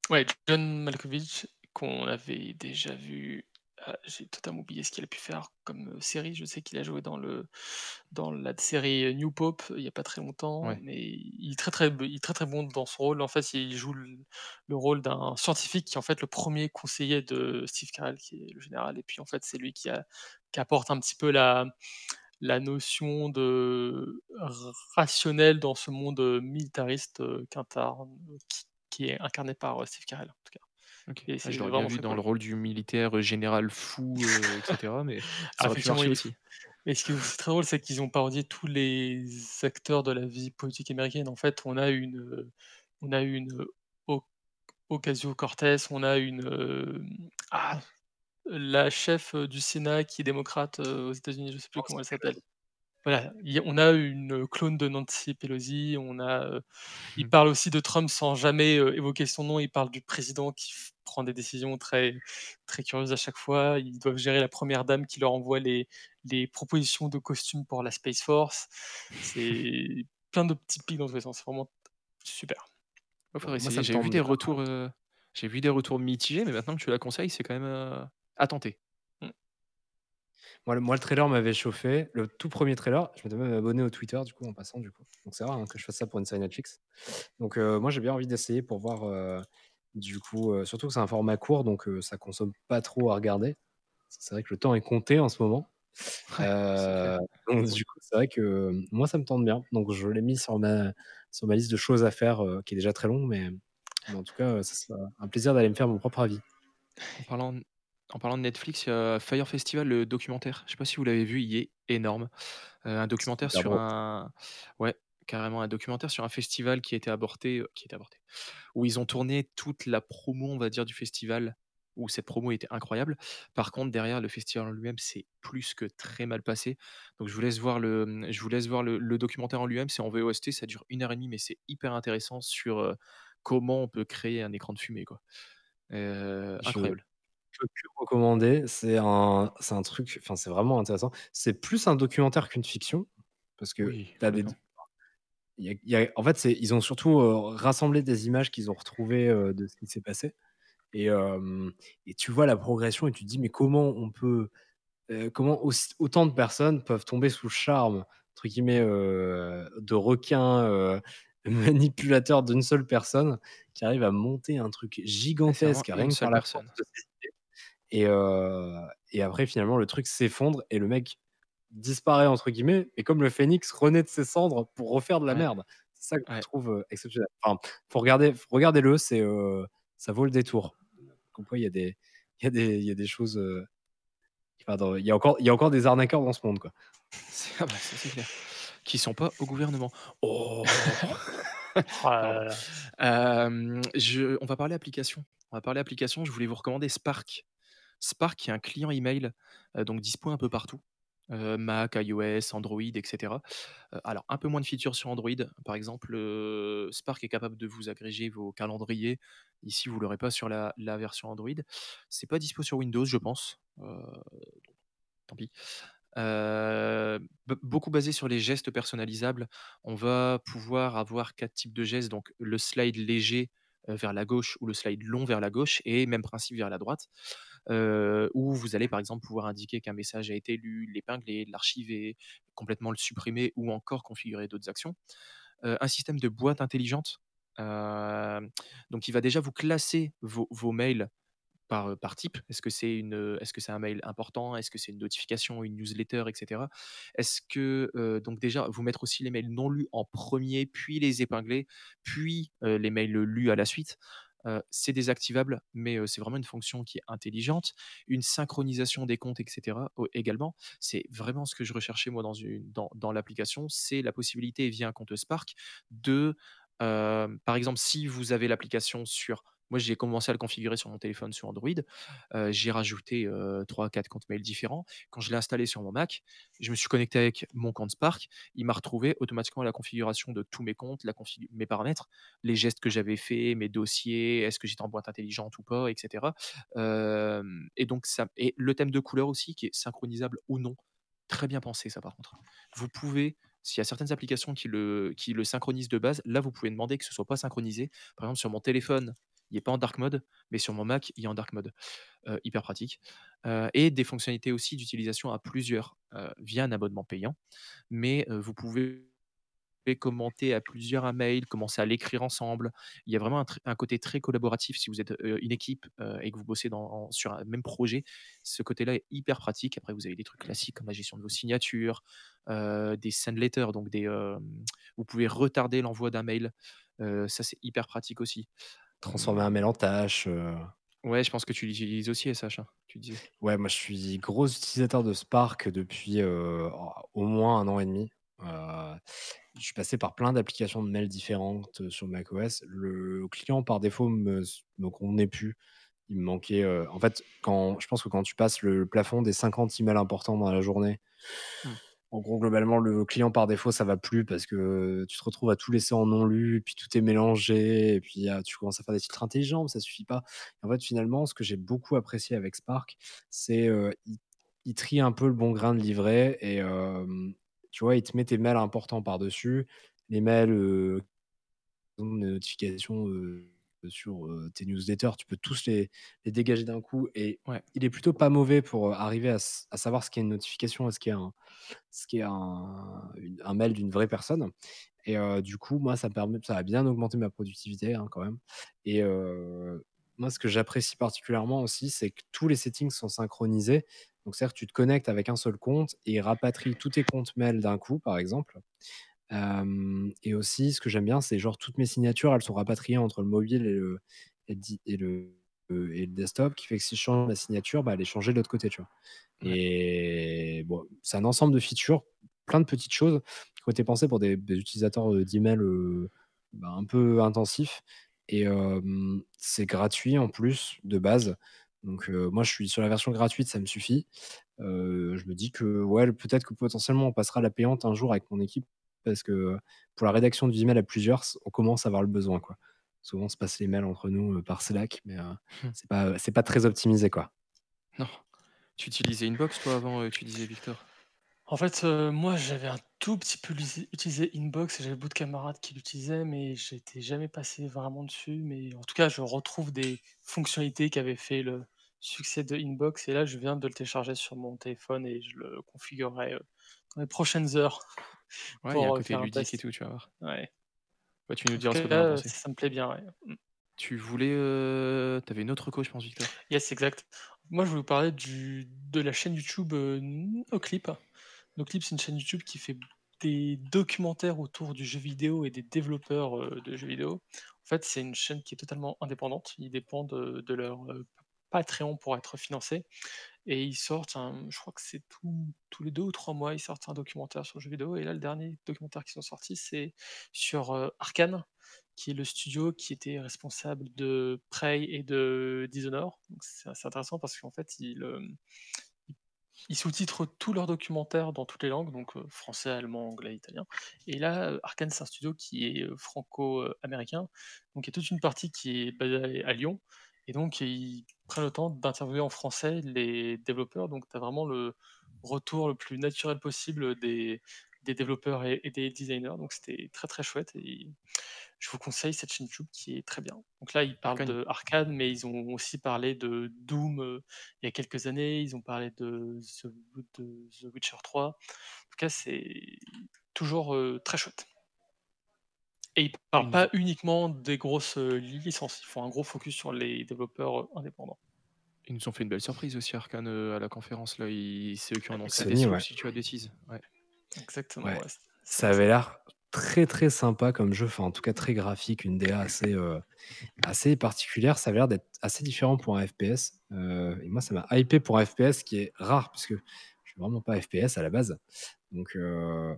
Ouais, John Malkovich qu'on avait déjà vu, heu, j'ai totalement oublié ce qu'il a pu faire comme, heu, série. Je sais qu'il a joué dans le dans la série New Pope, il y a pas très longtemps, Ouais. mais il est très, très il est très, très bon dans son rôle. En fait, il joue le rôle d'un scientifique qui est en fait le 1er conseiller de Steve Carell, qui est le général et puis en fait, c'est lui qui a qui apporte un petit peu la la notion de rationnel dans ce monde, militariste, qu'intarne qui qui est incarné par, Steve Carell en tout cas OK. et Ah, c'est je l'aurais bien vraiment vu très dans cool. le rôle du militaire, heu, général fou, heu, et cetera, mais Ah ça aurait pu effectivement, marcher il est fou aussi. et ce qui est très drôle, c'est qu'ils ont parodié tous les acteurs de la vie politique américaine. En fait, on a une, heu, on a une, O Ocasio-Cortez, on a une, ah! La chef, du Sénat qui est démocrate, aux États-Unis, je sais plus comment Nancy elle s'appelle. Voilà, il y on a une clone de Nancy Pelosi, on a, heu, ils parlent aussi de Trump sans jamais, heu, évoquer son nom. Ils parlent du président qui prend des décisions très très curieuses à chaque fois. Ils doivent gérer la 1re dame qui leur envoie les les propositions de costumes pour la Space Force. C'est plein de petits pics dans tous les sens, c'est vraiment super. Oh, Bon, J'ai vu des retours, heu, j'ai vu des retours mitigés, mais maintenant que tu la conseilles, c'est quand même, à tenter. Moi le moi le trailer m'avait chauffé, le tout 1er trailer, je m'étais même abonné au Twitter du coup en passant du coup. Donc c'est rare, hein, que je fasse ça pour une série Netflix. Donc heu, moi j'ai bien envie d'essayer pour voir, heu, du coup, heu, surtout que c'est un format court donc ça consomme pas trop à regarder. C'est vrai que le temps est compté en ce moment. Ouais, donc du coup, c'est vrai que moi ça me tente bien. Donc je l'ai mis sur ma sur ma liste de choses à faire, qui est déjà très longue, mais mais en tout cas, ça sera un plaisir d'aller me faire mon propre avis. En parlant en parlant de Netflix, il y a Fyre Festival, le documentaire. Je sais pas si vous l'avez vu, il est énorme. Heu, un documentaire sur un ouais, carrément un documentaire sur un festival qui a été aborté, heu, qui a été aborté, où ils ont tourné toute la promo, on va dire, du festival, où cette promo était incroyable. Par contre, derrière le festival en lui-même, c'est plus que très mal passé. Donc je vous laisse voir le, je vous laisse voir le le documentaire en lui-même. C'est en VOST, ça dure 1 heure et demie, mais c'est hyper intéressant sur, heu, comment on peut créer un écran de fumée, quoi. Heu, Je peux que recommander. C'est un c'est un truc enfin, c'est vraiment intéressant. C'est plus un documentaire qu'une fiction parce que Oui, tu as des d complètement. il y a il y a en fait, c'est ils ont surtout, heu, rassemblé des images qu'ils ont retrouvées, heu, de ce qui s'est passé et hem et tu vois la progression et tu te dis: «Mais comment on peut, heu, comment autant de personnes peuvent tomber sous le charme, entre guillemets, heu, de requins, heu, manipulateurs d'une seule personne qui arrive à monter un truc Ouais, c'est vraiment gigantesque une rien que seule par la personne. force de ses idées» Et, euh, et après, finalement, le truc s'effondre et le mec disparaît, entre guillemets. Et comme le phénix renaît de ses cendres pour refaire de la Ouais. merde. C'est ça que Ouais. je trouve euh, exceptionnel. Enfin, faut regarder, faut- regardez-le, c'est, euh, ça vaut le détour. Comme quoi, il y a des, il y a des, il y a des choses. euh, il y a encore, il y a encore des arnaqueurs dans ce monde, quoi. C'est ah bah, clair. Qui sont pas au gouvernement. Oh! Oh je on va parler application. On va parler application, je voulais vous recommander Spark. Spark est un client email, donc dispo un peu partout, Mac, iOS, Android et cetera. Heu, alors un peu moins de features sur Android. Par exemple, Spark est capable de vous agréger vos calendriers. Ici, vous l'aurez pas sur la version Android. C'est pas dispo sur Windows, je pense, tant pis. Beaucoup basé sur les gestes personnalisables. On va pouvoir avoir 4 types de gestes, donc le slide léger, vers la gauche ou le slide long vers la gauche et même principe vers la droite. Où vous allez par exemple pouvoir indiquer qu'un message a été lu, l'épingler, l'archiver, complètement le supprimer ou encore configurer d'autres actions. Un système de boîte intelligente, donc il va déjà vous classer vos mails par, type. Est-ce que c'est est-ce que un mail important? Est-ce que c'est une notification, une newsletter et cetera? Est-ce que, donc déjà vous mettre aussi les mails non lus en premier, puis les épingler, puis, les mails lus à la suite. C'est désactivable, mais, c'est vraiment une fonction qui est intelligente. Une synchronisation des comptes et cetera, au également. C'est vraiment ce que je recherchais moi dans l'application, c'est la possibilité via un compte Spark de, par exemple, si vous avez l'application sur moi, j'ai commencé à le configurer sur mon téléphone sur Android. Heu, j'ai rajouté, heu, 3-4 comptes mails différents. Quand je l'ai installé sur mon Mac, je me suis connecté avec mon compte Spark. Il m'a retrouvé automatiquement la configuration de tous mes comptes, la configu mes paramètres, les gestes que j'avais faits, mes dossiers, est-ce que j'étais en boîte intelligente ou pas et cetera. Hem et donc ça et le thème de couleur aussi qui est synchronisable ou non. Très bien pensé ça par contre. Vous pouvez s'il y a certaines applications qui le qui le synchronisent de base, là vous pouvez demander que ce soit pas synchronisé. Par exemple sur mon téléphone, il est pas en dark mode, mais sur mon Mac, il est en dark mode. Heu, hyper pratique. Heu et des fonctionnalités aussi d'utilisation à plusieurs, heu, via un abonnement payant. Mais, vous pouvez commenter à plusieurs un mail, commencer à l'écrire ensemble. Il y a vraiment un côté très collaboratif si vous êtes, une équipe, et que vous bossez sur un même projet. Ce côté-là est hyper pratique. Après vous avez des trucs classiques comme la gestion de vos signatures, des send letters, donc des, vous pouvez retarder l'envoi d'un mail. Ça c'est hyper pratique aussi. Transformer un mail en tâche, Ouais, je pense que tu l'utilises aussi SH, hein, tu disais? Ouais, moi je suis gros utilisateur de Spark depuis, heu, au moins 1 an et demi. Heu, je suis passé par plein d'applications de mails différentes, heu, sur macOS. Le client par défaut me me convenait plus. Il me manquait, en fait, quand je pense que quand tu passes le plafond des 50 emails importants dans la journée Mmh. En gros, globalement, le client par défaut, ça va plus parce que tu te retrouves à tout laisser en non lu puis tout est mélangé et puis, ah, tu commences à faire des filtres intelligents, mais ça suffit pas. En fait, finalement, ce que j'ai beaucoup apprécié avec Spark, c'est, heu, il trie un peu le bon grain de livret et tu vois, il te met tes mails importants par-dessus, les mails, heu, de notification, sur, tes newsletters, tu peux tous les les dégager d'un coup et Ouais. il est plutôt pas mauvais pour, arriver à savoir ce qu'est une notification et ce qu'est un ce un une un mail d'une vraie personne. Et du coup, moi, ça me permet ça a bien augmenté ma productivité, hein, quand même. Et moi, ce que j'apprécie particulièrement aussi, c'est que tous les settings sont synchronisés. Donc c'est-à-dire que tu te connectes avec un seul compte et il rapatrie tous tes comptes mails d'un coup, par exemple. Et aussi, ce que j'aime bien, c'est genre toutes mes signatures, elles sont rapatriées entre le mobile et le et le et le desktop, qui fait que si je change ma signature, bah, elle est changée de l'autre côté, tu vois? Ouais. Et bon, c'est un ensemble de features, plein de petites choses qui ont été pensées pour des des utilisateurs, d'email, bah, un peu intensifs et c'est gratuit en plus, de base. Donc moi, je suis sur la version gratuite, ça me suffit. Je me dis que, ouais, peut-être que potentiellement, on passera à la payante un jour avec mon équipe parce que pour la rédaction d'emails à plusieurs, on commence à avoir le besoin, quoi. Souvent, on se passe les mails entre nous, par Slack, mais heu, Mmh. c'est pas c'est pas très optimisé, quoi. Non. Tu utilisais Inbox toi avant, heu, tu disais Victor? En fait, moi j'avais un tout petit peu lisé utilisé Inbox et j'avais beaucoup de camarades qui l'utilisaient, mais j'étais jamais passé vraiment dessus. Mais en tout cas, je retrouve des fonctionnalités qui avaient fait le succès de Inbox et là, je viens de le télécharger sur mon téléphone et je le configurerai, dans les prochaines heures Ouais, il y a un heu, côté un ludique et tout, tu vas voir. Ouais. Bah, tu nous diras ce que pensé. ça me plaît bien, ouais. Mmh. Tu voulais, heu, tu avais une autre reco, je pense, Victor? Yes, exact. moi, je voulais vous parler du, de la chaîne YouTube euh, NoClip. NoClip, c'est une chaîne YouTube qui fait des documentaires autour du jeu vidéo et des développeurs euh, de jeux vidéo. En fait, c'est une chaîne qui est totalement indépendante. Ils dépendent de, de leur euh, Patreon pour être financés. Et ils sortent, je crois que c'est tous les deux ou trois mois, ils sortent un documentaire sur le jeu vidéo. Et là, le dernier documentaire qu'ils ont sorti, c'est sur euh, Arkane, qui est le studio qui était responsable de Prey et de Dishonored. C'est assez intéressant parce qu'en fait, ils, euh, ils- sous-titrent tous leurs documentaires dans toutes les langues, donc euh, français, allemand, anglais, italien. Et là, Arkane, c'est un studio qui est franco-américain. Donc il y a toute une partie qui est basée à Lyon. Et donc, ils prennent le temps d'interviewer en français les développeurs. Donc, tu as vraiment le retour le plus naturel possible des, des développeurs et, et des designers. Donc, c'était très, très chouette. Et je vous conseille cette chaîne YouTube qui est très bien. Donc là, ils parlent de Arcade, mais ils ont aussi parlé de Doom euh, il y a quelques années. Ils ont parlé de The, de The Witcher 3. En tout cas, c'est toujours euh, très chouette. Et ils parlent Une- pas uniquement des grosses euh, licences, ils font un gros focus sur les développeurs euh, indépendants. Ils nous ont fait une belle surprise aussi, Arkane, euh, à la conférence. là. Ils- C'est eux qui ont annoncé Sony, ouais. si tu as de bêtises. Ouais. Exactement. Ouais. Ça avait l'air très très sympa comme jeu, enfin en tout cas très graphique, une DA assez, euh, assez particulière. Ça avait l'air d'être assez différent pour un FPS. Euh, et moi, ça m'a hypé pour un FPS qui est rare, puisque je suis vraiment pas FPS à la base. Donc, euh,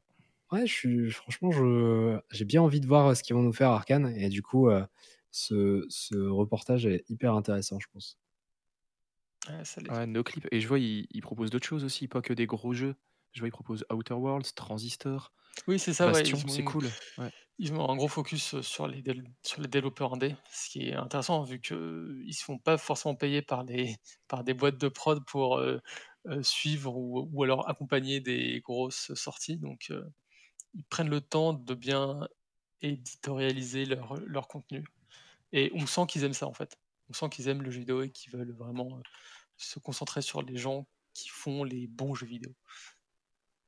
ouais, je suis, franchement, je, j'ai bien envie de voir ce qu'ils vont nous faire Arkane. Et du coup, euh, ce, ce reportage est hyper intéressant, je pense. ouais, ça l'est. Ouais. Et je vois, ils, proposent d'autres choses aussi, pas que des gros jeux. Je vois, ils proposent Outer Worlds, Transistor, Oui, c'est ça, ouais, Bastion, ils c'est ont- cool. Ouais. Ils ont un gros focus euh, sur les, dél- sur les développeurs indés, ce qui est intéressant vu qu'ils ne se font pas forcément payer par, les, par des boîtes de prod pour euh, euh, suivre ou, ou alors accompagner des grosses sorties. Donc, euh, ils prennent le temps de bien éditorialiser leur, leur contenu. Et on sent qu'ils aiment ça en fait. On sent qu'ils aiment le jeu vidéo et qu'ils veulent vraiment euh, se concentrer sur les gens qui font les bons jeux vidéo.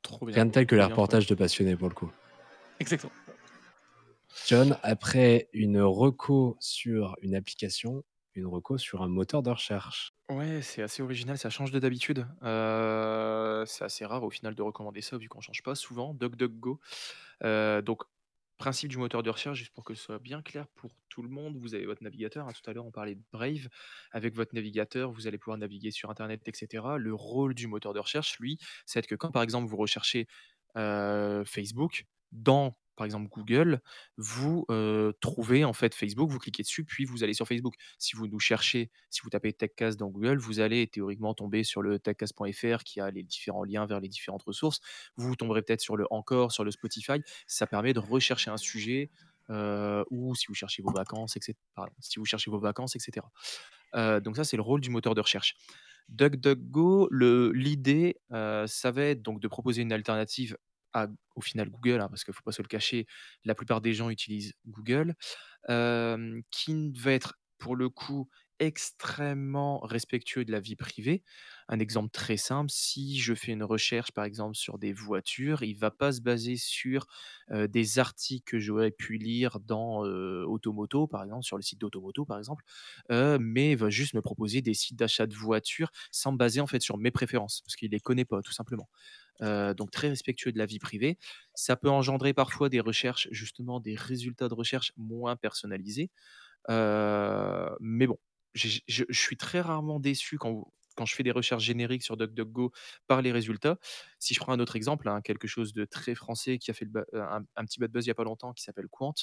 Trop bien. Rien de tel que les reportages de passionnés pour le coup. Exactement. John, après une reco sur une application, une reco sur un moteur de recherche. Ouais, c'est assez original, ça change de d'habitude. Euh, c'est assez rare au final de recommander ça vu qu'on change pas souvent. DuckDuckGo. Euh, donc, principe du moteur de recherche, juste pour que ce soit bien clair pour tout le monde, vous avez votre navigateur. hein, tout à l'heure, on parlait de Brave. Avec votre navigateur, vous allez pouvoir naviguer sur Internet, etc. Le rôle du moteur de recherche, lui, c'est que quand, par exemple, vous recherchez euh, Facebook dans par exemple Google, vous trouvez en fait Facebook, vous cliquez dessus, puis vous allez sur Facebook. Si vous nous cherchez, si vous tapez TechCast dans Google, vous allez théoriquement tomber sur le techcast.fr qui a les différents liens vers les différentes ressources. Vous tomberez peut-être sur le Encore, sur le Spotify. Ça permet de rechercher un sujet ou si vous cherchez vos vacances, etc. Si vous cherchez vos vacances, etc. Donc ça, c'est le rôle du moteur de recherche. DuckDuckGo, l'idée, ça va être donc de proposer une alternative au final Google, hein, parce qu'il ne faut pas se le cacher, la plupart des gens utilisent Google, euh, qui va être pour le coup extrêmement respectueux de la vie privée. Un exemple très simple, si je fais une recherche par exemple sur des voitures, il va pas se baser sur des articles que j'aurais pu lire dans Automoto, par exemple, sur le site d'Automoto, par exemple, euh, mais va juste me proposer des sites d'achat de voitures sans me baser en fait sur mes préférences, parce qu'il les connaît pas, tout simplement. Donc très respectueux de la vie privée. Ça peut engendrer parfois des recherches, justement des résultats de recherche moins personnalisés. Mais bon, je, je suis très rarement déçu quand, quand je fais des recherches génériques sur DuckDuckGo par les résultats. Si je prends un autre exemple, hein, quelque chose de très français qui a fait euh, un, un petit bad buzz il n'y a pas longtemps qui s'appelle Quant.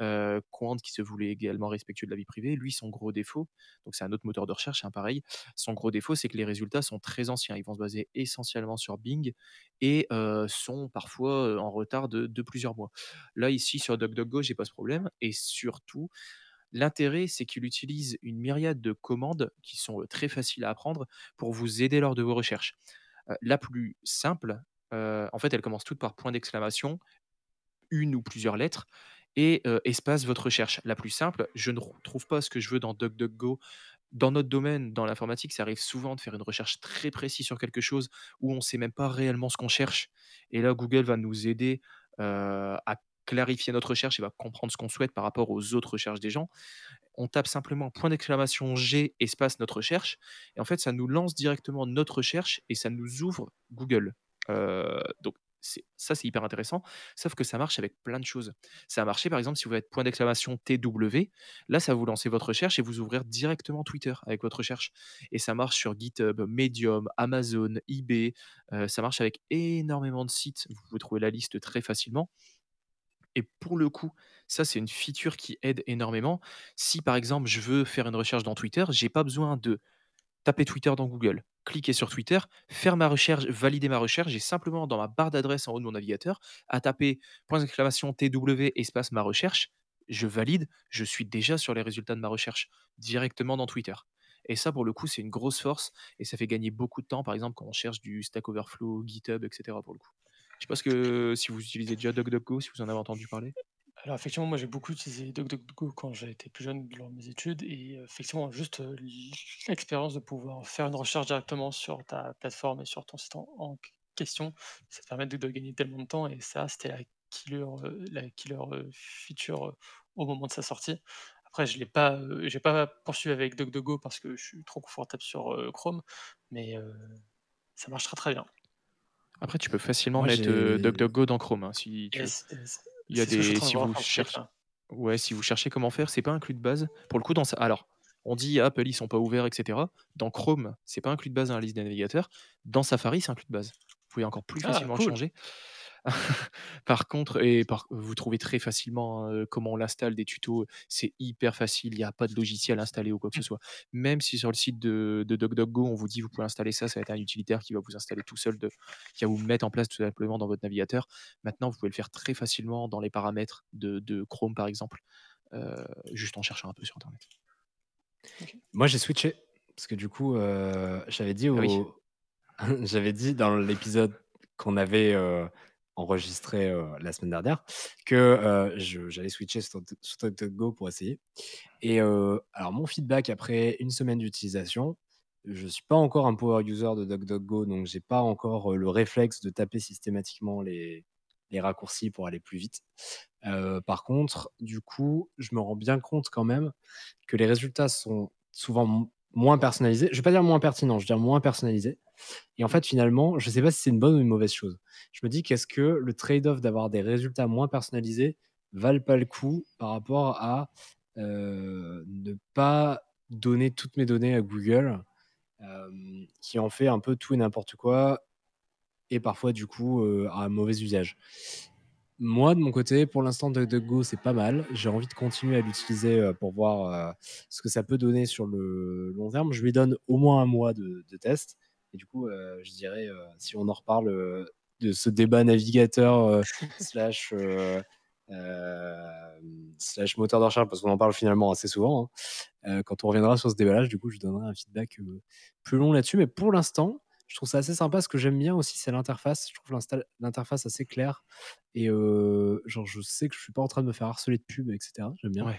Euh, Quant qui se voulait également respectueux de la vie privée, lui son gros défaut, donc c'est un autre moteur de recherche, hein, pareil, son gros défaut c'est que les résultats sont très anciens, ils vont se baser essentiellement sur Bing et euh, sont parfois euh, en retard de, de plusieurs mois. Là ici sur DuckDuckGo j'ai pas ce problème et surtout L'intérêt, c'est qu'il utilise une myriade de commandes qui sont très faciles à apprendre pour vous aider lors de vos recherches. La plus simple, en fait, elle commence toute par point d'exclamation, une ou plusieurs lettres, et espace votre recherche. La plus simple, je ne trouve pas ce que je veux dans DuckDuckGo. Dans notre domaine, dans l'informatique, ça arrive souvent de faire une recherche très précise sur quelque chose où on ne sait même pas réellement ce qu'on cherche. Et là, Google va nous aider à clarifier notre recherche et va comprendre ce qu'on souhaite par rapport aux autres recherches des gens. on tape simplement point d'exclamation G espace notre recherche et en fait ça nous lance directement notre recherche et ça nous ouvre Google. Euh, donc ça c'est hyper intéressant, sauf que ça marche avec plein de choses. Ça a marché par exemple si vous êtes point d'exclamation TW, là ça va vous lancer votre recherche et vous ouvrir directement Twitter avec votre recherche. Et ça marche sur GitHub, Medium, Amazon, eBay, euh, ça marche avec énormément de sites, vous pouvez trouver la liste très facilement. Et pour le coup, ça, c'est une feature qui aide énormément. Si par exemple, je veux faire une recherche dans Twitter, j'ai pas besoin de taper Twitter dans Google, cliquer sur Twitter, faire ma recherche, valider ma recherche. J'ai simplement dans ma barre d'adresse en haut de mon navigateur à taper point d'exclamation TW espace ma recherche. Je valide, je suis déjà sur les résultats de ma recherche directement dans Twitter. Et ça, pour le coup, c'est une grosse force et ça fait gagner beaucoup de temps, par exemple, quand on cherche du Stack Overflow, GitHub, etc. Pour le coup. Je sais pas ce que si vous utilisez déjà DuckDuckGo, si vous en avez entendu parler. Alors effectivement, moi j'ai beaucoup utilisé DuckDuckGo quand j'étais plus jeune lors mes études et euh, effectivement juste euh, l'expérience de pouvoir faire une recherche directement sur ta plateforme et sur ton site en, question, ça te permet de, gagner tellement de temps et ça c'était la killer, euh, feature au moment de sa sortie. Après je l'ai pas, pas poursuivi avec DuckDuckGo parce que je suis trop confortable sur Chrome, mais ça marche très très bien. Après, tu peux facilement Moi, mettre euh, DuckDuckGo dans Chrome hein, si tu Il y a c'est ce que je suis des en train de si voir vous cherchez là. ouais, si vous cherchez comment faire, c'est pas inclus de base. Pour le coup, dans ça, alors on dit Apple ils sont pas ouverts, etc. Dans Chrome, c'est pas inclus de base dans la liste des navigateurs. Dans Safari, c'est inclus de base. Vous pouvez encore plus Ah, facilement le cool. changer. par contre, et par- vous trouvez très facilement euh, comment on l'installe, des tutos. C'est hyper facile. Il n'y a pas de logiciel installé ou quoi que ce soit. Même si sur le site de, de DuckDuckGo, on vous dit vous pouvez installer ça, ça va être un utilitaire qui va vous installer tout seul, de, qui va vous mettre en place tout simplement dans votre navigateur. Maintenant, vous pouvez le faire très facilement dans les paramètres de, de Chrome, par exemple, euh, juste en cherchant un peu sur Internet. Moi, j'ai switché. Parce que du coup, euh, j'avais dit, Ah oui. j'avais dit dans l'épisode qu'on avait euh, enregistré la semaine dernière que je- j'allais switcher sur, sur DuckDuckGo pour essayer. Et alors, mon feedback après une semaine d'utilisation, je ne suis pas encore un power user de DuckDuckGo, donc j'ai pas encore le réflexe de taper systématiquement les, les raccourcis pour aller plus vite. Par contre, du coup, je me rends bien compte quand même que les résultats sont souvent moins personnalisés. Je vais pas dire moins pertinents, je vais dire moins personnalisés. Et en fait, finalement, je sais pas si c'est une bonne ou une mauvaise chose. Je me dis qu'est-ce que le trade-off d'avoir des résultats moins personnalisés valent pas le coup par rapport à euh, ne pas donner toutes mes données à Google, euh, qui en fait un peu tout et n'importe quoi, et parfois du coup euh, à un mauvais usage. Moi, de mon côté, pour l'instant, DuckDuckGo, c'est pas mal. J'ai envie de continuer à l'utiliser pour voir ce que ça peut donner sur le long terme. Je lui donne au moins un mois de test. Et du coup, euh, je dirais, euh, si on en reparle euh, de ce débat navigateur slash, slash moteur de recherche, parce qu'on en parle finalement assez souvent, hein, quand on reviendra sur ce débat-là, du coup, je donnerai un feedback plus long là-dessus. Mais pour l'instant, je trouve ça assez sympa. Ce que j'aime bien aussi, c'est l'interface. Je trouve l'interface assez claire. Et euh, genre, je sais que je suis pas en train de me faire harceler de pub, etc. J'aime bien. Ouais.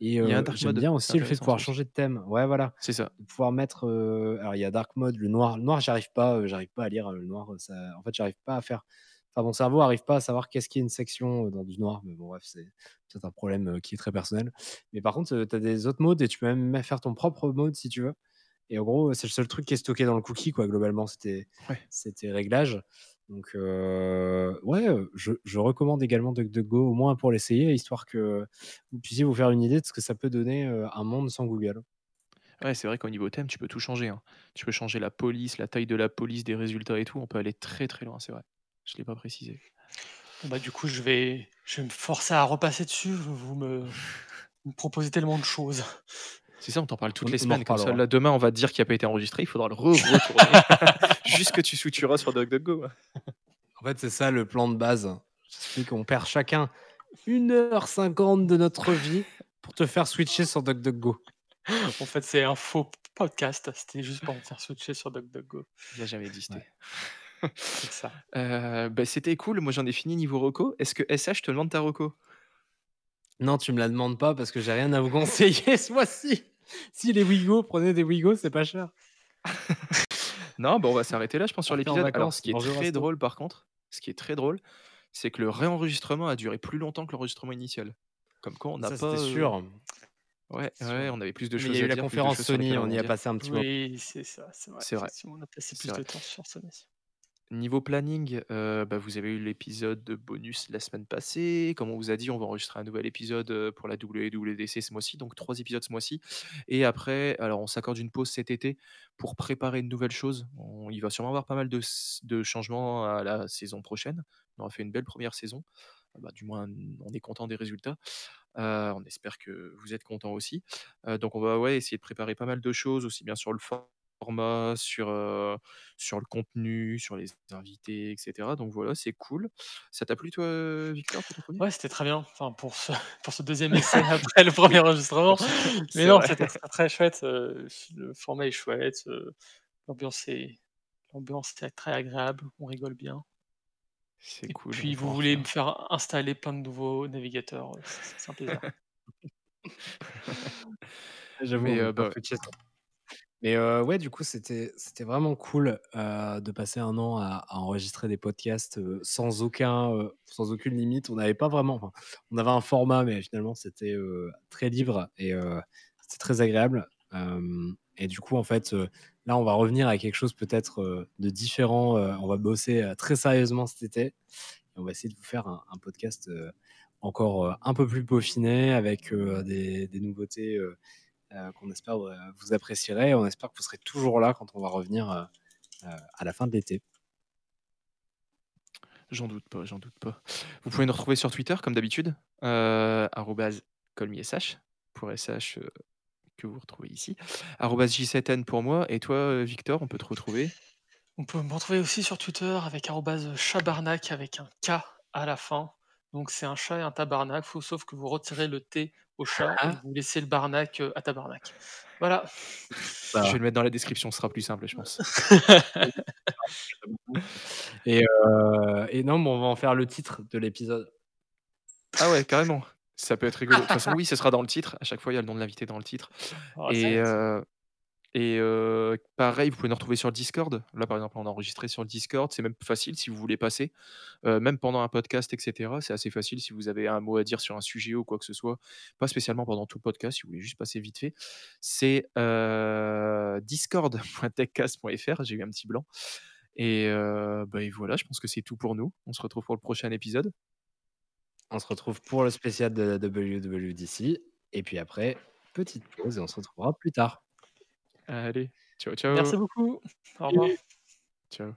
Et euh, j'aime bien aussi le fait de pouvoir changer de thème. Ouais, voilà. C'est ça. De pouvoir mettre. euh, alors, il y a dark mode, le noir. Le noir, j'arrive pas. j'arrive pas à lire le noir. Ça, en fait, j'arrive pas à faire. Enfin, mon cerveau arrive pas à savoir qu'est-ce qui est une section dans du noir. Mais bon, bref, c'est peut-être un problème qui est très personnel. Mais par contre, tu as des autres modes et tu peux même faire ton propre mode si tu veux. Et en gros, c'est le seul truc qui est stocké dans le cookie, quoi, globalement, c'était Ouais. c'était réglage. Donc, euh, ouais, je, je recommande également DuckDuckGo, au moins pour l'essayer, histoire que vous puissiez vous faire une idée de ce que ça peut donner euh, un monde sans Google. Ouais, c'est vrai qu'au niveau thème, tu peux tout changer. hein. Tu peux changer la police, la taille de la police, des résultats et tout. On peut aller très très loin, c'est vrai. Je l'ai pas précisé. Bah, du coup, je vais, je vais me forcer à repasser dessus. Vous me, vous me proposez tellement de choses. C'est ça, on t'en parle toutes On- les semaines. Comme ça, là, demain, on va te dire qu'il n'a pas été enregistré. Il faudra le re-retourner. Juste que tu switcheras sur DuckDuckGo. En fait, c'est ça le plan de base. C'est qu'on perd chacun 1h50 de notre vie pour te faire switcher sur DuckDuckGo. En fait, c'est un faux podcast. C'était juste pour me faire switcher sur DuckDuckGo. Il n'a jamais existé. C'est ça. Euh, bah, C'était cool. Moi, j'en ai fini niveau reco. Est-ce que SH te demande ta reco? Non, tu me la demandes pas parce que j'ai rien à vous conseiller ce mois-ci. Si les Wigo, prenez des Wigo, c'est pas cher. Non, bah, on va s'arrêter là, je pense, sur l'épisode. Alors, ce qui est très drôle, par contre, ce qui est très drôle, c'est que le réenregistrement a duré plus longtemps que l'enregistrement initial. Comme quoi, on n'a pas. c'était euh, sûr. Ouais, ouais, on avait plus de Mais choses il y a eu la conférence Sony, on y a passé un petit moment. Oui, c'est ça, c'est vrai. C'est vrai. On a passé plus de temps sur Sony. Niveau planning, euh, bah, vous avez eu l'épisode de bonus la semaine passée. Comme on vous a dit, on va enregistrer un nouvel épisode euh, pour la WWDC ce mois-ci, donc trois épisodes ce mois-ci. Et après, alors on s'accorde une pause cet été pour préparer une nouvelle chose. On- il va sûrement avoir pas mal de, de changements à la saison prochaine. On aura fait une belle première saison. Ah bah, du moins, on est content des résultats. Euh, on espère que vous êtes content aussi. Donc on va essayer de préparer pas mal de choses, aussi bien sur le format, sur, euh, sur le contenu, sur les invités, etc. Donc voilà, c'est cool. Ça t'a plu toi, Victor, Ouais, c'était très bien. Enfin, pour ce, pour ce deuxième essai après le premier enregistrement. Mais non, c'était très, très chouette. le format est chouette. l'ambiance est, l'ambiance est très agréable. On rigole bien. C'est Et cool. puis, vous voulez me faire installer plein de nouveaux navigateurs. euh, C'est un plaisir. J'avoue, euh, bah. Mais euh, ouais, du coup, c'était vraiment cool de passer un an à, enregistrer des podcasts sans aucun sans aucune limite. On n'avait pas vraiment, on avait un format, mais finalement c'était très libre et euh, c'était très agréable. Et du coup, en fait, là, on va revenir à quelque chose peut-être de différent. on va bosser très sérieusement cet été et on va essayer de vous faire un, podcast encore un peu plus peaufiné avec des, nouveautés. Qu'on espère euh, vous apprécierez. On espère que vous serez toujours là quand on va revenir euh, euh, à la fin de l'été. J'en doute pas, j'en doute pas. Vous pouvez nous retrouver sur Twitter comme d'habitude, euh, colmish pour SH euh, que vous retrouvez ici, arrobase J7N pour moi. Et toi, euh, Victor, on peut te retrouver? On peut me retrouver aussi sur Twitter avec arrobase chabarnac avec un K à la fin. Donc c'est un chat et un tabarnak, faut, sauf que vous retirez le T au chat et Ah. vous laissez le barnac euh, à tabarnak. Voilà. Je vais le mettre dans la description, ce sera plus simple, je pense. Et, euh, et non, mais on va en faire le titre de l'épisode. Ah ouais, carrément. Ça peut être rigolo. De toute façon, oui, ce sera dans le titre. À chaque fois, il y a le nom de l'invité dans le titre. Et, euh, et pareil, vous pouvez nous retrouver sur le Discord. Là, par exemple, on a enregistré sur le Discord. C'est même facile si vous voulez passer. Même pendant un podcast, etc. C'est assez facile si vous avez un mot à dire sur un sujet ou quoi que ce soit. Pas spécialement pendant tout le podcast, si vous voulez juste passer vite fait. C'est discord.techcast.fr. J'ai eu un petit blanc. Et, bah, et voilà, je pense que c'est tout pour nous. On se retrouve pour le prochain épisode. On se retrouve pour le spécial de la WWDC. Et puis après, petite pause et on se retrouvera plus tard. Allez, ciao, ciao. Merci beaucoup. Au revoir. Ciao.